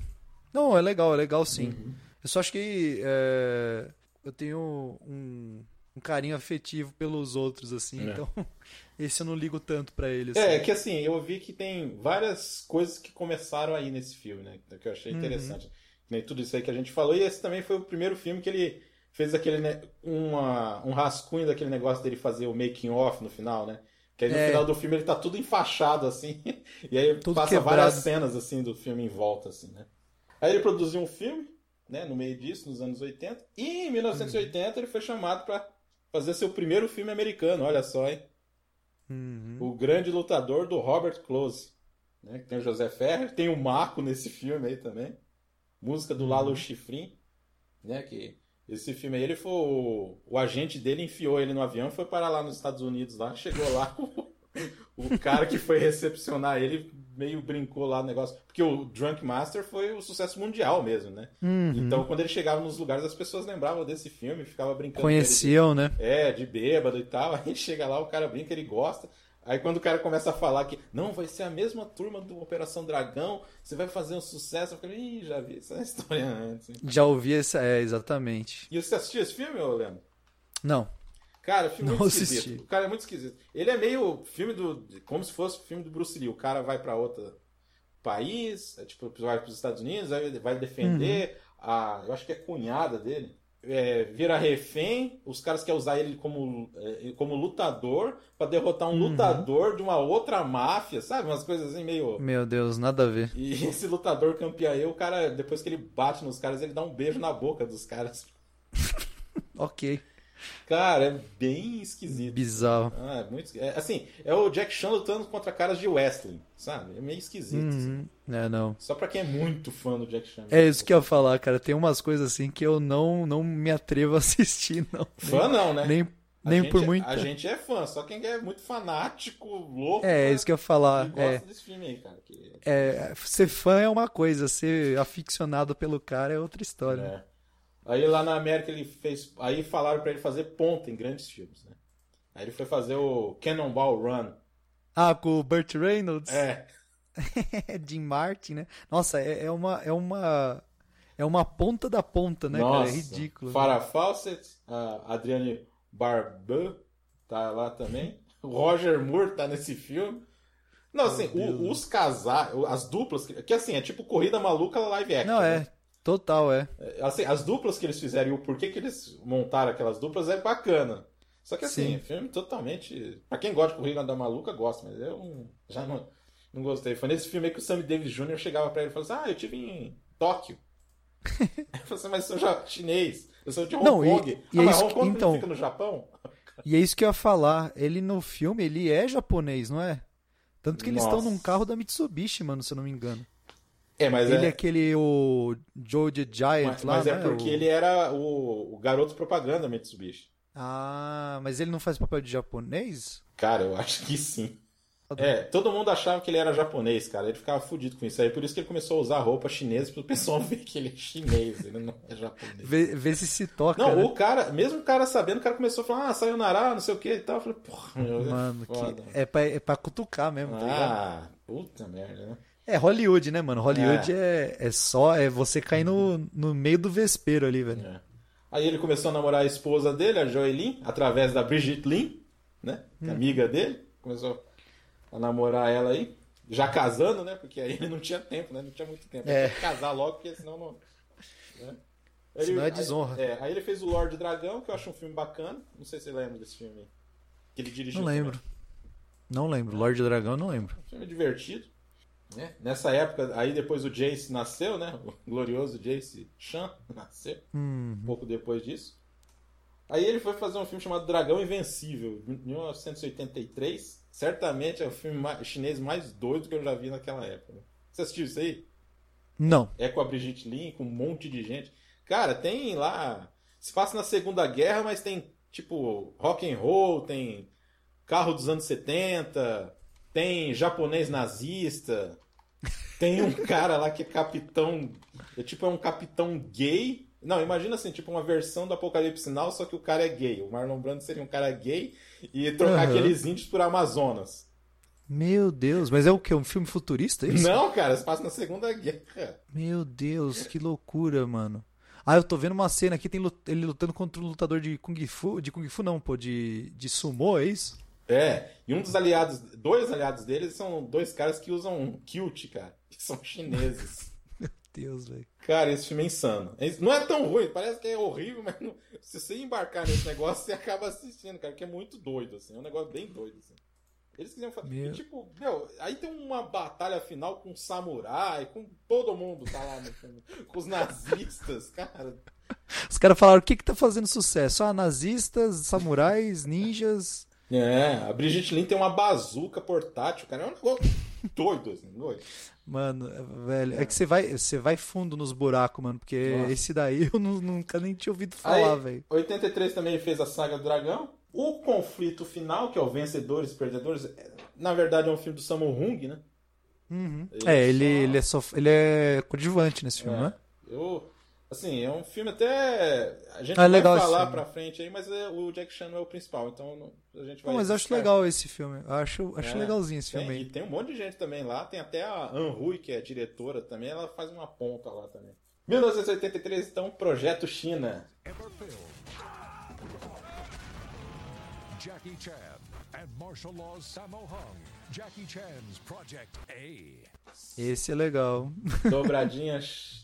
Não, é legal, é legal sim. Uhum. Eu só acho que é, eu tenho um, um, carinho afetivo pelos outros, assim, é. então esse eu não ligo tanto para ele. Assim. É, é, que assim, eu vi que tem várias coisas que começaram aí nesse filme, né? Que eu achei uhum. interessante. Uhum. Nem tudo isso aí que a gente falou, e esse também foi o primeiro filme que ele fez aquele uma, um rascunho daquele negócio dele fazer o making off no final, né? Que aí no É. final do filme ele tá tudo enfaixado, assim. E aí Tudo passa quebrado. várias cenas, assim, do filme em volta, assim, né? Aí ele produziu um filme, né, no meio disso, nos anos 80. E em 1980 ele foi chamado pra fazer seu primeiro filme americano, olha só, hein? Uhum. O Grande Lutador do Robert Close. Né? que Tem o José Ferrer, tem o Marco nesse filme aí também. Música do Lalo Schifrin. Né? Que esse filme aí, ele foi. O, o agente dele enfiou ele no avião e foi parar lá nos Estados Unidos. lá Chegou lá, o cara que foi recepcionar ele meio brincou lá no negócio. Porque o Drunk Master foi o sucesso mundial mesmo, né? Uhum. Então quando ele chegava nos lugares, as pessoas lembravam desse filme, ficava brincando. Conheciam, né? é, de bêbado e tal. Aí chega lá, o cara brinca, ele gosta. Aí quando o cara começa a falar que não, vai ser a mesma turma do Operação Dragão, você vai fazer um sucesso, eu falei, ih, já vi essa história antes. hein?" Já ouvi essa. É, exatamente. E você assistiu esse filme, ô Leandro? Não. Cara, o filme é muito assisti. esquisito. O cara é muito esquisito. Ele é meio filme do. como se fosse filme do Bruce Lee. O cara vai pra outro país, é, tipo, vai pros Estados Unidos, aí vai defender Uhum. a. Eu acho que é cunhada dele. É, vira refém, os caras querem usar ele como, é, como lutador pra derrotar um Uhum. lutador de uma outra máfia, sabe? Umas coisas assim meio. Meu Deus, nada a ver. E esse lutador campeão, o cara, depois que ele bate nos caras, ele dá um beijo na boca dos caras. Ok. Cara, é bem esquisito. Bizarro. Ah, é muito é, Assim, é o Jack Chan lutando contra caras de wrestling, sabe? É meio esquisito. assim. Uhum. É, não. Só pra quem é muito fã do Jack Chan. É isso que eu ia falar, cara. Tem umas coisas assim que eu não, não me atrevo a assistir, não. Fã não, né? Nem, A nem gente por é- muito. A gente é fã, só quem é muito fanático, louco. É, né, isso que eu ia falar. É, gosta desse filme aí, cara. que- é, ser fã é uma coisa, ser aficionado pelo cara é outra história. É. Aí lá na América ele fez. Aí falaram pra ele fazer ponta em grandes filmes, né? Aí ele foi fazer o Cannonball Run. Ah, com o Burt Reynolds? É. Jim Martin, né? Nossa, é, é uma. É uma. É uma ponta da ponta, né, cara? Nossa. É ridículo. Farah Fawcett, a Adriane Barbeau tá lá também. O Roger Moore tá nesse filme. Não, assim, o- os casais, as duplas, que, assim, é tipo corrida maluca live action. Não, né? Total, é. É, Assim, as duplas que eles fizeram e o porquê que eles montaram aquelas duplas é bacana. Só que assim, Sim. é filme totalmente. Pra quem gosta de corrida da maluca, gosta, mas eu já não, não gostei. Foi nesse filme aí que o Sammy Davis Jr. chegava pra ele e falou assim: Ah, eu tive em Tóquio. eu falei assim, mas eu sou já chinês. Eu sou de Hong Não, Kong. e ah, é mas Hong que- Kong então- fica no Japão? E é isso que eu ia falar. Ele no filme, ele é japonês, não é? Tanto que eles estão Nossa. num carro da Mitsubishi, mano, se eu não me engano. É, mas ele é é. aquele, o Joe the Giant Mas, lá, mas é né? porque O- ele era o, o garoto propaganda Mitsubishi. Ah, mas ele não faz papel de japonês? Cara, eu acho que sim. É, todo mundo achava que ele era japonês, cara. Ele ficava fudido com isso aí. Por isso que ele começou a usar roupa chinesa pro pessoal ver que ele é chinês, ele não é japonês. Vê, vê se se toca, Não, né? o cara, mesmo o cara sabendo, o cara começou a falar, ah, sayonara, não sei o que e tal. Eu falei, porra, meu, Mano, é foda. que é, pra, é pra cutucar mesmo, tá ligado? Ah, puta merda, né? É Hollywood, né, mano? Hollywood é, é só é você cair no, no meio do vespeiro ali, velho. É. Aí ele começou a namorar a esposa dele, a Joelyn, através da Brigitte Lin, né? É amiga dele. Começou a namorar ela aí. Já casando, né? Porque aí ele não tinha tempo, né? Não tinha muito tempo. É. Ele tinha que casar logo, porque senão não. Né? Senão é aí- desonra. é, aí ele fez o Lorde Dragão, que eu acho um filme bacana. Não sei se você lembra desse filme. aí. Que ele dirigiu. Não lembro. também. Não lembro. Lorde Dragão, não lembro. Um filme divertido. Né? Nessa época, aí depois o Jace nasceu, né? O glorioso Jace Chan nasceu. Hum, um pouco depois disso. Aí ele foi fazer um filme chamado Dragão Invencível, em 1983. Certamente é o filme mais- chinês mais doido que eu já vi naquela época. Você assistiu isso aí? não. É com a Brigitte Lin, com um monte de gente. Cara, tem lá. Se passa na Segunda Guerra, mas tem tipo rock and roll, tem carro dos anos 70, tem japonês nazista, tem um cara lá que é capitão. É tipo é um capitão gay. Não, imagina assim, tipo uma versão do Apocalipse Sinal, só que o cara é gay. O Marlon Brando seria um cara gay e trocar Aham. aqueles índios por Amazonas. Meu Deus, mas é o quê? Um filme futurista é isso? Não, cara, se passa na Segunda Guerra. Meu Deus, que loucura, mano. Ah, eu tô vendo uma cena aqui, tem ele lutando contra um lutador de Kung Fu. De Kung Fu não, pô, de, de sumô, é isso? É, e um dos aliados, dois aliados deles são dois caras que usam um kilt, cara, que são chineses. Meu Deus, velho. Cara, esse filme é insano. É Não é tão ruim, parece que é horrível, mas não- se você embarcar nesse negócio, você acaba assistindo, cara, que é muito doido, assim, é um negócio bem doido, assim. Eles queriam fazer. Meu. E, tipo, meu, aí tem uma batalha final com samurai, com todo mundo tá lá no filme. com os nazistas, cara. Os caras falaram, o que que tá fazendo sucesso? Ah, nazistas, samurais, ninjas... É, a Brigitte Lin tem uma bazuca portátil, cara. É um negócio doido, assim, doido. Mano, velho, é que você vai, você vai fundo nos buracos, mano, porque Nossa. esse daí eu nu- nunca nem tinha ouvido falar, velho. 83 também ele fez a Saga do Dragão. O conflito final, que é o Vencedores e Perdedores, é- na verdade é um filme do Sammo Hung, né? Uhum. Ele É, ele, só- ele é só, ele é coadjuvante nesse filme, É. né? Eu, assim, é um filme até. A gente Ah, vai falar pra frente aí, mas é- o Jack Chan não é o principal, então a gente vai. Não, mas eu acho legal esse filme. Eu acho, acho É, legalzinho esse Tem, filme e aí. tem um monte de gente também lá. Tem até a Anne Rui, que é diretora também, ela faz uma ponta lá também. 1983, então, Projeto China. Jackie Chan and martial law's Sammo Hung. Jackie Chan's Project A. Esse é legal. Dobradinha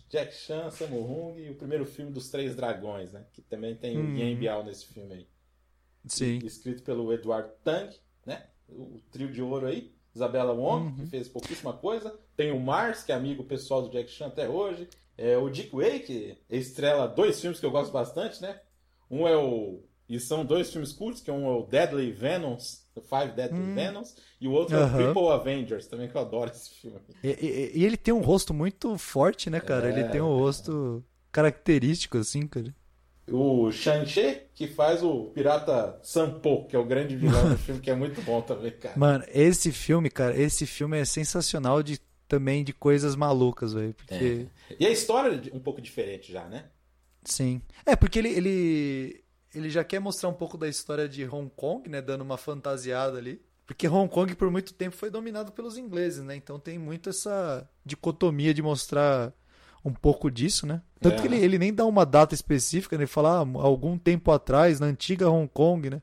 Jack Chan, Sammo Hung e o primeiro filme dos Três Dragões, né? Que também tem o Yan Biao nesse filme aí. Sim. Escrito pelo Eduardo Tang, né? O trio de ouro aí. Isabela Wong, que fez pouquíssima coisa. Tem o Mars, que é amigo pessoal do Jack Chan até hoje. É, o Dick Way, que estrela dois filmes que eu gosto bastante, né? Um é o. E são dois filmes curtos, que um é o Deadly Venoms, The Five Deadly Venoms, e o outro é o. Triple Avengers, também que eu adoro esse filme. E, e- e ele tem um rosto muito forte, né, cara? É. Ele tem um rosto característico, assim, cara. O Shang-Chi, que faz o Pirata Sampo, que é o grande vilão do filme, que é muito bom também, cara. Mano, esse filme, cara, esse filme é sensacional de também de coisas malucas, velho. Porque. E a história é um pouco diferente já, né? Sim. É, porque ele, ele, ele já quer mostrar um pouco da história de Hong Kong, né? Dando uma fantasiada ali. Porque Hong Kong por muito tempo foi dominado pelos ingleses, né? Então tem muito essa dicotomia de mostrar um pouco disso, né? Tanto É. que ele, ele nem dá uma data específica, né? Ele fala ah, algum tempo atrás, na antiga Hong Kong, né?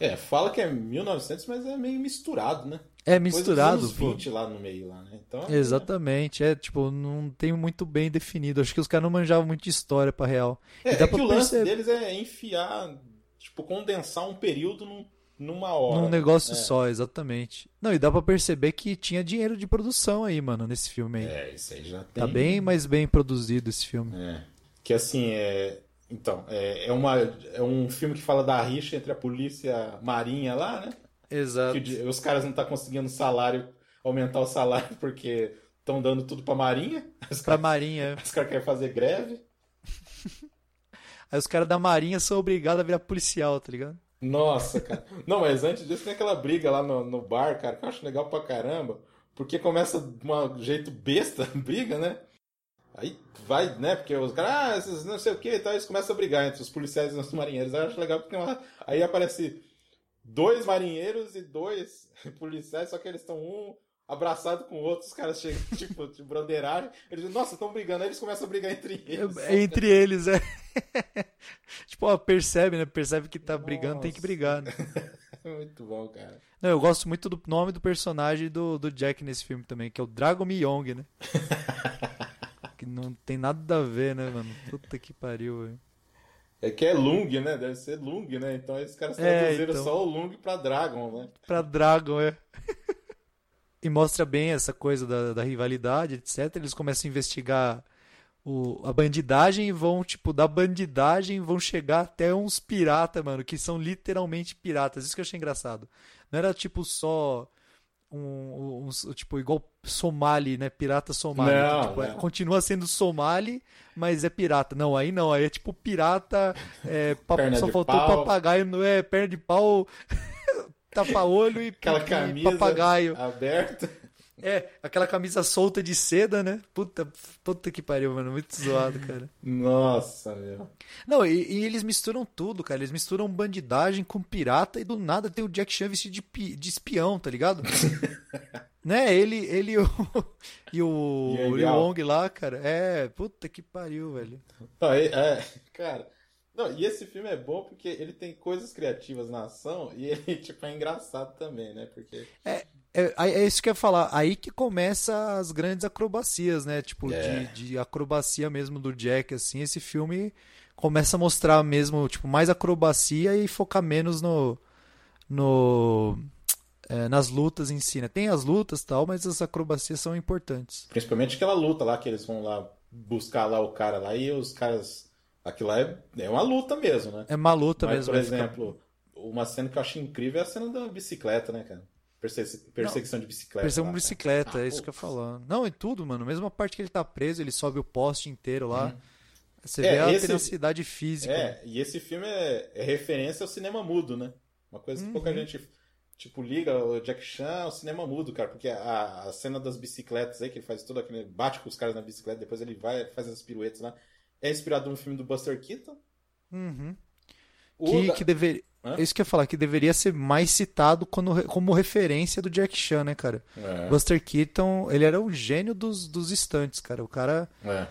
É, fala que é 1900, mas é meio misturado, né? É dos misturado, anos pô. 20 lá no meio, lá, né? Então, Exatamente, é tipo, não tem muito bem definido. Acho que os caras não manjavam muito de história pra real. É, E dá é que o lance perceber- deles é enfiar, tipo, condensar um período num- numa hora. Num negócio É. só, exatamente. Não, e dá pra perceber que tinha dinheiro de produção aí, mano, nesse filme aí. É, isso aí já tem. Tá bem mais bem produzido esse filme. É. Que assim, é. Então, é, é, uma, é um filme que fala da rixa entre a polícia marinha lá, né? Exato. Que os caras não estão conseguindo salário, aumentar o salário porque estão dando tudo pra marinha. Os Pra caras, Marinha. os caras querem fazer greve. Aí os caras da Marinha são obrigados a virar policial, tá ligado? Nossa, cara. Não, mas antes disso tem aquela briga lá no, no bar, cara, que eu acho legal pra caramba. Porque começa de um jeito besta a briga, né? Aí vai, né? Porque os caras, ah, não sei o que e tal, eles começam a brigar entre os policiais e os marinheiros. Eu acho legal porque uma- aí aparece dois marinheiros e dois policiais, só que eles estão um abraçado com o outro, os caras chegam, tipo, de broderagem. Eles dizem, nossa, estão brigando. Aí eles começam a brigar entre eles. É entre eles, é. tipo, ó, percebe, né? Percebe que tá brigando, tem que Nossa. brigar, né? Muito bom, cara. Não, eu gosto muito do nome do personagem do, do Jack nesse filme também, que é o Drago Myong, né? que não tem nada a ver, né, mano? Puta que pariu, velho. É que é Lung, né? Deve ser Lung, né? Então esses caras É, traduziram então. só o Lung pra Dragon, né? Pra Dragon, é. e mostra bem essa coisa da, da rivalidade, etc. Eles começam a investigar o, a bandidagem e vão, tipo, da bandidagem vão chegar até uns piratas, mano, que são literalmente piratas. Isso que eu achei engraçado. Não era, tipo, só um, um- um- tipo, igual Somali, né? Pirata Somali. Não, Tipo, é- continua sendo Somali, mas é pirata. Não, aí não. Aí é tipo pirata, é, pa- Perna só de faltou pau. papagaio, não é perna de pau, tapa-olho e, Aquela e papagaio. aberta. É, aquela camisa solta de seda, né? Puta, puta que pariu, mano. Muito zoado, cara. Nossa, meu. Não, e, e eles misturam tudo, cara. Eles misturam bandidagem com pirata e do nada tem o Jack Chan vestido de, de espião, tá ligado? né? Ele, ele e o, e o, E Liu? Wong lá, cara. É, puta que pariu, velho. Não, é, é, cara. Não, e esse filme é bom porque ele tem coisas criativas na ação e ele, tipo, é engraçado também, né? Porque. É, é isso que eu ia falar. Aí que começa as grandes acrobacias, né? Tipo, É. de, de acrobacia mesmo do Jack, assim. Esse filme começa a mostrar mesmo, tipo, mais acrobacia e focar menos no. no é, nas lutas em si, né? Tem as lutas e tal, mas as acrobacias são importantes. Principalmente aquela luta lá que eles vão lá buscar lá o cara lá e os caras. Aquilo lá é, é uma luta mesmo, né? É uma luta Mas, mesmo. por ficar- exemplo, uma cena que eu acho incrível é a cena da bicicleta, né, cara? Perse- Perseguição de bicicleta. Lá, uma cara. bicicleta, Ah, é isso que eu falando. Não, em tudo, mano. Mesmo a parte que ele tá preso, ele sobe o poste inteiro lá. Você É, vê a esse- tenacidade física. É, e esse filme é, é referência ao cinema mudo, né? Uma coisa que pouca Uhum. gente, tipo, liga o Jack Chan ao cinema mudo, cara, porque a, a cena das bicicletas aí, que ele faz tudo aquele, bate com os caras na bicicleta, depois ele vai, faz as piruetas lá, é inspirado no filme do Buster Keaton. Uhum. O Que, da- que deveria. É isso que eu ia falar, que deveria ser mais citado quando, como referência do Jack Chan, né, cara? É, Buster Keaton, ele era um gênio dos, dos estantes, cara. O cara, é.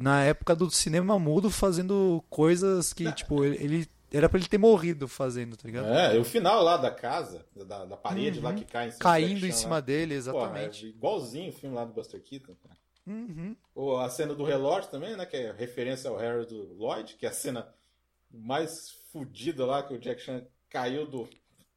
na época do cinema mudo, fazendo coisas que, tipo, ele, ele- era pra ele ter morrido fazendo, tá ligado? É, o final lá da casa, da, da parede lá que cai em cima do Uhum. Caindo em cima lá. dele, Pô, exatamente. é igualzinho o filme lá do Buster Keaton, cara. Uhum. Ou a cena do relógio também, né? Que é referência ao Harry do Lloyd, que é a cena mais fodida lá, que o Jack Chan caiu do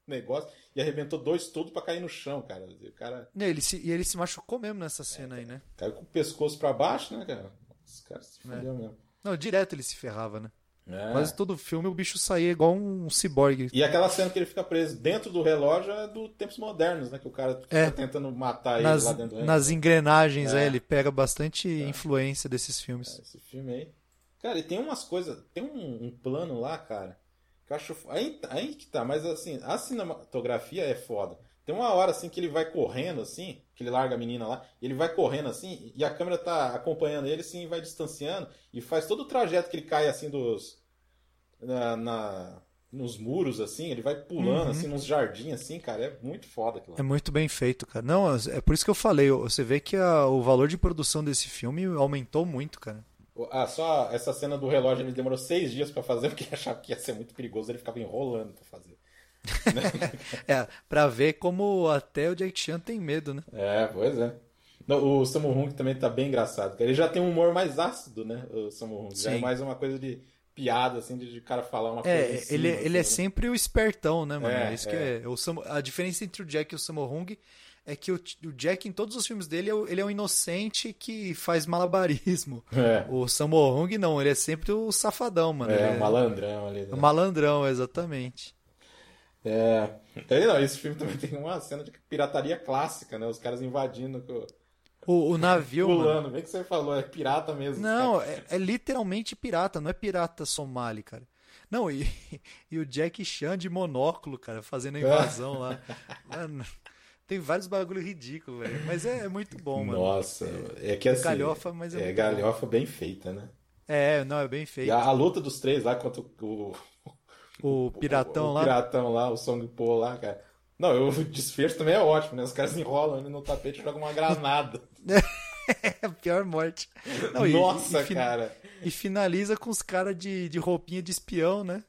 negócio e arrebentou dois tudo pra cair no chão, cara. O cara E ele se, e ele se machucou mesmo nessa cena aí, né? caiu com o pescoço pra baixo, né, cara? Esse cara se É. fudeu mesmo. Não, direto ele se ferrava, né? É. Quase todo filme o bicho saía igual um ciborgue. E aquela cena que ele fica preso dentro do relógio é do tempos modernos, né? Que o cara fica É. tentando matar ele Nas, lá dentro do nas engrenagens, É. é, ele pega bastante influência desses filmes. Esse filme aí. Cara, e tem umas coisas. Tem um, um plano lá, cara. Que eu acho. Aí, aí que tá, mas assim, a cinematografia é foda. Tem uma hora assim que ele vai correndo, assim, que ele larga a menina lá, ele vai correndo assim, e a câmera tá acompanhando ele, assim, e vai distanciando, e faz todo o trajeto que ele cai assim dos. Na, na- nos muros, assim, ele vai pulando, Uhum. assim, nos jardins, assim, cara, é muito foda aquilo. lá. É muito bem feito, cara. Não, é por isso que eu falei. Você vê que a- o valor de produção desse filme aumentou muito, cara. Ah, só essa cena do relógio ele demorou seis dias pra fazer, porque achava que ia ser muito perigoso, ele ficava enrolando pra fazer. É, pra ver como até o Jack Chan tem medo, né? É, pois é. Não, o Sammo Hung também tá bem engraçado. Ele já tem um humor mais ácido, né? O Sammo Hung. Já é mais uma coisa de piada, assim, de, de cara falar uma coisa. É, em cima, ele, ele é assim, né? sempre o espertão, né, mano? É, É, isso é. que é. O Samo- a diferença entre o Jack e o Sammo Hung é que o, o Jack, em todos os filmes dele, é o- ele é um inocente que faz malabarismo. É, O Sammo Hung, não, ele é sempre o safadão, mano. é, Ele um malandrão ali. é Né? o malandrão, exatamente. É. Não, esse filme também tem uma cena de pirataria clássica, né? Os caras invadindo, co- O, o navio, mano. pulando. Bem que você falou, é pirata mesmo. Não, é, é literalmente pirata, não é pirata somali, cara. Não, e, e o Jack Chan de monóculo, cara, fazendo a invasão lá. Mano, tem vários bagulho ridículo, velho. Mas é, é muito bom, mano. Nossa, é que assim. galhofa, mas é é galhofa bem feita, né? É, não, é bem feito. a, a luta dos três lá contra o, O piratão o, o lá. piratão lá, o Song Po lá, cara. Não, o desfecho também é ótimo, né? Os caras enrolam ele no tapete e jogam uma granada. É a pior morte. Não, Nossa, e, e, cara. E finaliza com os caras de, de roupinha de espião, né?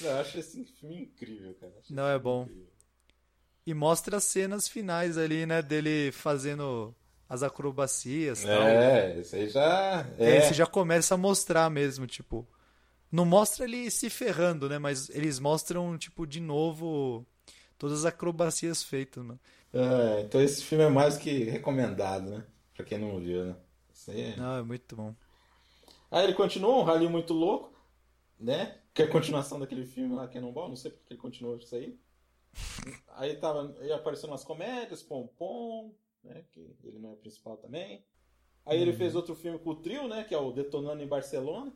Eu acho esse filme incrível, cara. Acho Não, é bom. incrível. E mostra as cenas finais ali, né? Dele fazendo as acrobacias e tal. É, esse aí já. É, você já começa a mostrar mesmo, tipo. Não mostra ele se ferrando, né? Mas eles mostram, tipo, de novo todas as acrobacias feitas, mano. É, então esse filme é mais que recomendado, né? Pra quem não viu, né? Isso aí é- Não, é muito bom. Aí ele continua, um rally muito louco, né? Que é a continuação daquele filme lá, Cannonball, não sei porque ele continuou isso aí. Aí tava, aí aparecendo umas comédias, Pompom, né? Que ele não é o principal também. Aí ele fez outro filme com o trio, né? Que é o Detonando em Barcelona.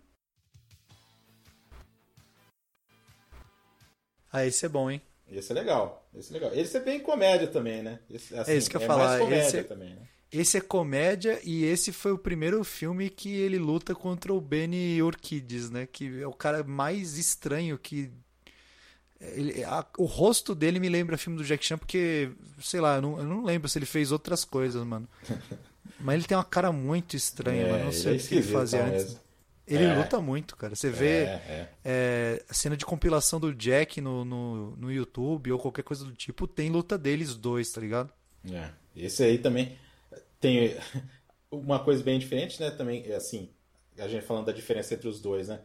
Ah, esse é bom, hein? Esse é legal, esse é legal. Esse é bem comédia também, né? Esse, assim, É isso que eu ia mais falar, comédia esse é- também, né? Esse é comédia e esse foi o primeiro filme que ele luta contra o Benny Urquides, né? Que é o cara mais estranho que. Ele- a- o rosto dele me lembra filme do Jack Chan porque, sei lá, eu não, eu não lembro se ele fez outras coisas, mano. Mas ele tem uma cara muito estranha, É, mano. Não sei é o que ele fazia antes. mesmo. Ele É. luta muito, cara. Você vê É, é. é, a cena de compilação do Jack no, no, no YouTube ou qualquer coisa do tipo, tem luta deles dois, tá ligado? É, esse aí também tem uma coisa bem diferente, né? Também, é assim, a gente falando da diferença entre os dois, né?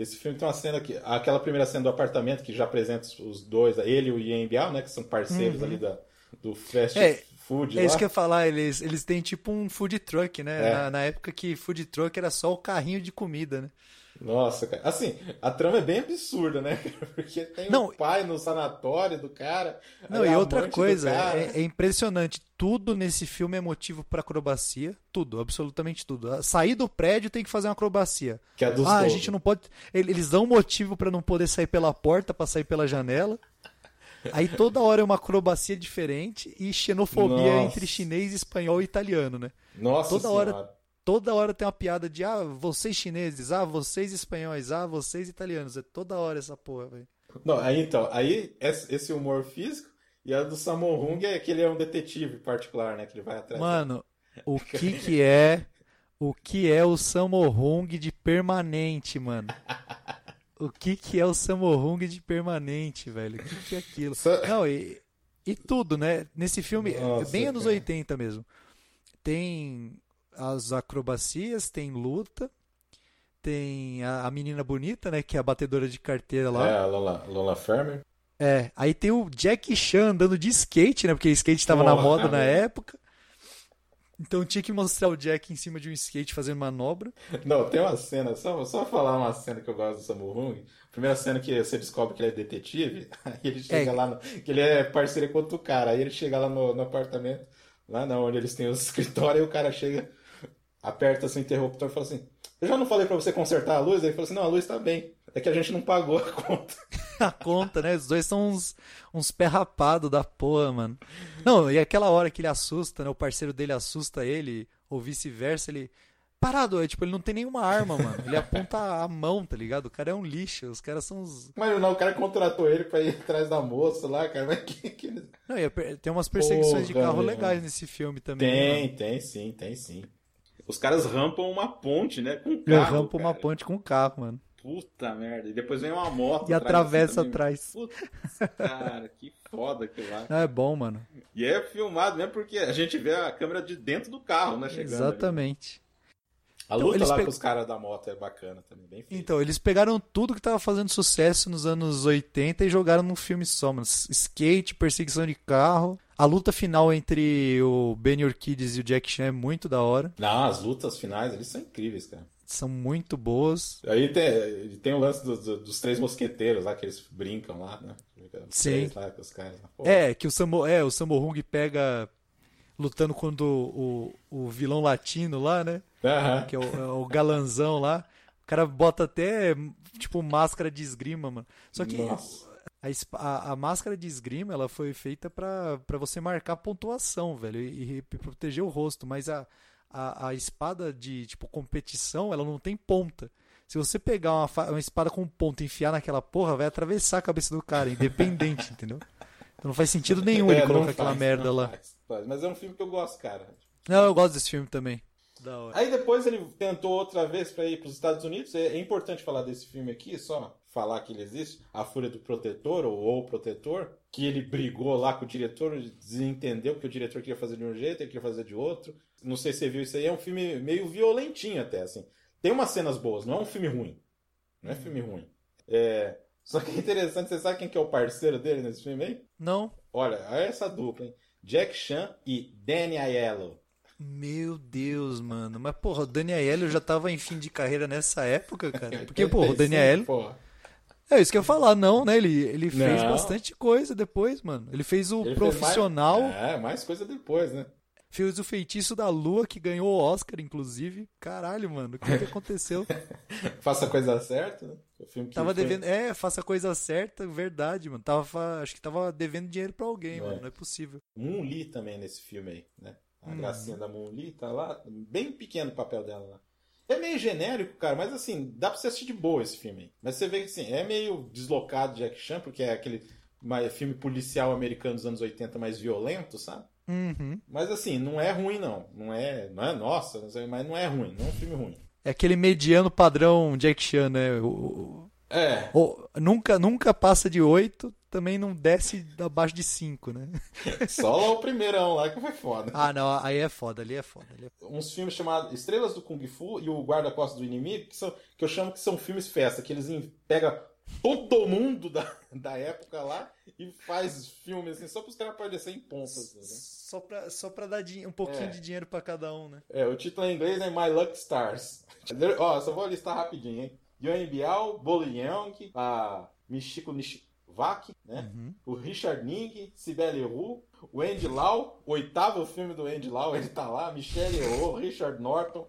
Esse filme tem uma cena que. Aquela primeira cena do apartamento que já apresenta os dois, ele e o Ian Bial, né? Que são parceiros ali da, do fast Uhum. É, food. É lá. isso que eu ia falar, eles, eles têm tipo um food truck, né? É. Na, na época que food truck era só o carrinho de comida, né? Nossa, cara. Assim, a trama é bem absurda, né? Porque tem Não. o pai no sanatório do cara. Não, e a outra coisa, é, é impressionante. Tudo nesse filme é motivo pra acrobacia. Tudo, absolutamente tudo. Sair do prédio tem que fazer uma acrobacia. Que é dos ah, a todos. gente não pode. ele- Eles dão motivo pra não poder sair pela porta, pra sair pela janela. Aí toda hora é uma acrobacia diferente e xenofobia Nossa. entre chinês, espanhol e italiano, né? Nossa toda senhora. hora- Toda hora tem uma piada de ah, vocês chineses, ah, vocês espanhóis, ah, vocês italianos. É toda hora essa porra, velho. Não, aí então, aí esse humor físico e a do Sammo Hung é que ele é um detetive particular, né? Que ele vai atrás. Mano, o que que é o que é o Sammo Hung de permanente, mano? O que que é o Sammo Hung de permanente, velho? O que que é aquilo? Não, e, e tudo, né? Nesse filme, Nossa, bem anos cara. 80 mesmo. Tem as acrobacias, tem luta, tem a, a menina bonita, né? Que é a batedora de carteira lá. É, a Lola, Lola Fermer. É, aí tem o Jack Chan andando de skate, né? Porque skate tava na moda na época. Então tinha que mostrar o Jack em cima de um skate fazendo manobra. Não, tem uma cena, só, só falar uma cena que eu gosto do Sammo Hung. Primeira cena que você descobre que ele é detetive, aí ele chega É. lá, no, que ele é parceiro com outro cara, aí ele chega lá no, no apartamento, lá não, onde eles têm os escritórios, e o cara chega, aperta o interruptor e fala assim, eu já não falei pra você consertar a luz? Aí ele fala assim, não, a luz tá bem, é que a gente não pagou a conta. A conta, né? Os dois são uns, uns pé rapado da porra, mano. Não, e aquela hora que ele assusta, né? O parceiro dele assusta ele, ou vice-versa, ele. Parado, é, tipo, ele não tem nenhuma arma, mano. Ele aponta a mão, tá ligado? O cara é um lixo. Os caras são os. Mas não, o cara contratou ele pra ir atrás da moça lá, cara, mas que... que... Não, e per- tem umas perseguições de carro meu. legais nesse filme também. né, Tem, mano? tem sim, tem sim. Os caras rampam uma ponte, né, com Eu carro, rampo uma ponte com o carro, mano. Puta merda. E depois vem uma moto. E atravessa atrás. Putz, cara, que foda aquilo lá. Não, é bom, mano. E é filmado mesmo porque a gente vê a câmera de dentro do carro, né? Chegando ali. Exatamente. A Então, luta eles lá pe- com os caras da moto é bacana também, bem feito. Então, eles pegaram tudo que tava fazendo sucesso nos anos 80 e jogaram num filme só, mano. Skate, perseguição de carro. A luta final entre o Benny Urquidez e o Jack Chan é muito da hora. Não, as lutas finais, eles são incríveis, cara. São muito boas. Aí tem, tem o lance dos, dos três mosqueteiros lá, que eles brincam lá, né? Os Sim. lá com os caras. É, que o Sammo, é, o Sammo Hung pega lutando contra o, o, o vilão latino lá, né? Aham. Que é o, é o galanzão lá. O cara bota até, tipo, máscara de esgrima, mano. Só que Nossa. A, a, máscara de esgrima, ela foi feita pra você marcar pontuação, velho, e, e proteger o rosto. Mas a, a, a espada de, tipo, competição, ela não tem ponta. Se você pegar uma, uma espada com ponta e enfiar naquela porra, vai atravessar a cabeça do cara, independente, entendeu? Então não faz sentido nenhum ele É, não colocar aquela faz, merda não lá. faz, faz. Mas é um filme que eu gosto, cara. Não, eu gosto desse filme também. Aí depois ele tentou outra vez para ir para os Estados Unidos. É, é importante falar desse filme aqui, só falar que ele existe. A Fúria do Protetor, ou O Protetor, que ele brigou lá com o diretor, desentendeu que o diretor queria fazer de um jeito, ele queria fazer de outro. Não sei se você viu isso aí, é um filme meio violentinho até, assim. Tem umas cenas boas, não é um filme ruim. Não é filme ruim. É... Só que é interessante, você sabe quem que é o parceiro dele nesse filme aí? Não. Olha, olha essa dupla, hein? Jack Chan e Danny Aiello. Meu Deus, mano. Mas, porra, o Dani Aiello já tava em fim de carreira nessa época, cara. Porque, porra, o Dani Aiello... Porra. É isso que eu ia falar, não, né? Ele, ele fez Não. bastante coisa depois, mano. Ele fez o Ele fez Profissional, mais- É, mais coisa depois, né? fez o Feitiço da Lua, que ganhou o Oscar, inclusive. Caralho, mano, o que, que aconteceu? Faça a coisa certa, né? O filme que Tava foi- devendo. É, faça a coisa certa, verdade, mano. Tava, acho que tava devendo dinheiro pra alguém, É. mano. Não é possível. Moon Lee também nesse filme aí, né? A Hum. gracinha da Moon Lee tá lá, bem pequeno o papel dela lá. É meio genérico, cara, mas assim, dá pra você assistir de boa esse filme. Mas você vê que assim, é meio deslocado de Jack Chan, porque é aquele mais- filme policial americano dos anos 80 mais violento, sabe? Uhum. Mas assim, não é ruim não. Não é, não é nossa, mas não é ruim, não é um filme ruim. É aquele mediano padrão Jack Chan, né? O- É, Ou, nunca, nunca passa de 8, também não desce abaixo de 5, né? só lá o primeirão lá que foi foda. Ah, não, aí é foda, ali é foda. Ali é... Uns filmes chamados Estrelas do Kung Fu e o Guarda-Costas do Inimigo, que, são, que eu chamo que são filmes festa, que eles pegam todo mundo da, da época lá e faz filmes assim, só para os caras aparecerem em pontas. Né? Só pra, só pra dar um pouquinho É. de dinheiro pra cada um, né? É, o título em inglês é My Luck Stars. Ó, só vou listar rapidinho, hein? Yuan Biao, Bo Young, a Michiko Nishivaki, né? O Richard Ning, Sibeli Hu, o Andy Lau, oitavo filme do Andy Lau, ele tá lá, Michelle Yeoh, Richard Norton,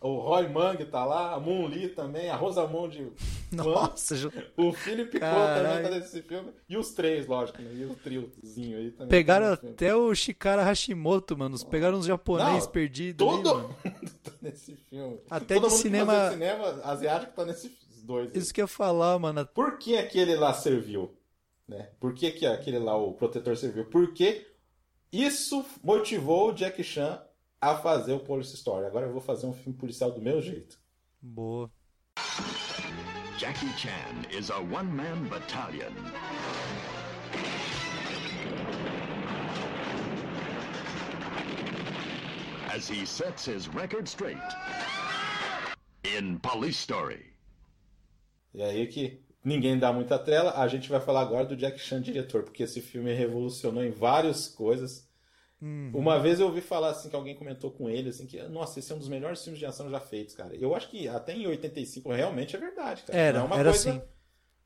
o Roy Mang tá lá, a Moon Lee também, a Rosamund Kwan, Nossa, o Philip Caralho. também tá nesse filme, e os três, lógico, né? E o triozinho aí também. pegaram até o Shikara Hashimoto, mano. Pegaram os japoneses Não, perdidos. Todo mano. mundo tá nesse filme. Até Todo de mundo cinema- Que cinema asiático tá nesses dois. aí. Isso que eu ia falar, mano. Por que aquele lá serviu? Né? Por que, que aquele lá, o protetor, serviu? Porque isso motivou o Jack Chan a fazer o Police Story. Agora eu vou fazer um filme policial do meu jeito. Boa. Jackie Chan is a one man battalion. As he sets his record straight in Police Story. E aí que ninguém dá muita trela, a gente vai falar agora do Jack Chan diretor, porque esse filme revolucionou em várias coisas. Uma vez eu ouvi falar assim que alguém comentou com ele assim que, nossa, esse é um dos melhores filmes de ação já feitos, cara. Eu acho que até em 85 realmente é verdade, cara. Era, não é uma era coisa assim.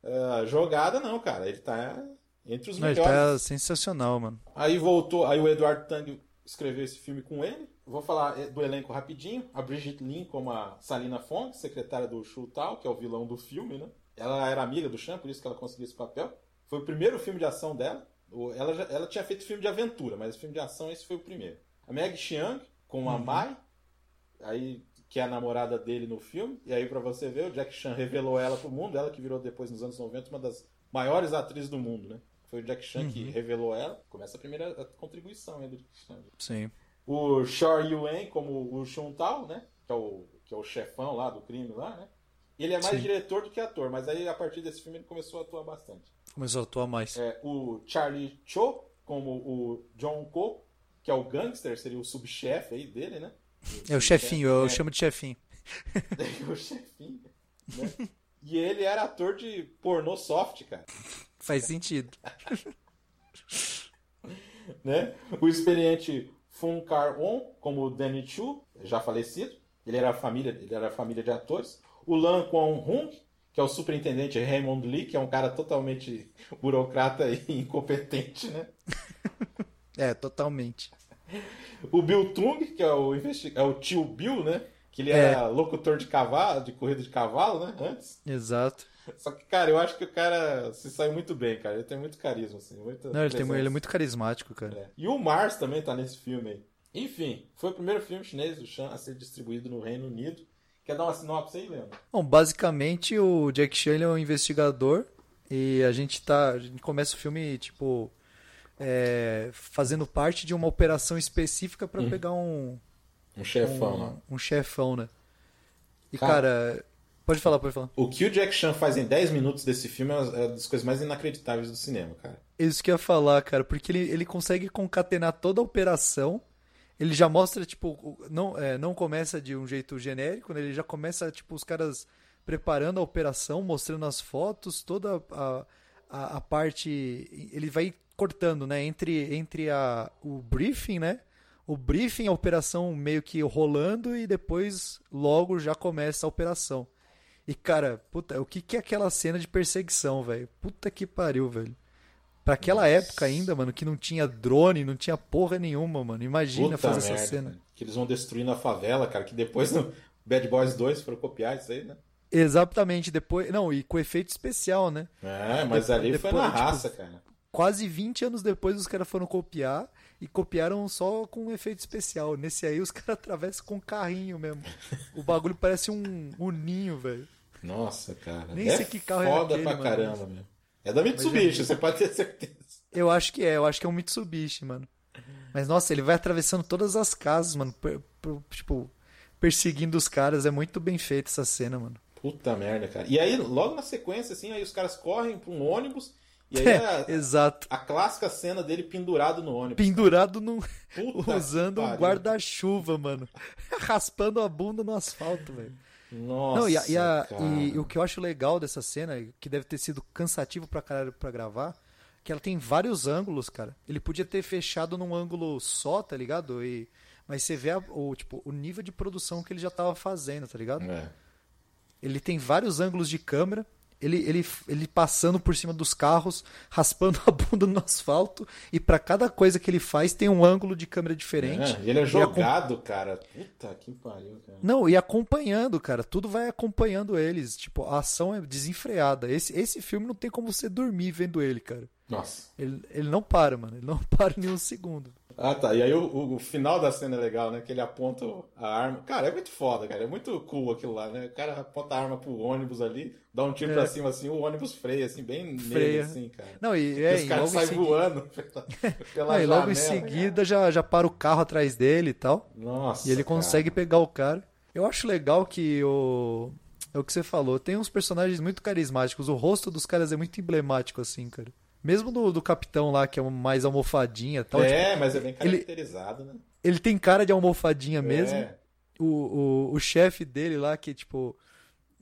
ah, jogada não, cara. Ele tá entre os Não, ele melhores. tá sensacional, mano. Aí voltou, aí o Eduardo Tang escreveu esse filme com ele. Vou falar eh, do elenco rapidinho. A Brigitte Lin como a Salina Fong, secretária do Shu Tao, que é o vilão do filme, né? Ela era amiga do Chan, por isso que ela conseguiu esse papel. Foi o primeiro filme de ação dela. Ela, já- ela tinha feito filme de aventura, mas filme de ação esse foi o primeiro. A Meg Xiang com a Mai, aí que é a namorada dele no filme. E aí pra você ver, o Jack Chan revelou ela pro mundo, ela que virou depois nos anos 90 uma das maiores atrizes do mundo, né? Foi o Jack Chan que revelou ela. Começa a primeira contribuição aí do Jack Chan. Sim. O Shor Yuen como o Shun Tao, né? Que é o, que é o chefão lá do crime lá, né? Ele é mais Sim. diretor do que ator, mas aí a partir desse filme ele começou a atuar bastante. Começou a atuar mais. É, o Charlie Cho como o John Ko, que é o gangster, seria o subchefe aí dele, né? É o chefinho, eu É. chamo de chefinho. o chefinho, né? E ele era ator de pornô soft, cara. Faz sentido. né? O experiente Fun Kar-on, como o Danny Chu, já falecido. Ele era família, ele era família de atores. O Lan Kwon-hung, que é o superintendente Raymond Lee, que é um cara totalmente burocrata e incompetente, né? É, totalmente. O Bill Tung, que é o, investi- é o tio Bill, né? Que ele É. era locutor de cavalo, de corrida de cavalo, né? Antes. Exato. Só que, cara, eu acho que o cara se saiu muito bem, cara. Ele tem muito carisma, assim. Não, ele, tem, ele é muito carismático, cara. É. E o Mars também tá nesse filme aí. Enfim, foi o primeiro filme chinês do Chan a ser distribuído no Reino Unido. Quer dar uma sinopse aí, Leandro? Bom, basicamente o Jack Chan é um investigador e a gente tá, a gente começa o filme tipo é, fazendo parte de uma operação específica pra pegar um Um chefão um, um chefão, né? E Cara- cara, pode falar, pode falar. O que o Jack Chan faz em 10 minutos desse filme é uma é uma das coisas mais inacreditáveis do cinema, cara. Isso que eu ia falar, cara, porque ele, ele consegue concatenar toda a operação. Ele já mostra, tipo, não, é, não começa de um jeito genérico, né? Ele já começa, tipo, os caras preparando a operação, mostrando as fotos, toda a, a, a parte. Ele vai cortando, né? Entre, entre a, o briefing, né? O briefing, a operação meio que rolando e depois logo já começa a operação. E, cara, puta, o que, que é aquela cena de perseguição, velho? Puta que pariu, velho. Pra aquela época ainda, mano, que não tinha drone, não tinha porra nenhuma, mano. Imagina Puta fazer merda, essa cena. Que eles vão destruindo a favela, cara. Que depois no Bad Boys 2 foram copiar isso aí, né? Exatamente, depois. Não, e com efeito especial, né? É, mas Depois- ali foi depois, na tipo, raça, cara. Quase 20 anos depois os caras foram copiar e copiaram só com efeito especial. Nesse aí os caras atravessam com um carrinho mesmo. O bagulho parece um, um ninho, velho. Nossa, cara. Nem é sei que carro é foda aquele, pra mano. caramba, meu. É da Mitsubishi, você pode ter certeza. Eu acho que é, eu acho que é um Mitsubishi, mano. Mas nossa, ele vai atravessando todas as casas, mano. per- per- tipo, perseguindo os caras. É muito bem feita essa cena, mano. Puta merda, cara. E aí, logo na sequência, assim, aí os caras correm pra um ônibus. E aí a, Exato. a clássica cena dele pendurado no ônibus. Pendurado. Puta usando um guarda-chuva, mano. Raspando a bunda no asfalto, velho. Nossa. Não, e, a- e a- e o que eu acho legal dessa cena, que deve ter sido cansativo pra caralho pra gravar, que ela tem vários ângulos, cara. Ele podia ter fechado num ângulo só, tá ligado? E, mas você vê a- o, tipo, o nível de produção que ele já tava fazendo, tá ligado? É. Ele tem vários ângulos de câmera. Ele, ele, ele passando por cima dos carros, raspando a bunda no asfalto. E pra cada coisa que ele faz, tem um ângulo de câmera diferente. É, ele é E acom- jogado, cara. Puta que pariu, cara. Não, e acompanhando, cara. Tudo vai acompanhando eles. Tipo, a ação é desenfreada. Esse, esse filme não tem como você dormir vendo ele, cara. Nossa. Ele, ele não para, mano. Ele não para nem um segundo. Ah, tá. E aí o, o- final da cena é legal, né? Que ele aponta a arma. Cara, é muito foda, cara. É muito cool aquilo lá, né? O cara aponta a arma pro ônibus ali, dá um tiro É. pra cima assim, o ônibus freia, assim, bem nele, Freia. assim, cara. Não, e, E é, os caras logo em saem seguida- voando pela, pela Ah, e logo em janela, seguida já, já para o carro atrás dele e tal. cara. Nossa. E ele cara. consegue pegar o cara. Eu acho legal que o. É o que você falou. Tem uns personagens muito carismáticos. O rosto dos caras é muito emblemático, assim, cara. Mesmo do, do capitão lá, que é mais almofadinha e tal. tipo, É, mas é bem ele- caracterizado, né? ele tem cara de almofadinha mesmo. É. O, o, o chefe dele lá, que tipo.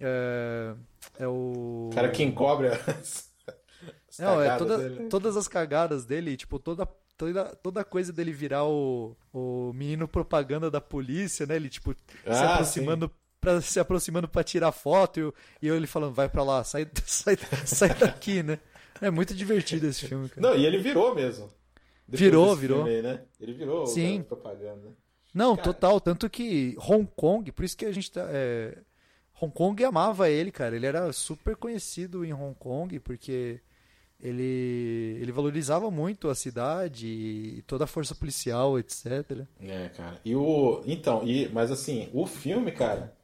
É, é o. O cara que encobre as, as Não, é toda, dele. todas as cagadas dele, tipo, toda, toda, toda coisa dele virar o, o menino propaganda da polícia, né? Ele, tipo, se Ah, aproximando. Pra, se aproximando pra tirar foto e, eu- e eu ele falando, vai pra lá, sai, sai, sai daqui, né? É muito divertido esse filme, cara. Não, e ele virou mesmo. Virou, virou. filme aí, né? Ele virou Sim. propaganda. Não, Cara. total. Tanto que Hong Kong, por isso que a gente tá. é, Hong Kong amava ele, cara. Ele era super conhecido em Hong Kong, porque ele, ele valorizava muito a cidade e toda a força policial, etc. É, cara. E o. Então, e... mas assim, o filme, cara.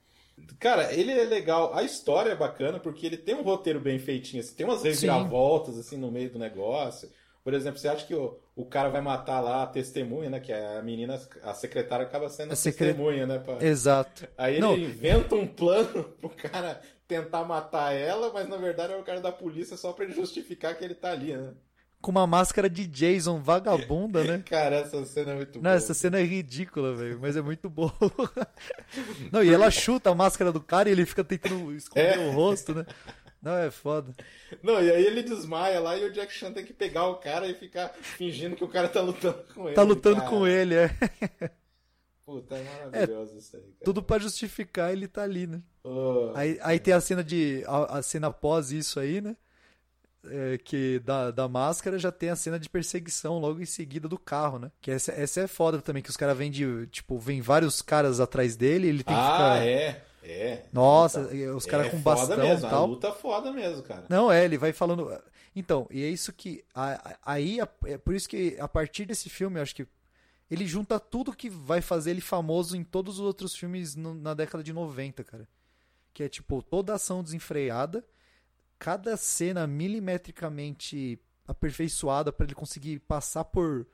Cara, ele é legal. A história é bacana porque ele tem um roteiro bem feitinho. Assim, tem umas reviravoltas assim no meio do negócio. Por exemplo, você acha que o, o cara vai matar lá a testemunha, né? Que é a menina, a secretária acaba sendo a, A secre- testemunha, né? pra- Exato. Aí ele Não. inventa um plano pro cara tentar matar ela, mas na verdade é o cara da polícia só pra ele justificar que ele tá ali, né? Com uma máscara de Jason vagabunda, né? Cara, essa cena é muito Não, boa. essa cena é ridícula, velho, mas é muito boa. Não, e ela chuta a máscara do cara e ele fica tentando esconder É. o rosto, né? Não, é foda. Não, e aí ele desmaia lá e o Jack Chan tem que pegar o cara e ficar fingindo que o cara tá lutando com ele. Tá lutando cara. com ele, é. Puta, é maravilhoso isso aí, cara. Tudo pra justificar ele tá ali, né? Oh, Aí, aí tem a cena de. A, a cena após isso aí, né? É, que da, da máscara já tem a cena de perseguição logo em seguida do carro, né? Que essa, essa é foda também, que os caras vêm de. Tipo, vem vários caras atrás dele, ele tem que ah, ficar. é. É. Nossa, Luta- os caras é com bastão mesmo, e tal. A luta foda mesmo, cara. Não, é, ele vai falando. Então, e é isso que. Aí, é por isso que a partir desse filme, eu acho que ele junta tudo que vai fazer ele famoso em todos os outros filmes no- na década de 90, cara. Que é tipo, toda ação desenfreada, cada cena milimetricamente aperfeiçoada pra ele conseguir passar por.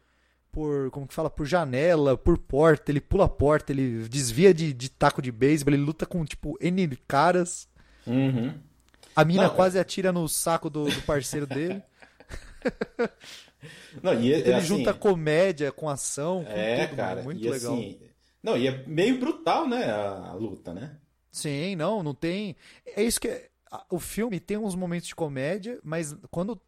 Por, como que fala, por janela, por porta, ele pula a porta, ele desvia de, de taco de beisebol, ele luta com, tipo, N caras. Uhum. A mina Não, quase atira no saco do, do parceiro dele. Não, e é, Ele assim, junta comédia com ação, com É, tudo, cara. Muito e legal. assim. Não, e é meio brutal, né? A, a luta, né? Sim, não, não tem. É isso que. é- O filme tem uns momentos de comédia, mas quando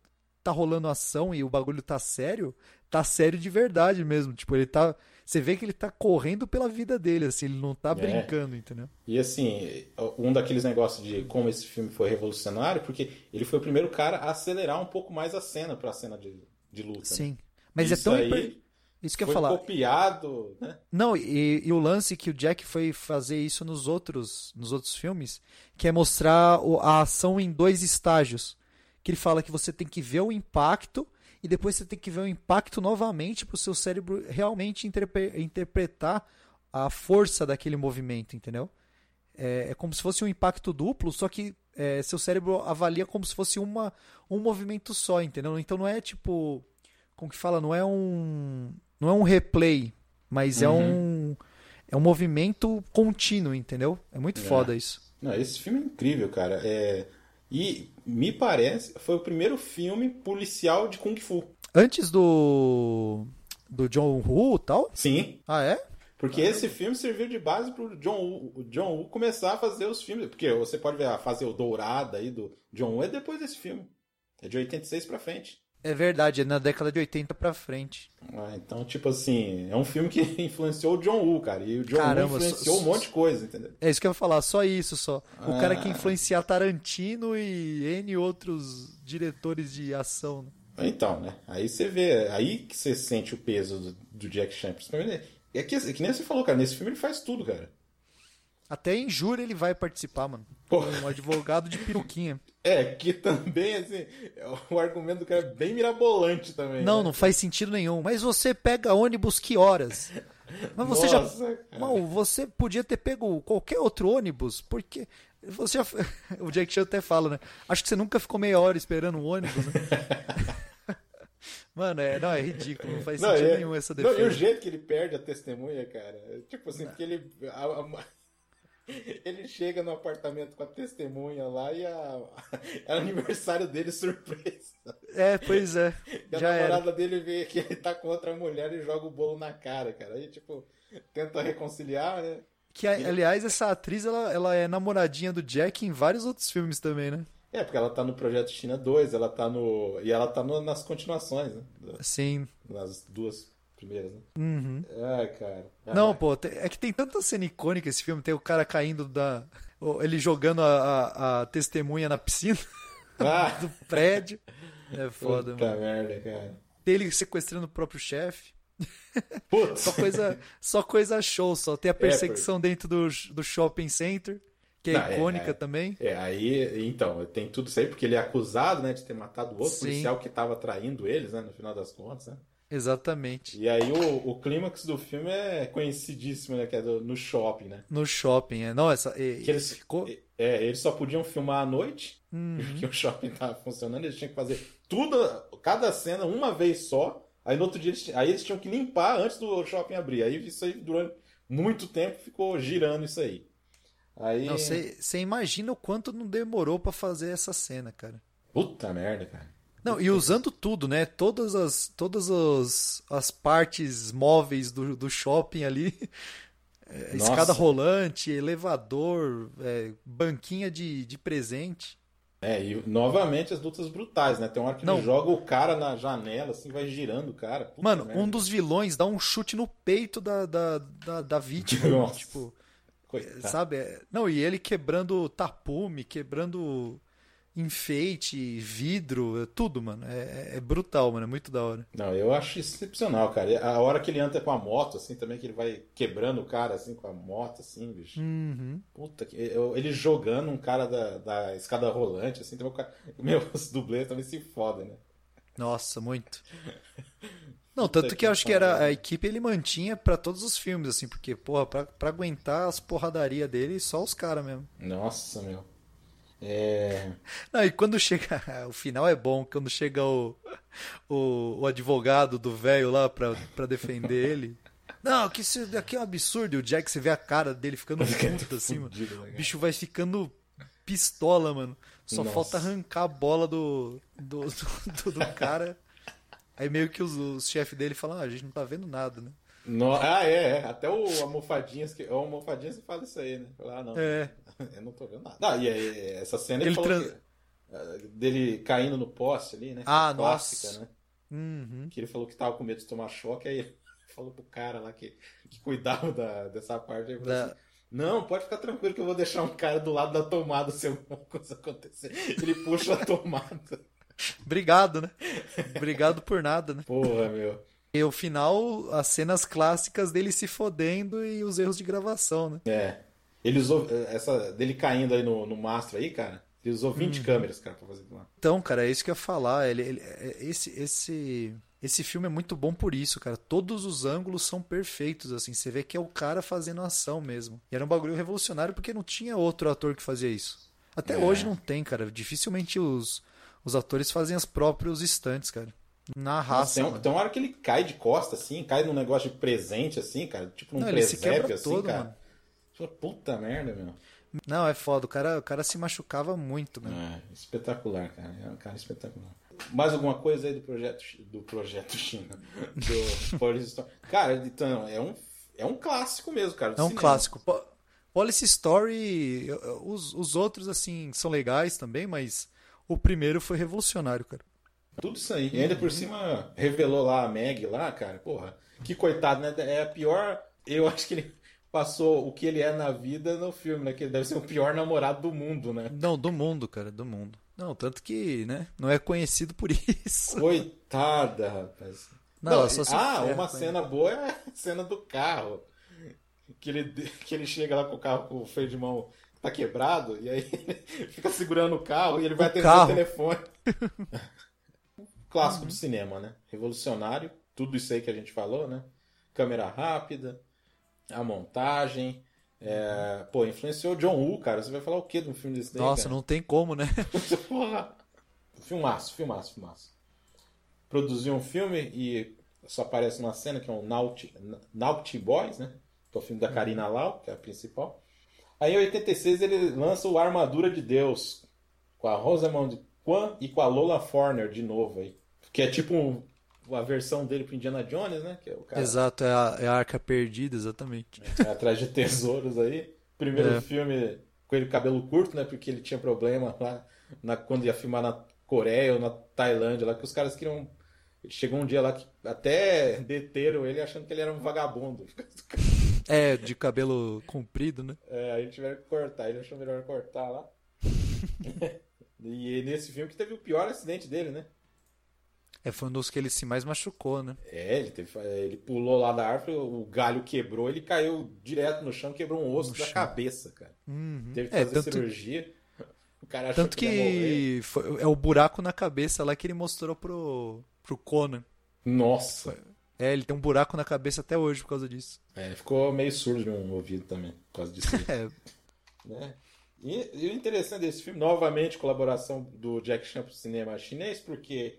tá rolando ação e o bagulho tá sério, tá sério de verdade mesmo. Tipo, ele tá. Você vê que ele tá correndo pela vida dele, assim, ele não tá brincando, entendeu? E assim, um daqueles negócios de como esse filme foi revolucionário, porque ele foi o primeiro cara a acelerar um pouco mais a cena pra cena de, de luta. né? Sim. Mas Isso é tão. aí hiper- Isso que eu Foi falar. copiado, né? Não, e, e o lance que o Jack foi fazer isso nos outros, nos outros filmes, que é mostrar a ação em dois estágios. Que ele fala que você tem que ver o impacto e depois você tem que ver o impacto novamente para o seu cérebro realmente interpre- interpretar a força daquele movimento, entendeu? É, é como se fosse um impacto duplo, só que é, seu cérebro avalia como se fosse uma, um movimento só, entendeu? Então não é tipo. Como que fala? Não é um. Não é um replay, mas é um. É um movimento contínuo, entendeu? É muito É. foda isso. Não, esse filme é incrível, cara. É... E me parece, foi o primeiro filme policial de Kung Fu. Antes do. do John Woo e tal? Sim, Ah, é? porque esse filme serviu de base pro John Woo, o John Woo começar a fazer os filmes. Porque você pode ver a fase dourada aí do John Woo é depois desse filme. É de 86 pra frente. É verdade, é na década de 80 pra frente. Ah, então, tipo assim, é um filme que influenciou o John Woo, cara. E o John Caramba, Woo influenciou só- um monte de coisa, entendeu? É isso que eu ia falar, só isso só. O cara que Ah. influencia Tarantino e N outros diretores de ação. né? Então, né? Aí você vê, aí que você sente o peso do, do Jack Chan. É que, é que nem você falou, cara, nesse filme ele faz tudo, cara. Até em júri ele vai participar, mano. Porra. Um advogado de peruquinha. É, que também, assim, o argumento do cara é bem mirabolante também. Não, né? não faz sentido nenhum. Mas você pega ônibus que horas? Mas você Nossa, já. cara. Não, você podia ter pego qualquer outro ônibus, porque. Você já... O Jack Chan até fala, né? Acho que você nunca ficou meia hora esperando um ônibus, né? Mano, é, não, é ridículo, não faz Não, sentido é- nenhum essa não, e o defesa. jeito que ele perde a testemunha, cara, é tipo assim, porque ele. a- a- ele chega no apartamento com a testemunha lá e a, é aniversário dele surpresa. É, pois é. E a Já era. namorada dele vê que ele tá com outra mulher e joga o bolo na cara, cara. Aí, tipo, tenta reconciliar, né? Que, aliás, essa atriz, ela, ela é namoradinha do Jack em vários outros filmes também, né? É, porque ela tá no Projeto China 2, ela tá no. E ela tá no- nas continuações, né? Sim. Nas duas primeiras, né? Uhum. Ai, cara. Não, pô, é que tem tanta cena icônica esse filme. Tem o cara caindo da. Ele jogando a, a- a testemunha na piscina Ah, do prédio. É foda, puta mano. merda, cara. Tem ele sequestrando o próprio chefe. Putz. Só coisa, só coisa show, só. Tem a perseguição dentro do, do shopping center, que é Não, é, icônica é. também. É, aí, então, tem tudo isso aí, porque ele é acusado, né, de ter matado o outro Sim. policial que tava traindo eles, né, no final das contas, né? Exatamente. E aí o, o clímax do filme é conhecidíssimo, né, que é do- no shopping, né? No shopping, é. Não, essa. e- Que eles, ficou. é, eles só podiam filmar à noite, Uhum. porque o shopping tava funcionando, eles tinham que fazer tudo, cada cena uma vez só, aí no outro dia eles, aí eles tinham que limpar antes do shopping abrir. Aí isso aí durante muito tempo ficou girando isso aí. Aí. Não, você imagina o quanto não demorou pra fazer essa cena, cara. Puta merda, cara. Não, e usando tudo, né? Todas as, todas as, as partes móveis do, do shopping ali. É, escada rolante, elevador, é, banquinha de, de presente. É, e novamente as lutas brutais, né? Tem uma hora que Não. ele joga o cara na janela, assim, vai girando o cara. Puta Mano, merda. um dos vilões dá um chute no peito da, da, da, da vítima. Nossa. Tipo, Coitado. sabe? É- Não, e ele quebrando tapume, quebrando enfeite, vidro, é tudo, mano. É, é brutal, mano. É muito da hora. Não, eu acho excepcional, cara. A hora que ele anda com a moto, assim, também, que ele vai quebrando o cara, assim, com a moto, assim, bicho. Uhum. Puta que. Ele jogando um cara da, da escada rolante, assim, também o cara. Meu, os dublês também se fodem, né? Nossa, muito. Não, tanto que que eu acho que era a equipe ele mantinha pra todos os filmes, assim, porque, porra, pra, pra aguentar as porradarias dele, só os caras mesmo. Nossa, meu. É. Não, e quando chega. O final é bom, quando chega o, o, o advogado do velho lá pra, pra defender ele. Não, que isso daqui é um absurdo. E o Jack, você vê a cara dele ficando puto, assim, mano. Né, O bicho vai ficando pistola, mano. Só Nossa. falta arrancar a bola do, do, do, do cara. Aí meio que os, os chefes dele falam, ah, a gente não tá vendo nada, né? No- Ah, é, é. Até o Almofadinhas, que... o Almofadinhas fala isso aí, né? Fala, ah, não. É. Eu não tô vendo nada. Ah, e aí, essa cena ele, trans- que, ah, dele caindo no poste ali, né? Ah, Clássica, nossa. né? Uhum. Que ele falou que tava com medo de tomar choque, aí ele falou pro cara lá que, que cuidava da, dessa parte. Ele falou Da- assim, não, pode ficar tranquilo que eu vou deixar um cara do lado da tomada se alguma coisa acontecer. Ele puxa a tomada. Obrigado, né? Obrigado por nada, né? Porra, meu. E o final, as cenas clássicas dele se fodendo e os erros de gravação, né? É. Ele usou essa dele caindo aí no, no mastro aí, cara. Ele usou 20 Uhum. câmeras, cara, pra fazer lá. Então, cara, é isso que eu ia falar. Ele, ele- é- esse, esse, esse filme é muito bom por isso, cara. Todos os ângulos são perfeitos, assim. Você vê que é o cara fazendo ação mesmo. E era um bagulho revolucionário porque não tinha outro ator que fazia isso. Até É. hoje não tem, cara. Dificilmente os, os atores fazem os próprios instantes, cara. Na Nossa, raça. tem, um- mano. tem uma hora que ele cai de costa, assim, cai num negócio de presente, assim, cara. Tipo num Não, ele se presépio, quebra assim, todo, cara. mano. Puta merda, meu. Não, é foda. O cara, o cara se machucava muito, mano. É, espetacular, cara. É um cara espetacular. Mais alguma coisa aí do projeto do projeto China? Do Police Story? Cara, então, é um, é um clássico mesmo, cara. É um cinema. clássico. Po- Police Story, os, os outros, assim, são legais também, mas o primeiro foi revolucionário, cara. Tudo isso aí. E ainda por cima revelou lá a Meg lá, cara. Porra, que coitado, né? É a pior. Eu acho que ele passou o que ele é na vida no filme, né? Que ele deve ser o pior namorado do mundo, né? Não, do mundo, cara, do mundo. Não, tanto que, né, não é conhecido por isso. Coitada, rapaz. Não, ela só ah, uma cena boa é a cena do carro. Que ele, que ele chega lá com o carro com o freio de mão tá quebrado, e aí ele fica segurando o carro e ele vai O atender carro. o telefone. Clássico do cinema, né? Revolucionário, tudo isso aí que a gente falou, né? Câmera rápida, a montagem. é, Pô, influenciou o John Woo, cara. Você vai falar o que de um filme desse daí? Nossa, cara? não tem como, né? Porra. Filmaço, filmaço, filmaço. Produziu um filme e só aparece uma cena que é um Naughty, Naughty Boys, né? Que é o filme da Karina Lau, que é a principal. Aí em 86 ele lança o Armadura de Deus, com a Rosamund Kwan e com a Lola Forner de novo aí. Que é tipo um- a versão dele pro Indiana Jones, né? Que é o cara Exato, é a, é a arca perdida, exatamente. é, atrás de tesouros aí. Primeiro É. filme com ele cabelo curto, né? Porque ele tinha problema lá na, quando ia filmar na Coreia ou na Tailândia, lá que os caras queriam. Chegou um dia lá que até deteram ele achando que ele era um vagabundo. É, de cabelo comprido, né? É, aí tiveram que cortar, ele achou melhor cortar lá. e nesse filme que teve o pior acidente dele, né? É, foi um dos que ele se mais machucou, né? É, ele, teve, ele pulou lá da árvore, o galho quebrou, ele caiu direto no chão, quebrou um osso No da chão. cabeça, cara. Teve que É, fazer tanto- cirurgia. O cara achou Tanto que, ele que foi- é o buraco na cabeça lá que ele mostrou pro, pro Conan. Nossa. É, ele tem um buraco na cabeça até hoje por causa disso. É, ficou meio surdo de um ouvido também, por causa disso. É, né? E, e o interessante desse filme, novamente, colaboração do Jack Chan pro cinema chinês, porque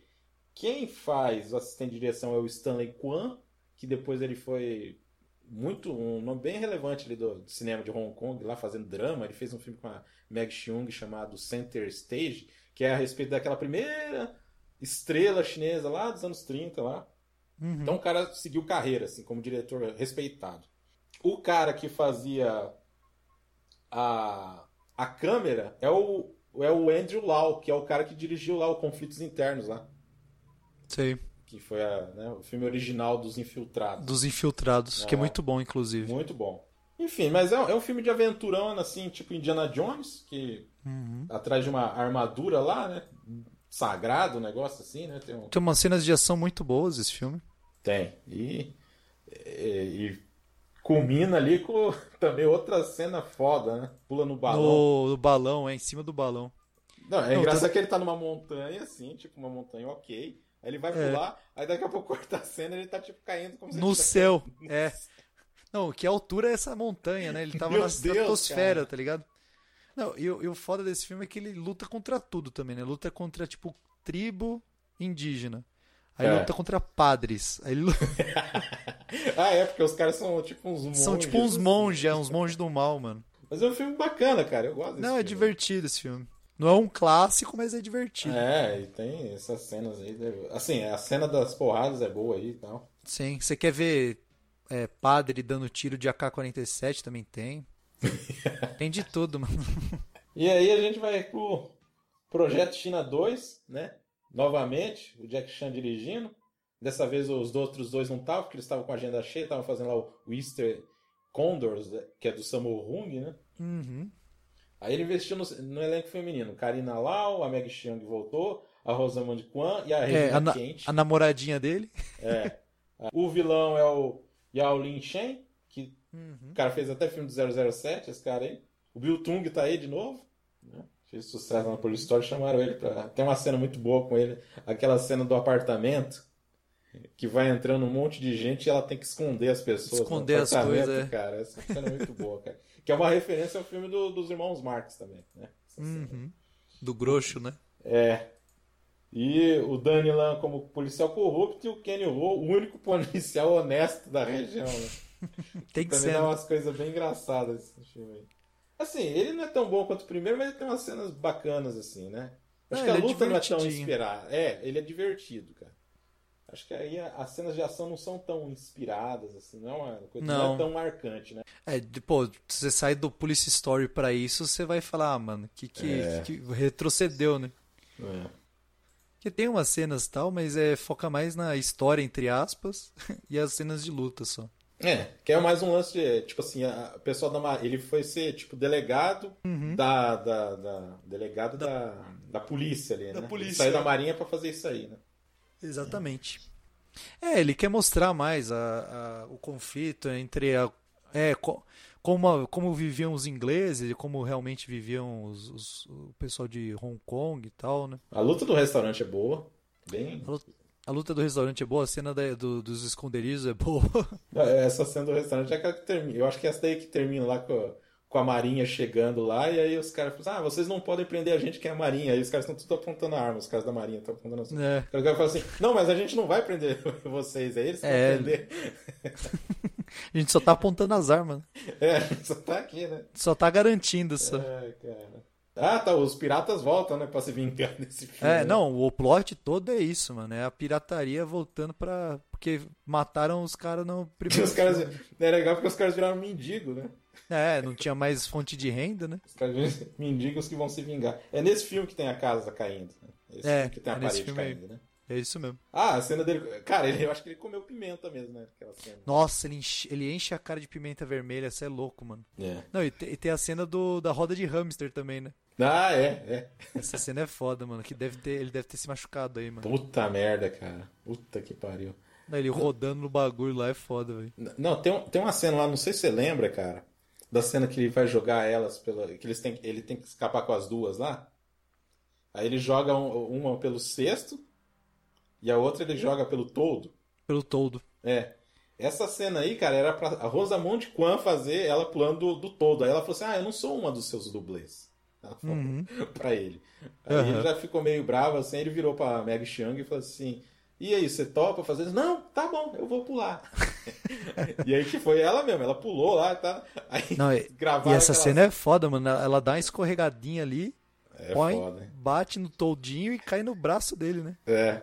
quem faz o assistente de direção é o Stanley Kwan, que depois ele foi muito um nome bem relevante ali do, do cinema de Hong Kong, lá fazendo drama. Ele fez um filme com a Meg Xiong chamado Center Stage, que é a respeito daquela primeira estrela chinesa lá dos anos 30 lá. Então o cara seguiu carreira, assim, como diretor respeitado. O cara que fazia a, a câmera é o, é o Andrew Lau, que é o cara que dirigiu lá o Conflitos Internos lá. Sei. Que foi a, né, o filme original dos Infiltrados. Dos infiltrados, que é É. muito bom, inclusive. Muito bom. Enfim, mas é, um- é um filme de aventurão, assim, tipo Indiana Jones, que atrás de uma armadura lá, né? Sagrado, um negócio assim, né? Tem um, Tem umas cenas de ação muito boas esse filme. Tem. E, e, e culmina ali com também outra cena foda, né? Pula no balão. No, no balão, é, em cima do balão. Não, é Não, engraçado tanto- que ele tá numa montanha, assim, tipo uma montanha ok. Aí ele vai É. pular, aí daqui a pouco corta a cena e ele tá tipo caindo como se No céu, é. Não, que altura é essa montanha, né? Ele tava na estratosfera, tá ligado? Não, e, o- e o foda desse filme é que ele luta contra tudo também, né? Luta contra, tipo, tribo indígena. Aí É. luta contra padres. Aí luta- Ah, é, porque os caras são tipo uns monges. são tipo uns monges, é, uns monges do mal, mano. Mas é um filme bacana, cara. Eu gosto desse Não, é filme. divertido esse filme. Não é um clássico, mas é divertido. É, e tem essas cenas aí. deve- Assim, a cena das porradas é boa aí e tal. Sim. Você quer ver é, padre dando tiro de AK-47? Também tem. tem de tudo, mano. E aí a gente vai pro Projeto China 2, né? Novamente, o Jack Chan dirigindo. Dessa vez os outros dois não estavam, porque eles estavam com a agenda cheia, estavam fazendo lá o Easter Condors, né, que é do Sammo Hung, né? Uhum. Aí ele investiu no, no elenco feminino. Karina Lau, a Meg Xiang voltou, a Rosamund Kwan e a É, Regina a, na- a namoradinha dele. É. O vilão é o Yao Lin Shen, que Uhum. o cara fez até filme do 007, esse cara aí. O Bill Tung tá aí de novo. né? Fez sucesso na Police Story, chamaram ele pra... Tem uma cena muito boa com ele. Aquela cena do apartamento, que vai entrando um monte de gente e ela tem que esconder as pessoas. Esconder as coisas, é. cara. Essa cena é muito boa, cara. Que é uma referência ao filme do- dos irmãos Marx também, né? Uhum. Do grosso, né? É. E o Danny Lan como policial corrupto e o Kenny Ho, o único policial honesto da região, né? Tem que Também ser. dá né? umas coisas bem engraçadas esse filme aí. Assim, ele não é tão bom quanto o primeiro, mas ele tem umas cenas bacanas, assim, né? Acho que a é luta não é tão inspirada. É, ele é divertido, cara. Acho que aí as cenas de ação não são tão inspiradas, assim, não é uma coisa não. Não. é tão marcante, né? É, pô, você sai do Police Story pra isso, você vai falar, ah, mano, que, que, É. que retrocedeu, né? É. Que tem umas cenas e tal, mas é foca mais na história, entre aspas, e as cenas de luta só. É, que é mais um lance de, tipo assim, a, a pessoa da Marinha, ele foi ser, tipo, delegado Uhum. da, da, da- delegado da, da polícia ali, Da né? polícia, Ele saiu é. da Marinha pra fazer isso aí, né? Exatamente. É, ele quer mostrar mais a, a- o conflito entre a, é, co- como, a- como viviam os ingleses e como realmente viviam os, os- o pessoal de Hong Kong e tal, né? A luta do restaurante é boa, bem... A luta, a luta do restaurante é boa, a cena da- do- dos esconderijos é boa. Essa cena do restaurante é aquela que termina. Eu acho que é essa daí que termina lá com a, com a Marinha chegando lá, e aí os caras falam, ah, vocês não podem prender a gente que é a Marinha. Aí os caras estão tudo apontando a arma, os caras da Marinha estão apontando a É. Aí O cara fala assim, não, mas a gente não vai prender vocês, aí eles que É. vão prender. A gente só tá apontando as armas, né? É, só tá aqui, né? só tá garantindo só. É, cara. Ah, tá, os piratas voltam, né, pra se vingar desse filme. É, né? não, o plot todo é isso, mano. É a pirataria voltando pra. Porque mataram os caras no primeiro. os caras... É legal porque os caras viraram mendigo, né? É, não tinha mais fonte de renda, né? Os mendigos que vão se vingar. É nesse filme que tem a casa caindo. Né? Esse É, que tem a é parede filme aí. caindo, né? É isso mesmo. Ah, a cena dele. Cara, ele, eu acho que ele comeu pimenta mesmo, né? Aquela cena. Nossa, ele enche, ele enche a cara de pimenta vermelha, você é louco, mano. É. Não, e, te- e tem a cena do, da roda de hamster também, né? Ah, é, é. Essa cena é foda, mano. Que deve ter, ele deve ter se machucado aí, mano. Puta merda, cara. Puta que pariu. Não, Ele rodando no bagulho lá é foda, velho. Não, tem, tem uma cena lá, não sei se você lembra, cara. Da cena que ele vai jogar elas pela. Que eles têm, ele tem que escapar com as duas lá. Aí ele joga um- uma pelo cesto e a outra ele joga pelo todo. Pelo todo. É. Essa cena aí, cara, era pra a Rosamund Kwan fazer ela pulando do, do todo. Aí ela falou assim: Ah, eu não sou uma dos seus dublês. Ela falou pra ele. Aí Aham. ele já ficou meio bravo assim, ele virou pra Meg Chiang e falou assim: E aí, você topa fazer isso? Não, tá bom, eu vou pular. e aí que foi ela mesmo, ela pulou lá, tá? Aí Não, e, e essa cena é foda, mano. Ela dá uma escorregadinha ali, É põe, foda, bate no toldinho e cai no braço dele, né? É.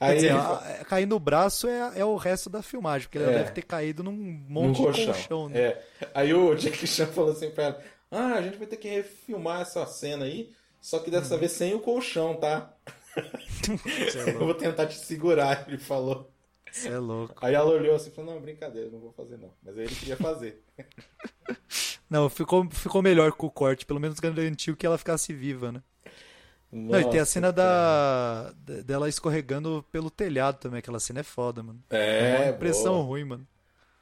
Aí dizer, ele cair no braço é, é o resto da filmagem, porque ela É. deve ter caído num num monte de colchão, né? É. Aí o Jack Chan falou assim pra ela: Ah, a gente vai ter que refilmar essa cena aí, só que dessa Uhum. vez sem o colchão, tá? é eu vou tentar te segurar, ele falou. Você é louco. Aí ela olhou assim e falou: Não, brincadeira, não vou fazer não. Mas aí ele queria fazer. Não, ficou, ficou melhor com o corte, pelo menos garantiu que ela ficasse viva, né? Não, e tem a Nossa, cena da, dela escorregando pelo telhado também, aquela cena é foda, mano. É, uma impressão boa. ruim, mano.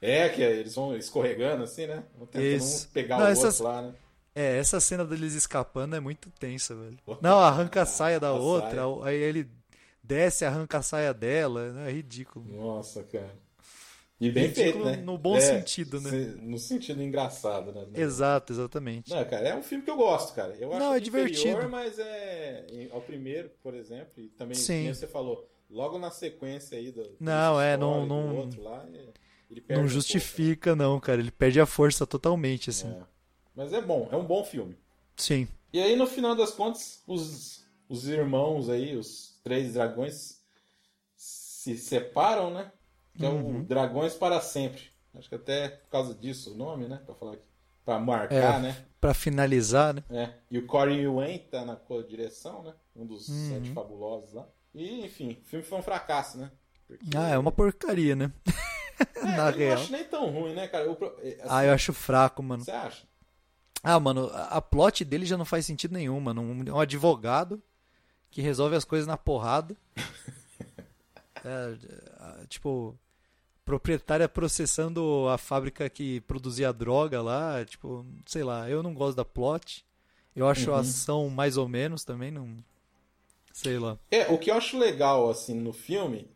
É, que eles vão escorregando assim, né? Vão tentando pegar Não, o essas- outro lá, né? É, essa cena deles escapando é muito tensa, velho. Não, arranca a saia da A outra, saia. aí ele desce, arranca a saia dela, é ridículo. Nossa, cara. E bem Ridículo feito, né? no bom sentido, né? No sentido engraçado, né? Exato, exatamente. Não, cara, é um filme que eu gosto, cara. Eu acho Não, é inferior, divertido. mas é ao primeiro, por exemplo, e também Sim. como você falou, logo na sequência aí do, Não, é, não- não- outro lá, é- Não justifica, não, cara. Ele perde a força totalmente, assim. pouco, né? É. Mas é bom, é um bom filme. Sim. E aí, no final das contas, os, os irmãos aí, os três dragões, se separam, né? Que é Uhum. o Dragões para Sempre. Acho que até por causa disso o nome, né? Pra falar aqui. Pra marcar, É. né? Pra finalizar, né? É. E o Corey Yuen tá na co-direção, né? Um dos Uhum. sete fabulosos lá. E, enfim, o filme foi um fracasso, né? Porque- Ah, é uma porcaria, né? É, Na eu real. não acho nem tão ruim, né, cara? Eu, é, assim, Ah, eu acho fraco, mano. Você acha? Ah, mano, a a plot dele já não faz sentido nenhum, mano. Um, um advogado que resolve as coisas na porrada. É, é, tipo, proprietária processando a fábrica que produzia droga lá. Tipo, sei lá, eu não gosto da plot. Eu acho Uhum. a ação mais ou menos também, não. Sei lá. É, o que eu acho legal, assim, no filme,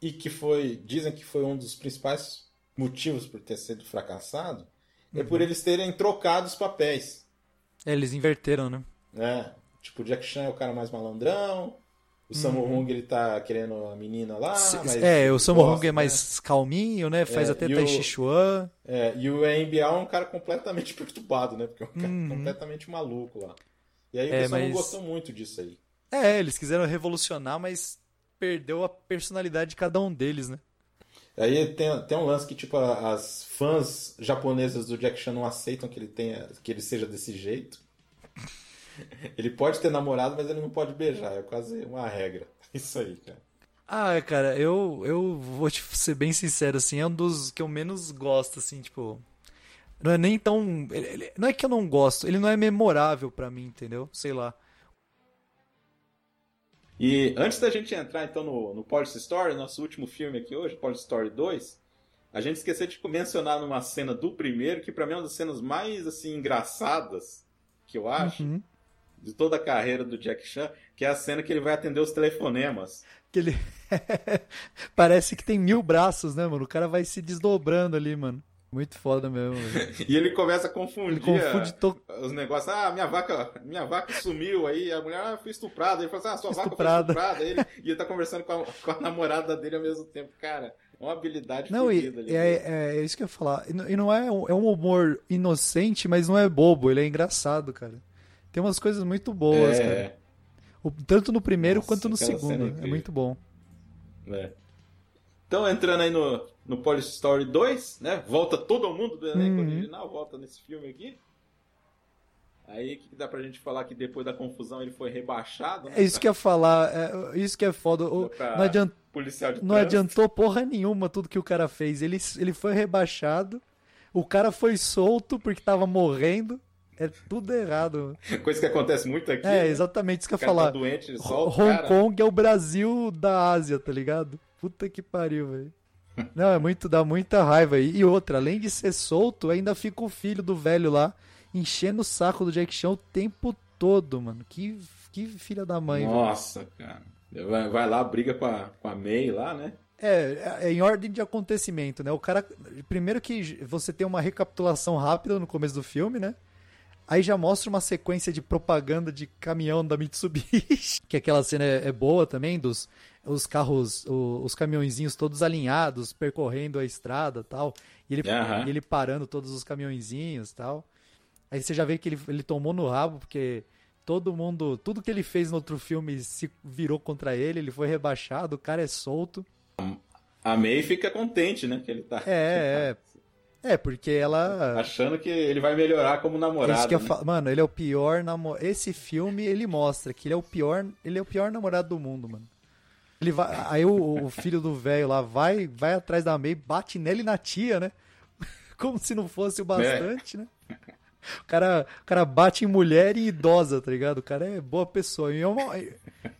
e que foi, dizem que foi um dos principais motivos por ter sido fracassado, é Uhum. por eles terem trocado os papéis, É, eles inverteram, né? né? Tipo, o Jack Chan é o cara mais malandrão, O Sammo Hung, ele tá querendo a menina lá, mas é, o ele Sammo Hung é mais calminho, né? Faz É, até Tai Chi Chuan. É, e o Embial é um cara completamente perturbado, né? Porque é um cara Uhum. completamente maluco lá. E aí o É, pessoal não mas- gostou muito disso aí. É, eles quiseram revolucionar, mas perdeu a personalidade de cada um deles, né? Aí tem, tem um lance que, tipo, as fãs japonesas do Jack Chan não aceitam que ele tenha, que ele seja desse jeito. Ele pode ter namorado, mas ele não pode beijar. É quase uma regra. Isso aí, cara. Ah, cara, eu, eu vou te ser bem sincero, assim, é um dos que eu menos gosto, assim, tipo. Não é nem tão. ele- ele- não é que eu não gosto, ele não é memorável pra mim, entendeu? Sei lá. E antes da gente entrar, então, no, no Police Story, nosso último filme aqui hoje, Police Story 2, a gente esqueceu de mencionar numa cena do primeiro, que pra mim é uma das cenas mais, assim, engraçadas que eu acho, Uhum. De toda a carreira do Jack Chan, que é a cena que ele vai atender os telefonemas. Que ele. Parece que tem mil braços, né, mano? O cara vai se desdobrando ali, mano. Muito foda mesmo. E ele começa a confundir Ele confunde a- to... os negócios. Ah, minha vaca, minha vaca sumiu aí. A mulher ah, foi estuprada. Ele fala assim, ah, sua Estuprada. vaca foi estuprada. Ele, e ele tá conversando com a, com a namorada dele ao mesmo tempo. Cara, é uma habilidade Não, e, ali. é, é, é isso que eu ia falar. E, não- é é um humor inocente, mas não é bobo, ele é engraçado, cara. Tem umas coisas muito boas, É, cara. O- tanto no primeiro Nossa, quanto no é segundo. É incrível. muito bom. É. Então, entrando aí no, no Police Story 2, né? Volta todo mundo do elenco Uhum. original, volta nesse filme aqui. Aí, o que que dá pra gente falar que depois da confusão ele foi rebaixado? né, É isso que eu ia falar. é, isso que é foda. O- não, adiant- policial de não adiantou porra nenhuma tudo que o cara fez. Ele, ele foi rebaixado. O cara foi solto porque tava morrendo. É tudo errado. Coisa que acontece muito aqui. É, né? exatamente isso que eu ia cara falar. tá doente, solta Hong cara. Kong é o Brasil da Ásia, tá ligado? Puta que pariu, velho. Não, é muito, dá muita raiva aí. E outra, além de ser solto, ainda fica o filho do velho lá enchendo o saco do Jack Chan o tempo todo, mano. Que, que filha da mãe, velho. Nossa, cara. Vai, vai lá, briga com a, com a May lá, né? É, é em ordem de acontecimento, né? O cara. Primeiro que você tem uma recapitulação rápida no começo do filme, né? Aí já mostra uma sequência de propaganda de caminhão da Mitsubishi. Que aquela cena é, é boa também, dos os carros, o- os caminhõezinhos todos alinhados, percorrendo a estrada tal. E ele, e ele parando todos os caminhõezinhos tal. Aí você já vê que ele, ele tomou no rabo, porque todo mundo. Tudo que ele fez no outro filme se virou contra ele, ele foi rebaixado, o cara é solto. A May fica contente, né? Que ele tá É, é. É, porque ela. achando que ele vai melhorar como É namorado. né? falo. Mano, ele é o pior namorado. Esse filme, ele mostra que ele é o pior. Ele é o pior namorado do mundo, mano. Ele vai. Aí o, o filho do velho lá vai, vai atrás da May, bate nele e na tia, né? Como se não fosse o bastante, né? O cara, o cara bate em mulher e idosa, tá ligado? O cara é boa pessoa. E é, uma- e-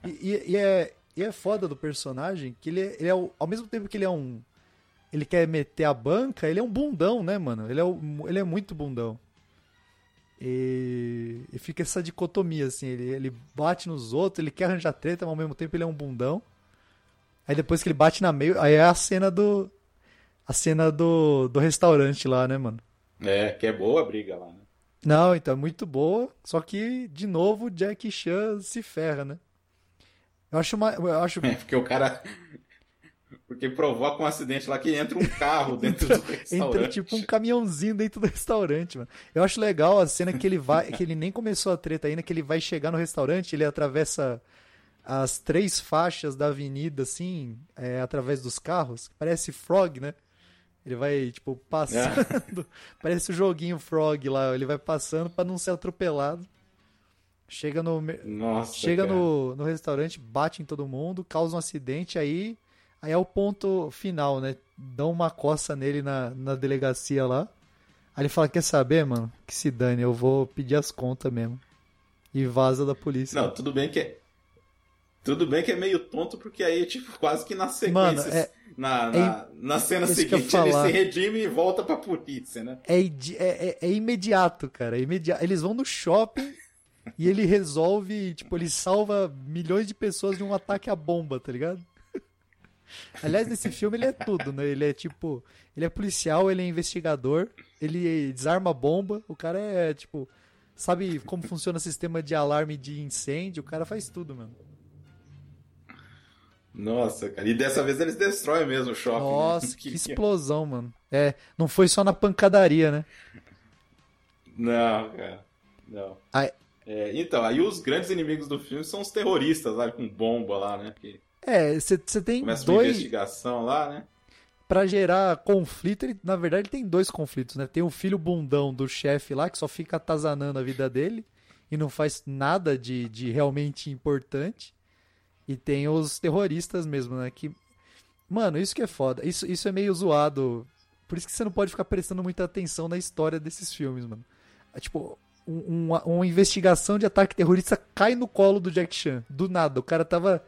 e- e é, e é foda do personagem que ele é, ele é ao mesmo tempo que ele é um. Ele quer meter a banca, ele é um bundão, né, mano? Ele é, o- ele é muito bundão. E, e fica essa dicotomia, assim. Ele, ele bate nos outros, ele quer arranjar treta, mas ao mesmo tempo ele é um bundão. Aí depois que ele bate na meio, aí é a cena do. A cena do, do restaurante lá, né, mano? É, que é boa a briga lá, né? Não, então é muito boa. Só que, de novo, o Jack Chan se ferra, né? Eu acho uma. Eu acho. É, porque o cara. Porque provoca um acidente lá que entra um carro dentro do restaurante. Entra tipo um caminhãozinho dentro do restaurante, mano. Eu acho legal a cena que ele vai, que ele nem começou a treta ainda, que ele vai chegar no restaurante, ele atravessa as três faixas da avenida, assim, é, através dos carros. Parece Frog, né? Ele vai, tipo, passando. Parece o joguinho Frog lá. Ele vai passando pra não ser atropelado. Chega no, Nossa, chega cara. no, no restaurante, bate em todo mundo, causa um acidente, aí, aí é o ponto final, né? Dão uma coça nele na, na delegacia lá. Aí ele fala, quer saber, mano? Que se dane, eu vou pedir as contas mesmo. E vaza da polícia. Não, tudo bem que é. Tudo bem que é meio tonto, porque aí, tipo, quase que na sequência. Mano, é- na, na, na cena seguinte, ele se redime e volta pra polícia, né? É, é, é- é imediato, cara. É imediato. Eles vão no shopping e ele resolve, tipo, ele salva milhões de pessoas de um ataque à bomba, tá ligado? Aliás, nesse filme ele é tudo, né? Ele é tipo, ele é policial, ele é investigador, ele desarma bomba, o cara é tipo, sabe como funciona o sistema de alarme de incêndio, o cara faz tudo, mano. Nossa, cara. E dessa vez eles destroem mesmo o shopping. né? Nossa, que explosão, mano. É, não foi só na pancadaria, né? Não, cara. Não. Aí- É, então, aí os grandes inimigos do filme são os terroristas lá com bomba lá, né? Que É, você tem começa uma dois. investigação lá, né? Pra gerar conflito, ele, na verdade, ele tem dois conflitos, né? Tem o filho bundão do chefe lá, que só fica atazanando a vida dele e não faz nada de, de realmente importante. E tem os terroristas mesmo, né? Que. Mano, isso que é foda. Isso, isso é meio zoado. Por isso que você não pode ficar prestando muita atenção na história desses filmes, mano. É, tipo, um- uma, uma investigação de ataque terrorista cai no colo do Jack Chan. Do nada. O cara tava.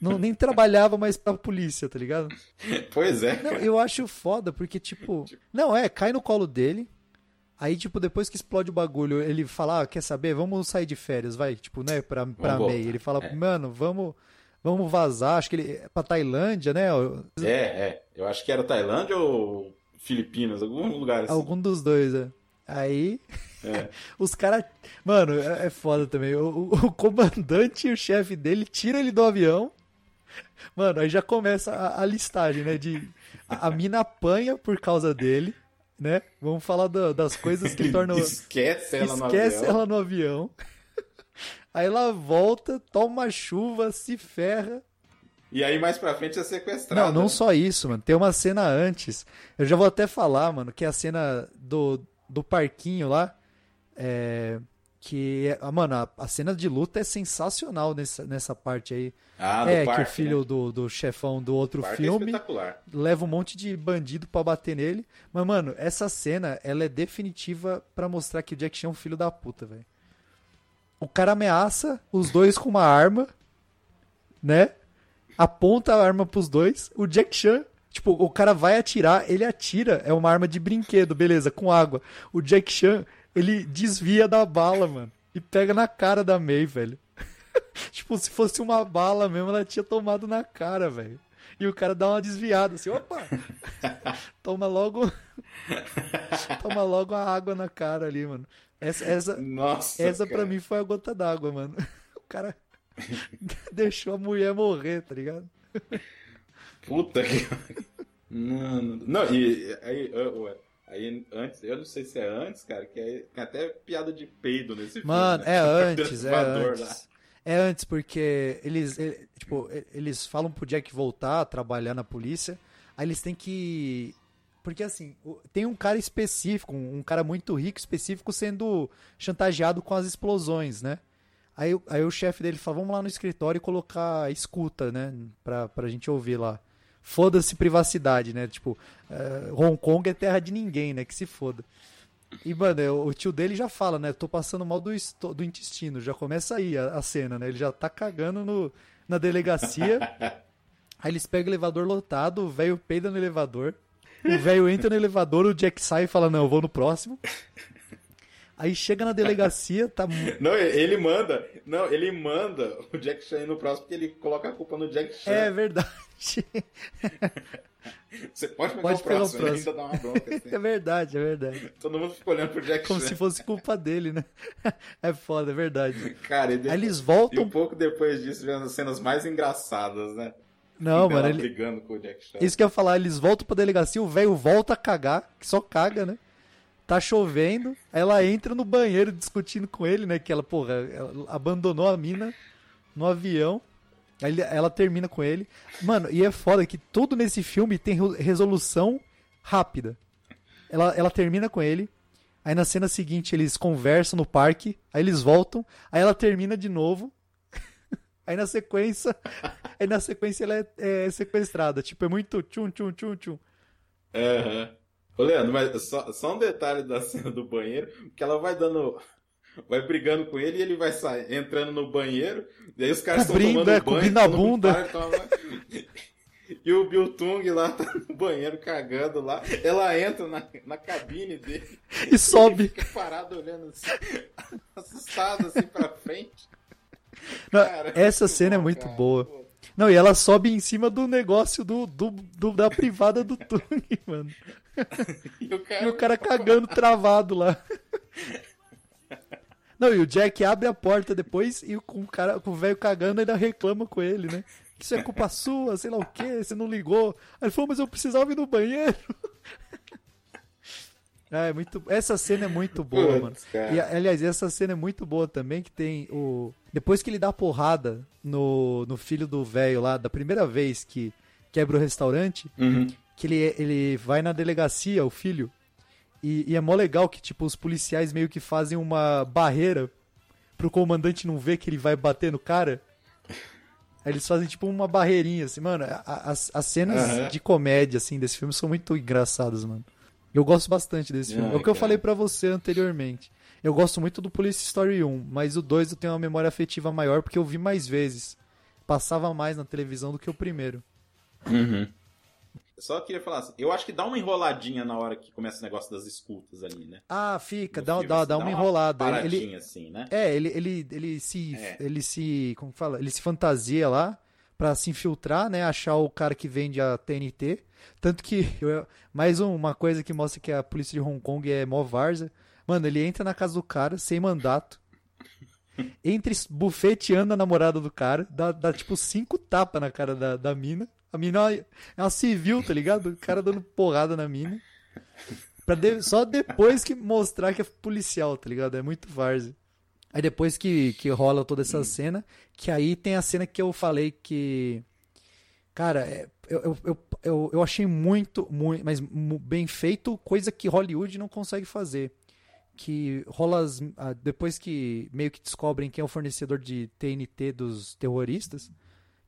Não, nem trabalhava mais pra polícia, tá ligado? Pois é. Não, eu acho foda, porque, tipo. Não, é, cai no colo dele. Aí, tipo, depois que explode o bagulho, ele fala, ah, quer saber? Vamos sair de férias, vai, tipo, né, pra, pra May. Ele fala, É. mano, vamos, vamos vazar, acho que ele é pra Tailândia, né? É, é. Eu acho que era Tailândia ou Filipinas, algum lugar assim. Algum dos dois, é. Aí, É. os caras. Mano, é, é foda também. O, o- o comandante e o chefe dele tiram ele do avião. Mano, aí já começa a, a listagem, né? De. A, a mina apanha por causa dele, né? Vamos falar da- das coisas que tornam. Esquece ela no Esquece avião. ela no avião. Aí ela volta, toma chuva, se ferra. E aí mais pra frente é sequestrada. Não, não só isso, mano. Tem uma cena antes. Eu já vou até falar, mano, que é a cena do, do parquinho lá. É. Que, é- ah, mano, a, cena de luta é sensacional nessa, nessa parte aí. Ah, do é, parque, que o filho né? do, do chefão do outro é filme espetacular. leva um monte de bandido pra bater nele. Mas, mano, essa cena, ela é definitiva pra mostrar que o Jack Chan é um filho da puta, velho. O cara ameaça os dois com uma arma, né? Aponta a arma pros dois. O Jack Chan, tipo, o cara vai atirar, ele atira, é uma arma de brinquedo, beleza, com água. O Jack Chan, ele desvia da bala, mano. E pega na cara da May, velho. tipo, se fosse uma bala mesmo, ela tinha tomado na cara, velho. E o cara dá uma desviada, assim, opa! Toma logo. Toma logo a água na cara ali, mano. Essa, essa, Nossa, essa cara. pra mim foi a gota d'água, mano. O cara deixou a mulher morrer, tá ligado? Puta que. Não, não, não, e aí, ué, aí antes, eu não sei se é antes, cara, que é, tem até piada de peido nesse filme. Mano, né? é antes, é elevador lá. antes. É antes, porque eles, ele- tipo, e- eles falam pro Jack voltar a trabalhar na polícia, aí eles têm que... Porque assim, tem um cara específico, um cara muito rico específico sendo chantageado com as explosões, né? Aí, o- aí o chefe dele fala, vamos lá no escritório e colocar escuta, né? Pra, pra gente ouvir lá. Foda-se privacidade, né? Tipo, eh, Hong Kong é terra de ninguém, né? Que se foda. E, mano, é, o tio dele já fala, né? Tô passando mal do, do intestino. Já começa aí a, a cena, né? Ele já tá cagando no, na delegacia. aí eles pegam o elevador lotado, o velho peida no elevador. O velho entra no elevador, o Jack sai e fala, não, eu vou no próximo. Aí chega na delegacia, tá... Não, ele manda. Não, ele manda o Jack Chan no próximo porque ele coloca a culpa no Jack Chan. É verdade. Você pode pegar Pode o pegar o próximo, próximo. ainda dá uma bronca. assim. É verdade, é verdade. Todo mundo fica olhando pro Jack Como Chan. se fosse culpa dele, né? É foda, é verdade. Cara, e, depois- Aí eles e voltam... um pouco depois disso vem as cenas mais engraçadas, né? Não, Dela mano, ele... brigando com o Jack Chan. Isso que eu ia falar, eles voltam pra delegacia, o velho volta a cagar, que só caga, né? Tá chovendo, ela entra no banheiro discutindo com ele, né? Que ela, porra, ela abandonou a mina no avião. Aí ela termina com ele. Mano, e é foda que tudo nesse filme tem re- resolução rápida. Ela, ela termina com ele. Aí na cena seguinte eles conversam no parque. Aí eles voltam. Aí ela termina de novo. Aí na sequência. Aí na sequência ela é, é sequestrada. Tipo, é muito tchum, tchum, tchum, tchum. Aham. Ô, Leandro, mas só, só um detalhe da cena do banheiro, que ela vai dando. Vai brigando com ele e ele vai sair, entrando no banheiro, e aí os caras estão Cobrindo, tomando é, banho. cobrindo a todo mundo bunda. para, toma. E o Bill Tung lá tá no banheiro cagando lá. Ela entra na, na cabine dele. E sobe. Fica parado olhando assim, assustado assim pra frente. Não, Cara, essa cena é bom, muito cara. boa. Não, e ela sobe em cima do negócio do, do, do- da privada do Tung, mano. E o cara, E o cara cagando travado lá. Não, e o Jack abre a porta depois e com o cara, com o velho cagando ainda reclama com ele, né? Isso é culpa sua, sei lá o quê, você não ligou. Aí ele falou, mas eu precisava ir no banheiro. É, muito. Essa cena é muito boa, Putz, mano. cara. E, aliás, essa cena é muito boa também, que tem o. Depois que ele dá porrada no, no filho do velho lá, da primeira vez que quebra o restaurante, Uhum. que ele, ele vai na delegacia, o filho, e, e é mó legal que, tipo, os policiais meio que fazem uma barreira pro comandante não ver que ele vai bater no cara. Aí eles fazem, tipo, uma barreirinha, assim, mano. as, as cenas Aham. de comédia, assim, desse filme são muito engraçadas, mano. Eu gosto bastante desse filme. Ai, é o que eu cara. falei pra você anteriormente. Eu gosto muito do Police Story 1, mas o 2 eu tenho uma memória afetiva maior porque eu vi mais vezes. Passava mais na televisão do que o primeiro. Uhum. Só queria falar assim, eu acho que dá uma enroladinha na hora que começa o negócio das escutas ali, né? Ah, fica, dá, filme, dá, assim, dá uma enrolada. Ele, Paradinha assim, né? É, ele, ele, ele se. É. Ele se. Como fala? Ele se fantasia lá pra se infiltrar, né? Achar o cara que vende a TNT. Tanto que. eu- mais um- uma coisa que mostra que a polícia de Hong Kong é mó varza. Mano, ele entra na casa do cara sem mandato. Entra bufeteando a namorada do cara. Dá, dá tipo cinco tapas na cara da, da mina. A mina é uma civil, tá ligado? O cara dando porrada na mina. De- só depois que mostrar que é policial, tá ligado? É muito várzea. Aí depois que, que rola toda essa cena, que aí tem a cena que eu falei que. Cara, é, eu, eu, eu, eu, achei muito, muito, mas bem feito, coisa que Hollywood não consegue fazer. Que rola as, ah, depois que meio que descobrem quem é o fornecedor de TNT dos terroristas,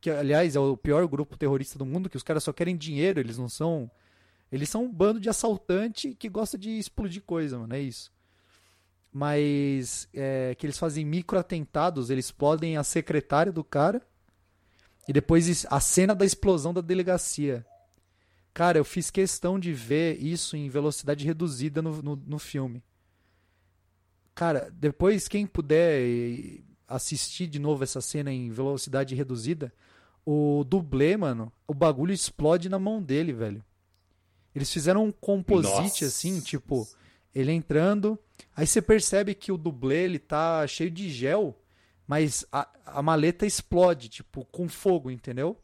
que aliás é o pior grupo terrorista do mundo, que os caras só querem dinheiro, eles não são. Eles são um bando de assaltante que gosta de explodir coisa, mano, é isso mas é, que eles fazem microatentados, eles explodem a secretária do cara e depois is- a cena da explosão da delegacia. Cara, eu fiz questão de ver isso em velocidade reduzida no, no, no filme. Cara, depois quem puder assistir de novo essa cena em velocidade reduzida, o dublê, mano, o bagulho explode na mão dele, velho. Eles fizeram um composite Nossa. assim, tipo, ele entrando, aí você percebe que o dublê ele tá cheio de gel, mas a, a maleta explode, tipo, com fogo, entendeu?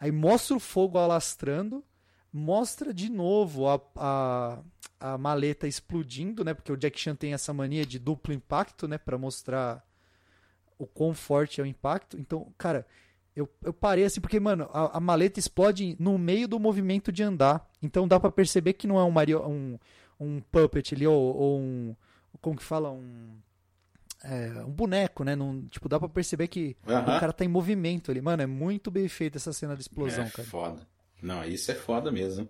Aí mostra o fogo alastrando, mostra de novo a, a, a maleta explodindo, né? Porque o Jack Chan tem essa mania de duplo impacto, né? Pra mostrar o quão forte é o impacto. Então, cara, eu, eu parei assim, porque, mano, a, a maleta explode no meio do movimento de andar. Então dá pra perceber que não é um, Mario, um, um puppet ali, ou, ou um. Como que fala? Um. É, um boneco, né? Não, tipo, dá pra perceber que Aham. o cara tá em movimento ali. Mano, é muito bem feita essa cena de explosão, é cara. foda. Não, isso é foda mesmo.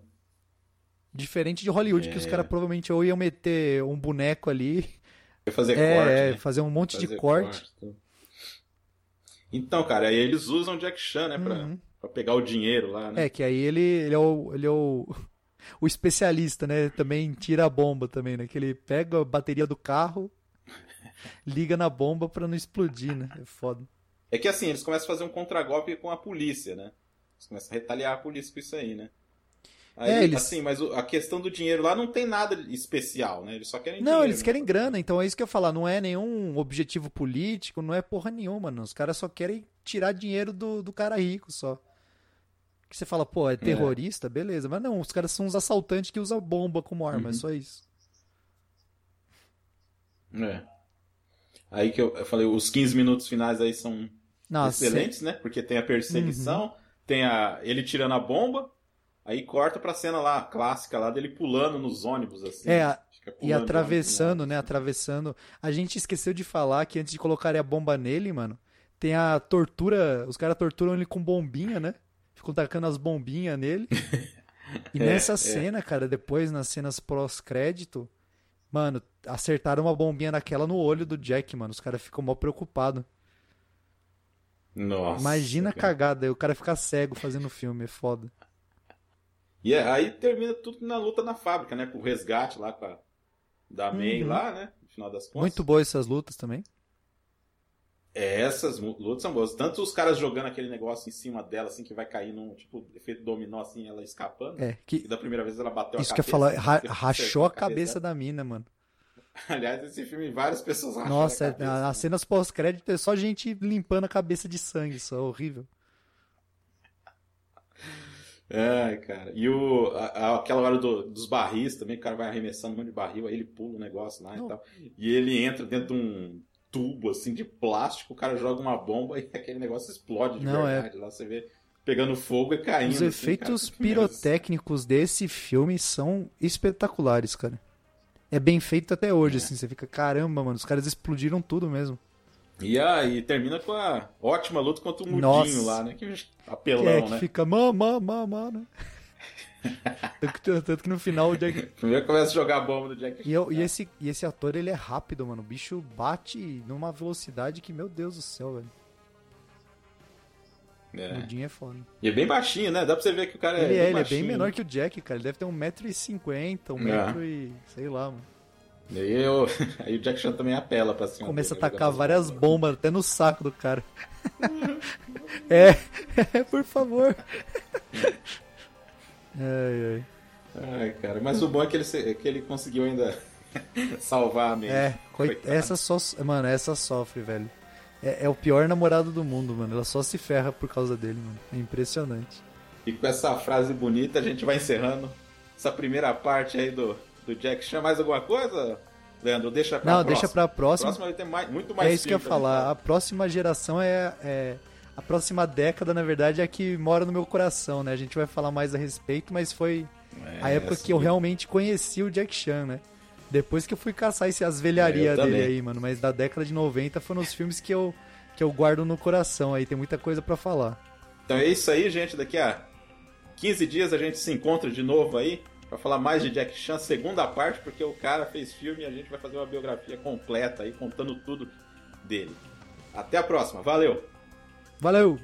Diferente de Hollywood, que os É. caras provavelmente ou iam meter um boneco ali, fazer é, corte, é, né? fazer um monte Fazer de corte. tudo. Então, cara, aí eles usam o Jack Chan, né, pra, Uhum. pra pegar o dinheiro lá, né? É, que aí ele, ele é, o, ele é o, o especialista, né? Também tira a bomba também, né? Que ele pega a bateria do carro, liga na bomba pra não explodir, né? É foda. É que assim, eles começam a fazer um contragolpe com a polícia, né? Eles começam a retaliar a polícia com isso aí, né? Aí, É, eles- assim, mas a questão do dinheiro lá não tem nada especial, né? Eles só querem Não, dinheiro. eles né? querem grana, então é isso que eu falar. Não é nenhum objetivo político, não é porra nenhuma, mano. Os caras só querem tirar dinheiro do, do cara rico só. Que você fala, pô, é terrorista? Beleza. Mas não, os caras são uns assaltantes que usam bomba como arma, Uhum. é só isso. É. Aí que eu, eu falei, os 15 minutos finais aí são Nossa, excelentes, né? Porque tem a perseguição, Uhum. tem a ele tirando a bomba, aí corta pra cena lá, clássica lá dele pulando nos ônibus, assim. É, E atravessando, né? assim. Atravessando. A gente esqueceu de falar que antes de colocarem a bomba nele, mano, tem a tortura. Os caras torturam ele com bombinha, né? Ficam tacando as bombinhas nele. E É, nessa é. cena, cara, depois nas cenas pós-crédito, mano, acertaram uma bombinha naquela no olho do Jack, mano. Os caras ficam mó preocupados. Nossa. Imagina a cagada, aí o cara ficar cego fazendo filme, é foda. E é- aí termina tudo na luta na fábrica, né? Com o resgate lá com a da May Uhum. lá, né? No final das contas. Muito boas essas lutas também. É, essas lutas são boas. Tanto os caras jogando aquele negócio em cima dela, assim, que vai cair num, tipo, efeito dominó, assim, ela escapando. É, E que. da primeira vez ela bateu Isso a que eu cabeça. ia falar, ra- teve que rachou a acertar cabeça da mina, mano. Aliás, esse filme, várias pessoas racharam Nossa, a é- cabeça. cenas pós-crédito é só gente limpando a cabeça de sangue, só horrível. Ai, cara. E o, a- aquela hora do- dos barris também, o cara vai arremessando um monte de barril, aí ele pula o negócio lá Não. e tal. E ele entra dentro de um tubo, assim, de plástico, o cara joga uma bomba e aquele negócio explode de Não, é. verdade. Lá você vê pegando fogo e caindo. Os assim, efeitos cara. pirotécnicos desse filme são espetaculares, cara. É bem feito até hoje, assim. Você fica, caramba, mano, os caras explodiram tudo mesmo. E aí termina com a ótima luta contra o Mudinho Nossa. lá, né? Que apelão, é, que né? fica mamã, mamã, né? Tanto, que, no final o Jack. Primeiro começa a jogar a bomba do Jack E, eu- e esse, e esse ator, ele é rápido, mano. O bicho bate numa velocidade que, meu Deus do céu, velho. O É. Mudinho é foda. E é bem baixinho, né? Dá pra você ver que o cara ele é, bem ele é bem menor que o Jack, cara. Ele deve ter 1,50m, 1 É. metro e. sei lá, mano. E aí, eu- aí o Jack Chan também apela pra cima. Começa a dele, né? tacar várias as bombas até no saco do cara. é, por favor. Ai, ai. Ai, cara, mas o bom é que ele, é que ele conseguiu ainda salvar a May. É, coit... Essa só. Mano, essa sofre, velho. É, é o pior namorado do mundo, mano. Ela só se ferra por causa dele, mano. É impressionante. E com essa frase bonita, a gente vai encerrando essa primeira parte aí do, do Jack Chan. Mais alguma coisa, Leandro? Deixa pra Não, próxima. deixa pra próxima. Próxima vai ter mais, muito mais É isso que eu ia gente falar. A próxima geração é, é- A próxima década, na verdade, é a que mora no meu coração, né? A gente vai falar mais a respeito, mas foi É, a época que eu assim, realmente conheci o Jack Chan, né? Depois que eu fui caçar esse, as velharias É, dele aí, mano. Mas da década de 90 foram os filmes que eu, que eu guardo no coração aí. Tem muita coisa pra falar. Então é isso aí, gente. Daqui a 15 dias a gente se encontra de novo aí pra falar mais de Jack Chan, segunda parte, porque o cara fez filme e a gente vai fazer uma biografia completa aí, contando tudo dele. Até a próxima. Valeu! Valeu!